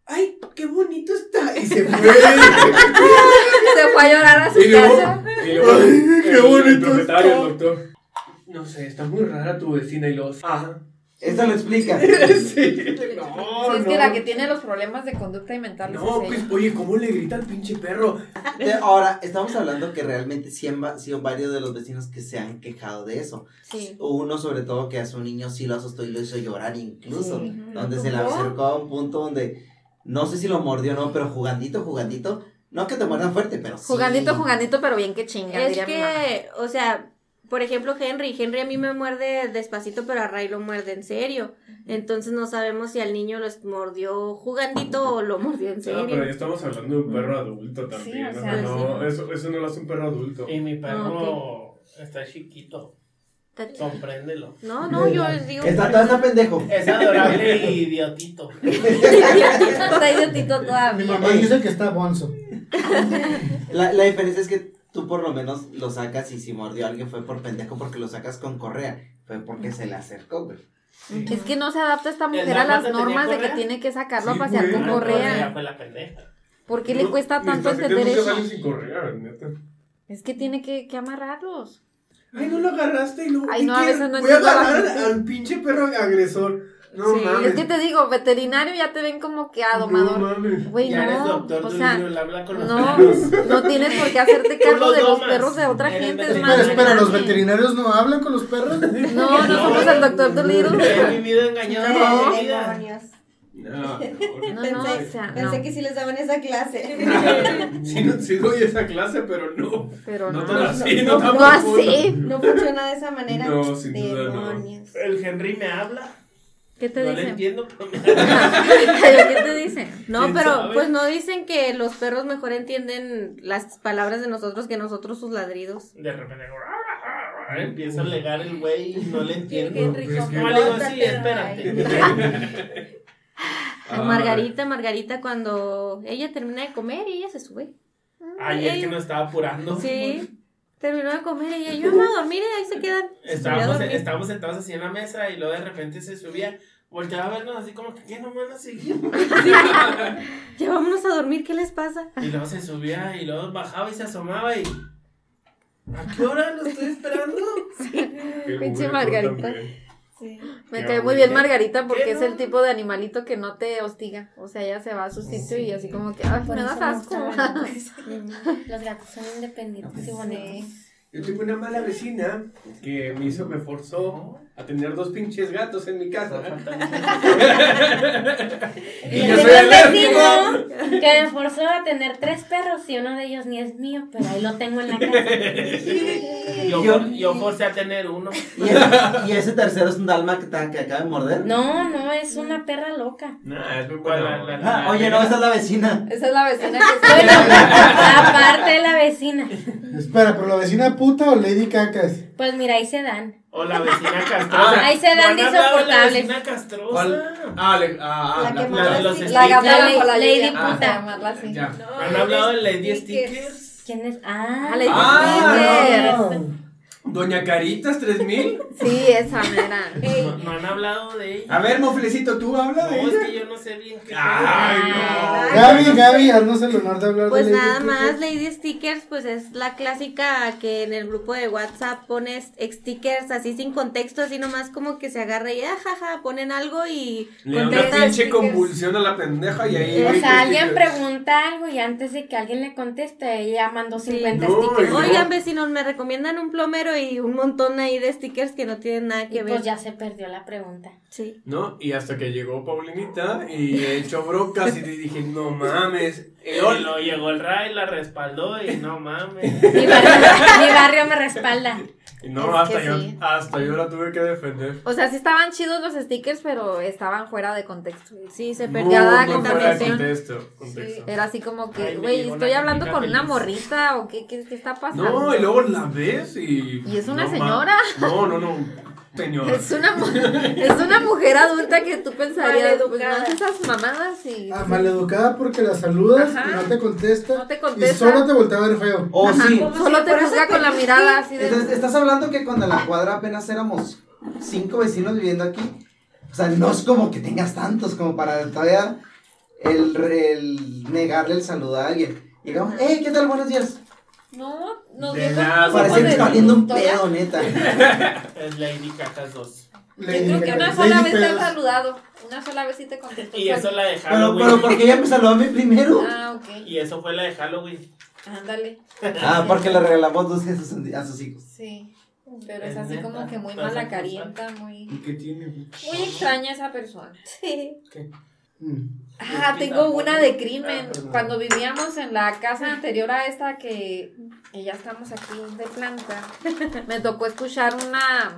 Speaker 7: ay, qué bonito está. Y se fue.
Speaker 2: Se fue a llorar a su
Speaker 7: y luego,
Speaker 2: casa.
Speaker 7: y luego
Speaker 6: Ay, qué
Speaker 7: el- el
Speaker 6: bonito
Speaker 7: propietario,
Speaker 6: está.
Speaker 7: el doctor. No sé, está muy rara tu vecina y los. Ajá.
Speaker 4: Eso lo explica.
Speaker 7: sí. No,
Speaker 2: Sí, es que la que tiene los problemas de conducta y mentales
Speaker 7: No,
Speaker 2: es
Speaker 7: pues,
Speaker 2: ella.
Speaker 7: oye, ¿cómo le grita al pinche perro?
Speaker 4: Ahora, estamos hablando que realmente sí han sido varios de los vecinos que se han quejado de eso.
Speaker 2: Sí.
Speaker 4: Uno, sobre todo, que a su niño sí lo asustó y lo hizo llorar incluso.
Speaker 2: Sí.
Speaker 4: Donde se le acercó a un punto donde, no sé si lo mordió o no, pero jugandito, jugandito. No que te muerdan fuerte, pero sí.
Speaker 2: Jugandito, jugandito, pero bien que chinga,
Speaker 1: Es
Speaker 2: diría
Speaker 1: que, o sea, por ejemplo, Henry. Henry a mí me muerde despacito, pero a Ray lo muerde en serio. Entonces no sabemos si al niño lo mordió jugandito o lo mordió en
Speaker 7: No, pero ya
Speaker 1: serio.
Speaker 7: estamos hablando de un perro adulto también.
Speaker 2: o sea,
Speaker 7: no, eso, eso no lo hace un perro adulto.
Speaker 5: Y mi perro
Speaker 2: Ah,
Speaker 5: está chiquito. Compréndelo.
Speaker 1: No, no, yo digo.
Speaker 4: Está, está, está pendejo.
Speaker 5: Es adorable y idiotito.
Speaker 2: Está idiotito
Speaker 6: Mi
Speaker 2: todavía.
Speaker 6: mamá dice que está bonzo.
Speaker 4: La, la diferencia es que tú por lo menos lo sacas y si mordió a alguien fue por pendejo porque lo sacas con correa. Fue porque se le acercó, güey.
Speaker 2: Es que no se adapta esta mujer
Speaker 5: ¿El
Speaker 2: a las normas de que tiene que sacarlo
Speaker 7: Sí,
Speaker 2: a pasear con
Speaker 5: Correa
Speaker 2: correa.
Speaker 5: fue la pendeja.
Speaker 2: ¿Por qué le cuesta tanto entender eso?
Speaker 7: salen sin correa, neta.
Speaker 2: Es que tiene que, que amarrarlos.
Speaker 7: Ay, no lo agarraste y luego.
Speaker 2: Ay,
Speaker 7: ¿y
Speaker 2: no, a veces no
Speaker 7: Voy a
Speaker 2: a
Speaker 7: agarrar al pinche perro agresor. No
Speaker 1: Sí,
Speaker 7: mames.
Speaker 2: Es que te digo, veterinario ya te ven como que
Speaker 7: No
Speaker 2: adomador.
Speaker 7: mames.
Speaker 2: Güey,
Speaker 5: Ya eres
Speaker 2: no.
Speaker 5: doctor
Speaker 2: O sea,
Speaker 5: libro, él habla con los
Speaker 2: no,
Speaker 5: perros.
Speaker 2: no tienes por qué hacerte cargo
Speaker 5: los
Speaker 2: de los
Speaker 5: domas.
Speaker 2: perros de otra
Speaker 5: Eres
Speaker 2: gente. Es
Speaker 5: veterinario.
Speaker 2: más
Speaker 6: Espera, espera, ¿los veterinarios no hablan con los perros?
Speaker 2: No, no somos el doctor Dolittle.
Speaker 5: He vivido engañado
Speaker 2: No.
Speaker 7: No, no.
Speaker 2: No, no, o sea,
Speaker 1: Pensé
Speaker 2: no.
Speaker 1: que sí les daban esa clase.
Speaker 7: Sí, no, sí doy esa clase, pero no.
Speaker 2: Pero
Speaker 7: No
Speaker 2: no.
Speaker 7: así,
Speaker 2: no,
Speaker 7: no
Speaker 2: así.
Speaker 1: No funciona de esa manera.
Speaker 7: No, sin duda no.
Speaker 1: Demonios.
Speaker 5: El Henry me habla.
Speaker 2: ¿Qué te
Speaker 5: no le
Speaker 2: dicen?
Speaker 5: entiendo, pero me
Speaker 2: ¿Pero qué te dicen?
Speaker 1: No,
Speaker 5: ¿Quién
Speaker 1: pero
Speaker 5: sabe?
Speaker 1: pues no dicen que los perros mejor entienden las palabras de nosotros que nosotros sus ladridos.
Speaker 5: De repente empieza a alegar el güey y no le entiendo.
Speaker 1: Henry,
Speaker 7: pues es que-
Speaker 5: No le digo, sí, espérate.
Speaker 1: A Margarita, Margarita cuando ella termina de comer y ella se sube.
Speaker 5: Ayer que
Speaker 1: Ey.
Speaker 5: nos estaba apurando.
Speaker 1: Sí. Terminó de comer y ella, yo me voy a dormir y ahí se quedan.
Speaker 5: Estábamos, sentados así en la mesa y luego de repente se subía, volteaba a vernos así como que, ¿qué no me van a seguir?
Speaker 1: Ya vámonos a dormir, ¿qué les pasa?
Speaker 5: Y luego se subía y luego bajaba y se asomaba y... ¿A qué hora lo estoy esperando?
Speaker 2: Pinche Margarita. Me cae muy bien. Margarita porque
Speaker 5: ¿Qué
Speaker 2: es
Speaker 5: no?
Speaker 2: el tipo de animalito que no te hostiga. O sea, ella se va a su sitio y así como que, ay,
Speaker 8: Por
Speaker 2: me das asco.
Speaker 8: gustan los gatos. Los gatos son independientes y bonitos.
Speaker 7: Yo tengo una mala vecina que me hizo, me forzó a tener dos pinches gatos en mi casa. y yo soy alérgico.
Speaker 8: vecino que me forzó a tener tres perros y uno de ellos ni es mío, pero ahí lo tengo en la casa.
Speaker 5: Yo,
Speaker 4: Yo-
Speaker 5: yo forcé a tener uno.
Speaker 4: ¿Y ese, y ese tercero es un dalmata que acaba de morder.
Speaker 8: No, no, es una perra loca.
Speaker 7: Nah, es muy
Speaker 5: ¿Cuál,
Speaker 7: buena.
Speaker 5: la- la-
Speaker 4: Ah, oye, no, esa es la vecina.
Speaker 2: Esa es la vecina que
Speaker 8: Bueno,
Speaker 2: está
Speaker 8: aparte de la vecina.
Speaker 6: Espera, pero la vecina puta o Lady Cacas.
Speaker 8: Pues mira, ahí se dan.
Speaker 5: O la vecina castrosa.
Speaker 8: Ahí se dan
Speaker 5: ¿No de La
Speaker 8: insoportables.
Speaker 5: vecina castrosa.
Speaker 7: ¿Cuál? Ah, le- ah, ah,
Speaker 3: La que
Speaker 7: la-
Speaker 5: de los
Speaker 3: así.
Speaker 2: La
Speaker 8: Lady
Speaker 2: lluvia.
Speaker 8: Puta.
Speaker 2: Vamos a llamarla así.
Speaker 7: Ya.
Speaker 5: ¿Han hablado de Lady Stickers?
Speaker 8: ¿Quién es? Ah,
Speaker 2: Ah, Lady
Speaker 7: Ah,
Speaker 2: Stickers.
Speaker 7: Doña Caritas 3000.
Speaker 2: Sí, esa mera.
Speaker 5: No, no han hablado de ella.
Speaker 7: A ver, Moflecito, tú habla de
Speaker 5: No, es
Speaker 7: ella.
Speaker 5: que yo no sé bien qué.
Speaker 7: Ay,
Speaker 8: Ah.
Speaker 7: no.
Speaker 6: Gaby, Gaby, haznos el honor de hablar
Speaker 1: Pues
Speaker 6: de Lady
Speaker 1: nada más, Lady Stickers, pues es la clásica que en el grupo de WhatsApp pones stickers así sin contexto, así nomás como que se agarra y ajaja, ponen algo y
Speaker 7: Le da una pinche
Speaker 1: stickers.
Speaker 7: convulsión a la pendeja y ahí.
Speaker 8: O sea, alguien
Speaker 7: stickers.
Speaker 8: pregunta algo y antes de que alguien le conteste, ella mandó
Speaker 1: Sí.
Speaker 8: 50
Speaker 7: No,
Speaker 8: stickers.
Speaker 1: Oigan, vecinos, me recomiendan un plomero y un montón ahí de stickers que no tienen nada
Speaker 8: Y
Speaker 1: que ver.
Speaker 8: pues ya se perdió la pregunta.
Speaker 1: Sí.
Speaker 7: ¿No? Y hasta que llegó Paulinita y echó brocas y dije, no mames.
Speaker 5: Y luego llegó el Ray, la respaldó y no mames.
Speaker 8: Mi barrio, mi barrio me respalda.
Speaker 7: Y no,
Speaker 2: Es
Speaker 7: hasta yo,
Speaker 2: sí.
Speaker 7: hasta yo la tuve que defender.
Speaker 2: O sea, sí estaban chidos los stickers, pero estaban fuera de contexto.
Speaker 1: Sí, se perdió la contaminación.
Speaker 7: contexto. contexto.
Speaker 2: Era así como que, güey, estoy hablando con una morrita o qué, qué, qué está pasando.
Speaker 7: No, y luego la ves y.
Speaker 2: Y es una
Speaker 7: no, ma-
Speaker 2: señora.
Speaker 7: No, no, no. Señora.
Speaker 2: Es una, es una mujer adulta que tú pensarías, pues no esas mamadas y
Speaker 6: Ah, maleducada porque la saludas
Speaker 2: Ajá.
Speaker 6: y no te contesta.
Speaker 2: no te
Speaker 6: Y
Speaker 2: contesta.
Speaker 6: solo te voltea a ver feo.
Speaker 4: Oh, sí.
Speaker 2: Solo te juzga con la mirada así de...
Speaker 4: Entonces, estás hablando que cuando en la cuadra apenas éramos cinco vecinos viviendo aquí. O sea, no es como que tengas tantos como para todavía el, el negarle el saludo a alguien. Y digamos, hey, ¿qué tal? Buenos días.
Speaker 2: No, nos
Speaker 7: De nada,
Speaker 4: Parece que está viendo un pedo, neta.
Speaker 5: Es Lady Cacas 2.
Speaker 2: Yo creo que una sola vez te han saludado. Una sola vez sí te contestó.
Speaker 5: Y eso la de
Speaker 4: Pero,
Speaker 5: Halloween.
Speaker 4: pero porque ella me saludó a mí primero.
Speaker 2: Ah, ok.
Speaker 5: Y eso fue la de Halloween.
Speaker 2: Ándale.
Speaker 4: Ah, porque le regalamos a sus, a sus hijos.
Speaker 2: Sí. Pero es
Speaker 5: Es
Speaker 2: así
Speaker 5: neta.
Speaker 2: como que muy malacarienta, muy...
Speaker 7: ¿Y qué tiene?
Speaker 2: Muy extraña esa persona.
Speaker 1: Sí.
Speaker 6: Mm.
Speaker 2: Ah, tengo una de crimen. Cuando vivíamos en la casa anterior a esta que, que ya estamos aquí de planta, me tocó escuchar una,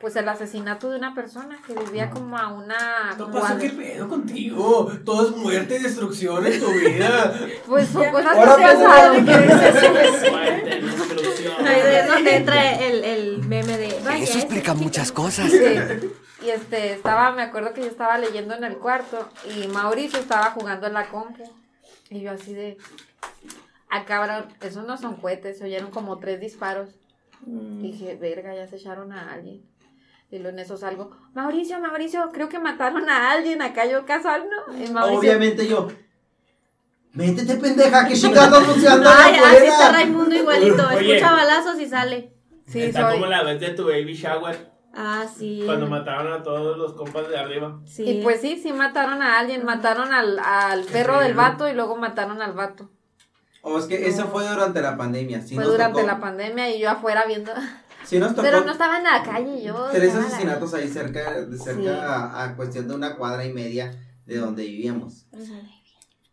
Speaker 2: pues el asesinato de una persona que vivía como a una
Speaker 7: ¿No pasó qué pedo contigo? Todo es muerte y destrucción en tu vida.
Speaker 2: Pues son cosas
Speaker 4: Ahora
Speaker 2: que han pasado.
Speaker 5: Muerte, destrucción.
Speaker 1: Ahí es donde entra el, el meme de.
Speaker 10: Eso
Speaker 1: ese
Speaker 10: explica
Speaker 1: chico".
Speaker 10: muchas cosas.
Speaker 2: Sí. Y este, estaba, me acuerdo que yo estaba leyendo en el cuarto y Mauricio estaba jugando en la compu. Y yo así de, ah cabrón, esos no son cohetes, se oyeron como tres disparos. Dije, verga, ya se echaron a alguien. Y luego en eso salgo, Mauricio, Mauricio, creo que mataron a alguien acá yo casual, ¿no? Y Mauricio,
Speaker 4: Obviamente yo. Métete, pendeja, que chingados funcionando
Speaker 1: Ay, así está. Raimundo igualito.
Speaker 5: Oye.
Speaker 1: Escucha balazos y sale.
Speaker 2: sí,
Speaker 5: Está
Speaker 2: soy.
Speaker 5: como la vez de tu baby shower.
Speaker 1: Ah, sí.
Speaker 5: Cuando mataron a todos los compas de arriba.
Speaker 1: Sí.
Speaker 2: Y pues sí, sí mataron a alguien, mataron al, al perro del vato y luego mataron al vato.
Speaker 4: O Oh, es que eso fue durante la pandemia. Sí
Speaker 2: Fue
Speaker 4: nos
Speaker 2: durante
Speaker 4: tocó-
Speaker 2: la pandemia y yo afuera viendo.
Speaker 4: Sí nos tocó
Speaker 2: Pero no estaba en la calle yo.
Speaker 4: tres asesinatos ahí cerca, de cerca
Speaker 2: Sí.
Speaker 4: a, a cuestión de una cuadra y media de donde vivíamos.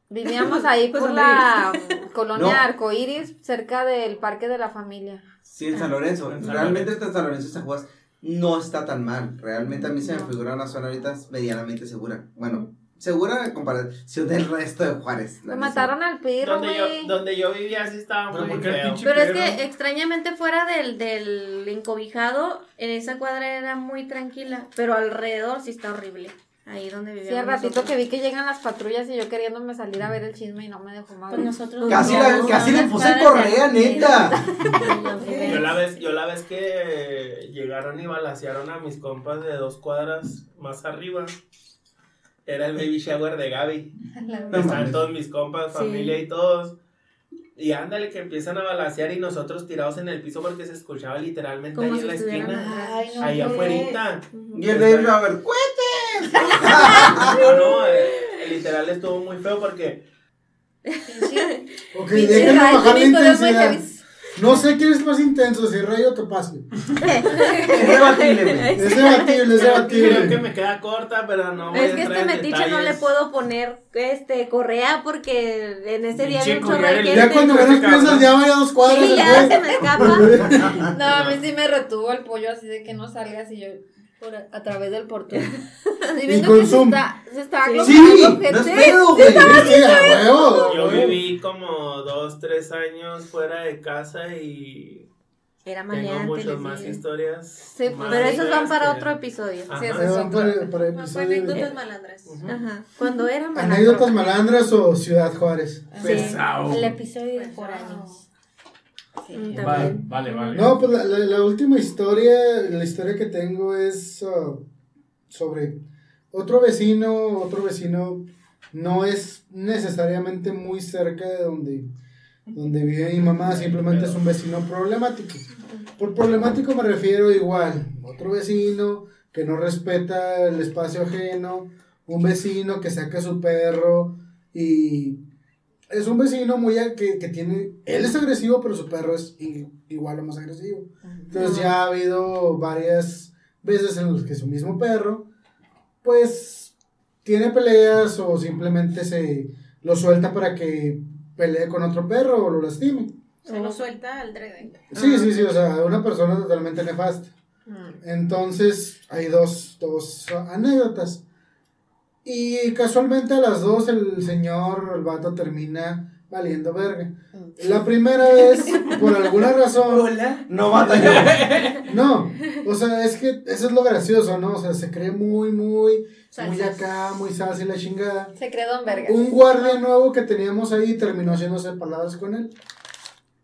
Speaker 2: Vivíamos ahí
Speaker 1: Pues
Speaker 2: por la colonia
Speaker 4: No.
Speaker 2: Arcoíris, cerca del Parque de la Familia.
Speaker 4: Sí, en San Lorenzo.
Speaker 5: En San
Speaker 4: Realmente en San Lorenzo San Juan no está tan mal. Realmente a mí se me figura una zona ahorita medianamente segura. Bueno, segura en comparación del resto de Juárez. neta.
Speaker 2: mataron al perro,
Speaker 5: Donde yo,
Speaker 2: güey.
Speaker 5: donde yo vivía sí estaba
Speaker 7: Pero
Speaker 5: muy
Speaker 7: ¿por qué el
Speaker 5: feo.
Speaker 7: pinche-
Speaker 1: Pero es
Speaker 7: Pero-
Speaker 1: que extrañamente fuera del, del encobijado, en esa cuadra era muy tranquila, pero alrededor sí está horrible. Ahí donde
Speaker 2: Sí,
Speaker 1: vivíamos
Speaker 2: al ratito
Speaker 1: nosotros.
Speaker 2: que vi que llegan las patrullas y yo queriéndome salir a ver el chisme y no me dejó más.
Speaker 8: Pues nosotros
Speaker 9: Casi,
Speaker 8: no,
Speaker 9: la,
Speaker 8: no,
Speaker 9: casi
Speaker 8: no,
Speaker 9: le puse correa, neta.
Speaker 5: Yo la vez, yo la vez que llegaron y balacearon a mis compas de dos cuadras más arriba. Era el baby shower de Gaby. Estaban todos mis compas, familia y todos. Y ándale que empiezan a balacear y nosotros tirados en el piso porque se escuchaba literalmente ahí
Speaker 1: si
Speaker 5: en la esquina.
Speaker 2: Ay, no,
Speaker 5: Ahí
Speaker 2: qué-
Speaker 5: afuera.
Speaker 4: Y el baby shower,
Speaker 5: No, no, eh, literal estuvo muy feo porque
Speaker 6: Ok, déjenme bajar la intensidad. No sé quién es más intenso, si Ray o Topacio.
Speaker 4: es debatible.
Speaker 6: Es debatible, es
Speaker 5: creo que
Speaker 6: debatible.
Speaker 5: me queda corta, pero no voy
Speaker 1: Es
Speaker 5: a
Speaker 1: que
Speaker 5: entrar
Speaker 1: este metiche no le puedo poner este correa porque en ese día había un chorro de gente.
Speaker 6: Ya cuando menos piensas, ya vaya a dos cuadras.
Speaker 1: Sí, ya se me escapa.
Speaker 2: No, a mí sí me retuvo el pollo así de que no salgas y yo por a, a través del portón. Estoy viendo
Speaker 6: con
Speaker 2: que se
Speaker 6: Zoom.
Speaker 2: está, se está
Speaker 6: Sí,
Speaker 2: aglomerando
Speaker 9: No es
Speaker 2: gente.
Speaker 9: pedo, güey.
Speaker 6: Sí.
Speaker 5: Yo viví como dos, tres años fuera de casa y
Speaker 1: Era
Speaker 5: tengo
Speaker 1: maleante.
Speaker 5: muchas más
Speaker 1: digo.
Speaker 5: historias.
Speaker 2: Sí, pues,
Speaker 5: más
Speaker 1: Pero esos van para
Speaker 5: que-
Speaker 1: otro episodio.
Speaker 5: Ajá.
Speaker 2: Sí, eso
Speaker 6: Ahí
Speaker 2: es
Speaker 6: van para, para episodio
Speaker 3: anécdotas malandras.
Speaker 5: Ujú.
Speaker 1: Ajá. Cuando era
Speaker 6: Anécdotas
Speaker 1: malandro.
Speaker 6: malandras o Ciudad Juárez.
Speaker 5: Pesado.
Speaker 8: El episodio de foráneos.
Speaker 1: Mm,
Speaker 5: Vale, vale, vale.
Speaker 6: No, pues la, la- la última historia, la historia que tengo es uh, sobre otro vecino, otro vecino no es necesariamente muy cerca de donde, donde vive mi mamá, simplemente es un vecino problemático. Por problemático me refiero igual, otro vecino que no respeta el espacio ajeno, un vecino que saca a su perro y es un vecino muy que, que tiene, él es agresivo, pero su perro es igual o más agresivo. Entonces ya ha habido varias veces en las que su mismo perro, pues, tiene peleas o simplemente se lo suelta para que pelee con otro perro o lo lastime.
Speaker 3: Se lo suelta al drede.
Speaker 6: Sí, sí, sí, o sea, una persona totalmente nefasta. Entonces, hay dos, dos anécdotas. Y casualmente a las dos el señor, el vato termina valiendo verga. La primera vez, por alguna razón,
Speaker 4: No batalló.
Speaker 6: no, o sea, es que eso es lo gracioso, ¿no? O sea, se cree muy, muy, muy
Speaker 3: Salsas.
Speaker 6: acá, muy salsa y la chingada.
Speaker 2: Se cree Don Vergas.
Speaker 6: Un guardia nuevo que teníamos ahí terminó haciéndose palabras con él.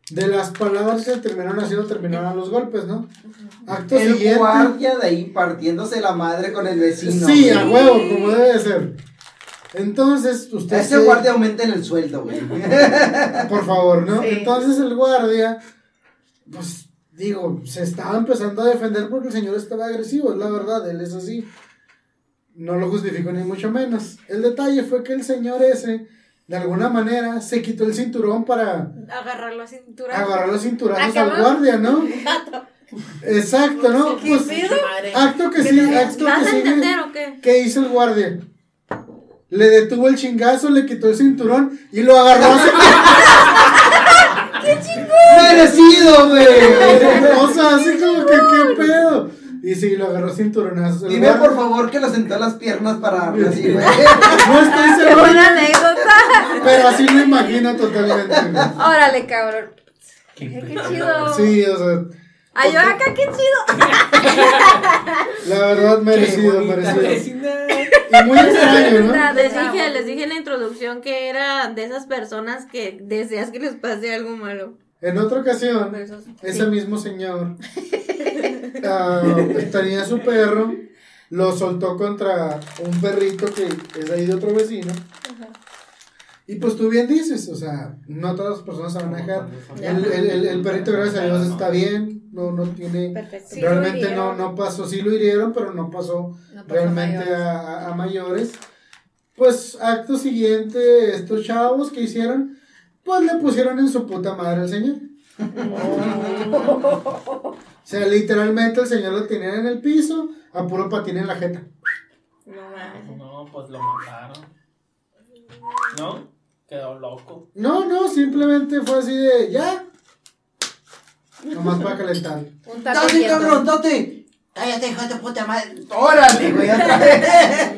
Speaker 6: De las palabras que se terminaron haciendo, terminaron los golpes, ¿no? Acto
Speaker 9: El
Speaker 6: siguiente.
Speaker 9: guardia de ahí partiéndose la madre con el vecino.
Speaker 6: Sí, a huevo, como debe de ser. Entonces, usted.
Speaker 9: Ese
Speaker 6: se-
Speaker 9: guardia aumenta en el sueldo, güey.
Speaker 6: Por favor, ¿no?
Speaker 2: Sí.
Speaker 6: Entonces el guardia, pues digo, se estaba empezando a defender porque el señor estaba agresivo, es la verdad, él es así. No lo justifico ni mucho menos. El detalle fue que el señor ese, de alguna manera, se quitó el cinturón para
Speaker 3: Agarrarlo a cintura.
Speaker 6: agarrar los cinturazos
Speaker 2: Ah,
Speaker 6: al guardia, ¿no? Exacto, ¿no?
Speaker 2: ¿Qué
Speaker 6: Pues, acto que sí, acto
Speaker 1: ¿Vas
Speaker 6: que
Speaker 1: a entender o qué?
Speaker 6: ¿Qué hizo el guardia? Le detuvo el chingazo, le quitó el cinturón y lo agarró a
Speaker 9: ¡Merecido, güey!
Speaker 6: O sea, así como que, ¿qué pedo? Y sí, lo agarró cinturonazos.
Speaker 9: Dime por favor que lo sentó las piernas para darle así, güey.
Speaker 6: No estoy
Speaker 2: Qué
Speaker 6: seguro,
Speaker 2: buena anécdota.
Speaker 6: pero así lo imagino totalmente.
Speaker 2: Órale, cabrón. Qué, qué chido.
Speaker 6: Sí, o sea,
Speaker 2: Ay, yo acá, qué chido.
Speaker 6: la verdad, merecido,
Speaker 5: Qué
Speaker 6: merecido. Y muy extraño, ¿no?
Speaker 1: Les dije, les dije en la introducción que era de esas personas que deseas que les pase algo malo.
Speaker 6: En otra ocasión, ese mismo señor ah, tenía su perro, lo soltó contra un perrito que es ahí de otro vecino. Y pues tú bien dices, o sea, no todas las personas se van a dejar. El, el, el, el perrito, gracias a Dios, está bien, no, no tiene,
Speaker 2: Perfecto.
Speaker 3: Sí, lo
Speaker 6: realmente no, no pasó, sí lo hirieron, pero no pasó
Speaker 2: No pasó
Speaker 6: realmente
Speaker 2: mayores.
Speaker 6: a, a- a mayores. Pues acto siguiente, estos chavos que hicieron, pues le pusieron en su puta madre al señor. O sea, literalmente el señor lo tenía en el piso, a puro patín en la jeta.
Speaker 1: No mames.
Speaker 5: No, pues lo mataron. ¿No? Quedó loco.
Speaker 6: No, no, simplemente fue así de, ya. Nomás para calentar.
Speaker 2: Un taco
Speaker 9: ¡Date,
Speaker 2: quieto.
Speaker 9: cabrón, date! ¡Cállate, hijo de puta madre! ¡Órale, güey, otra vez!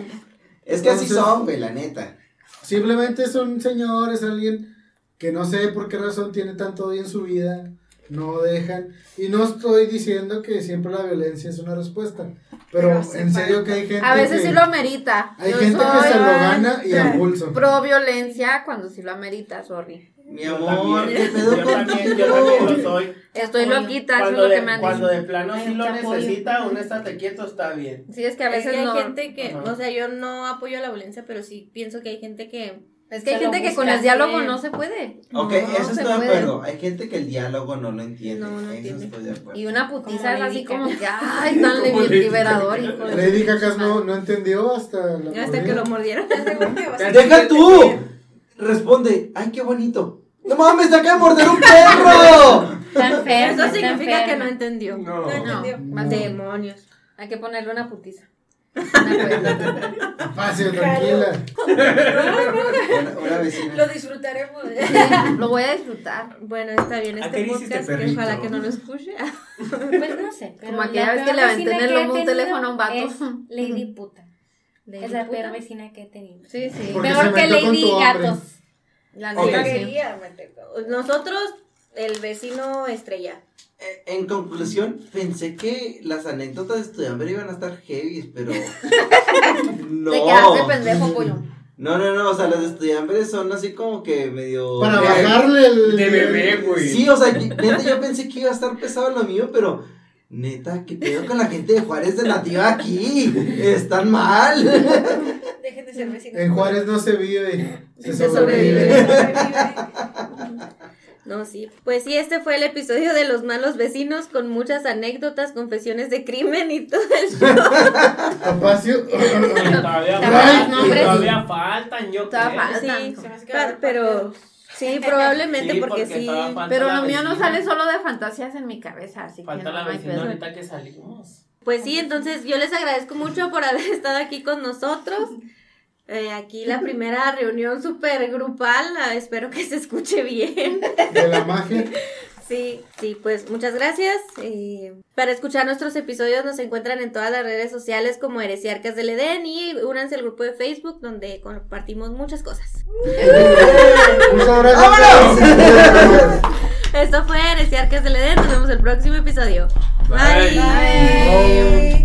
Speaker 9: Es que así son, güey, la neta.
Speaker 6: Simplemente es un señor, es alguien que no sé por qué razón tiene tanto odio en su vida. no dejan. Y no estoy diciendo que siempre la violencia es una respuesta, pero
Speaker 3: Pero
Speaker 6: en serio que hay gente
Speaker 2: A veces
Speaker 6: que,
Speaker 2: sí lo amerita.
Speaker 6: hay
Speaker 2: Yo
Speaker 6: gente que se lo gana y a pulso.
Speaker 2: Pro violencia cuando sí lo amerita, sorry.
Speaker 4: Mi amor,
Speaker 5: también,
Speaker 4: ¿qué pedo
Speaker 5: yo también, yo también lo soy.
Speaker 2: Estoy loquita, eso es
Speaker 5: Cuando
Speaker 2: lo que me han
Speaker 5: cuando
Speaker 2: dicho.
Speaker 5: de plano sí lo necesita, un estate quieto está bien.
Speaker 2: Sí, es que a
Speaker 1: Es
Speaker 2: veces
Speaker 1: que hay
Speaker 2: no.
Speaker 1: gente que,
Speaker 5: Ajá.
Speaker 1: o sea, yo no apoyo la violencia, pero sí pienso que hay gente que
Speaker 2: Es que hay gente que con el diálogo no se puede.
Speaker 4: Ok,
Speaker 2: No
Speaker 4: eso estoy de
Speaker 2: puede.
Speaker 4: acuerdo. Hay gente que el diálogo no lo entiende.
Speaker 1: No, no
Speaker 4: eso
Speaker 1: entiende.
Speaker 4: estoy de acuerdo.
Speaker 2: Y una putiza es así como que, ay, tan liberador,
Speaker 6: Lady Cacas no, no entendió hasta la
Speaker 1: hasta que lo mordieron.
Speaker 4: ¡Deja tú! Responde, ¡ay, qué bonito! ¡No mames, te acaba de morder un perro!
Speaker 8: Está enferma,
Speaker 1: Eso significa que no entendió.
Speaker 7: No.
Speaker 2: No, más bien.
Speaker 1: Demonios.
Speaker 2: Hay que ponerle una putiza.
Speaker 6: Fácil, tranquila.
Speaker 4: Una, una vecina.
Speaker 1: disfrutaremos.
Speaker 2: Sí, lo voy a disfrutar.
Speaker 1: Bueno, está bien, este podcast que ojalá que no lo escuche.
Speaker 8: Pues no sé.
Speaker 2: Como aquella
Speaker 8: la
Speaker 2: vez que le aventé en el lomo un teléfono a un vato.
Speaker 8: Lady Puta.
Speaker 2: Lady
Speaker 8: Es la
Speaker 2: puta.
Speaker 8: peor vecina que he tenido.
Speaker 2: Sí, sí.
Speaker 6: Porque
Speaker 8: Peor que Lady. Gatos.
Speaker 2: La
Speaker 4: Ok.
Speaker 2: neta, sí.
Speaker 1: Nosotros, el vecino estrella.
Speaker 4: En conclusión, pensé que las anécdotas de estudiante iban a estar heavy, pero. no.
Speaker 2: Te quedaste pendejo, pollo.
Speaker 4: No, no, no, o sea, las de estudiantes son así como que medio.
Speaker 6: Para
Speaker 4: de-
Speaker 6: bajarle el.
Speaker 7: De bebé, güey.
Speaker 4: Sí, o sea, yo- neta, yo pensé que iba a estar pesado lo mío, pero. Neta, ¿qué pedo con la gente de Juárez de nativa aquí? Están mal.
Speaker 1: Dejen de ser vecinos.
Speaker 6: En Juárez no se vive, se
Speaker 1: Se
Speaker 6: sobrevive.
Speaker 1: No, sí. Pues sí, este fue el episodio de los malos vecinos con muchas anécdotas, confesiones de crimen y todo el show.
Speaker 6: Apacio.
Speaker 5: Todavía, faltan,
Speaker 2: nombres.
Speaker 5: todavía faltan, yo
Speaker 2: Todavía
Speaker 5: creo.
Speaker 2: faltan.
Speaker 1: Sí, pero sí, probablemente
Speaker 5: Sí,
Speaker 1: porque,
Speaker 5: porque
Speaker 1: sí.
Speaker 2: Pero lo mío no sale solo de fantasías en mi cabeza, así que
Speaker 5: Falta
Speaker 2: no
Speaker 5: la vecina
Speaker 2: pedo.
Speaker 5: ahorita que salimos.
Speaker 1: Pues sí, entonces yo les agradezco mucho por haber estado aquí con nosotros. Eh, aquí la primera reunión súper grupal, espero que se escuche bien.
Speaker 6: De la magia.
Speaker 1: Sí, sí, pues muchas gracias. Eh, para escuchar nuestros episodios nos encuentran en todas las redes sociales como Heresiarcas del Edén y únanse al grupo de Facebook donde compartimos muchas cosas.
Speaker 6: Muchas gracias.
Speaker 1: Esto fue Heresiarcas del Edén, nos vemos el próximo episodio.
Speaker 7: Bye.
Speaker 1: Bye.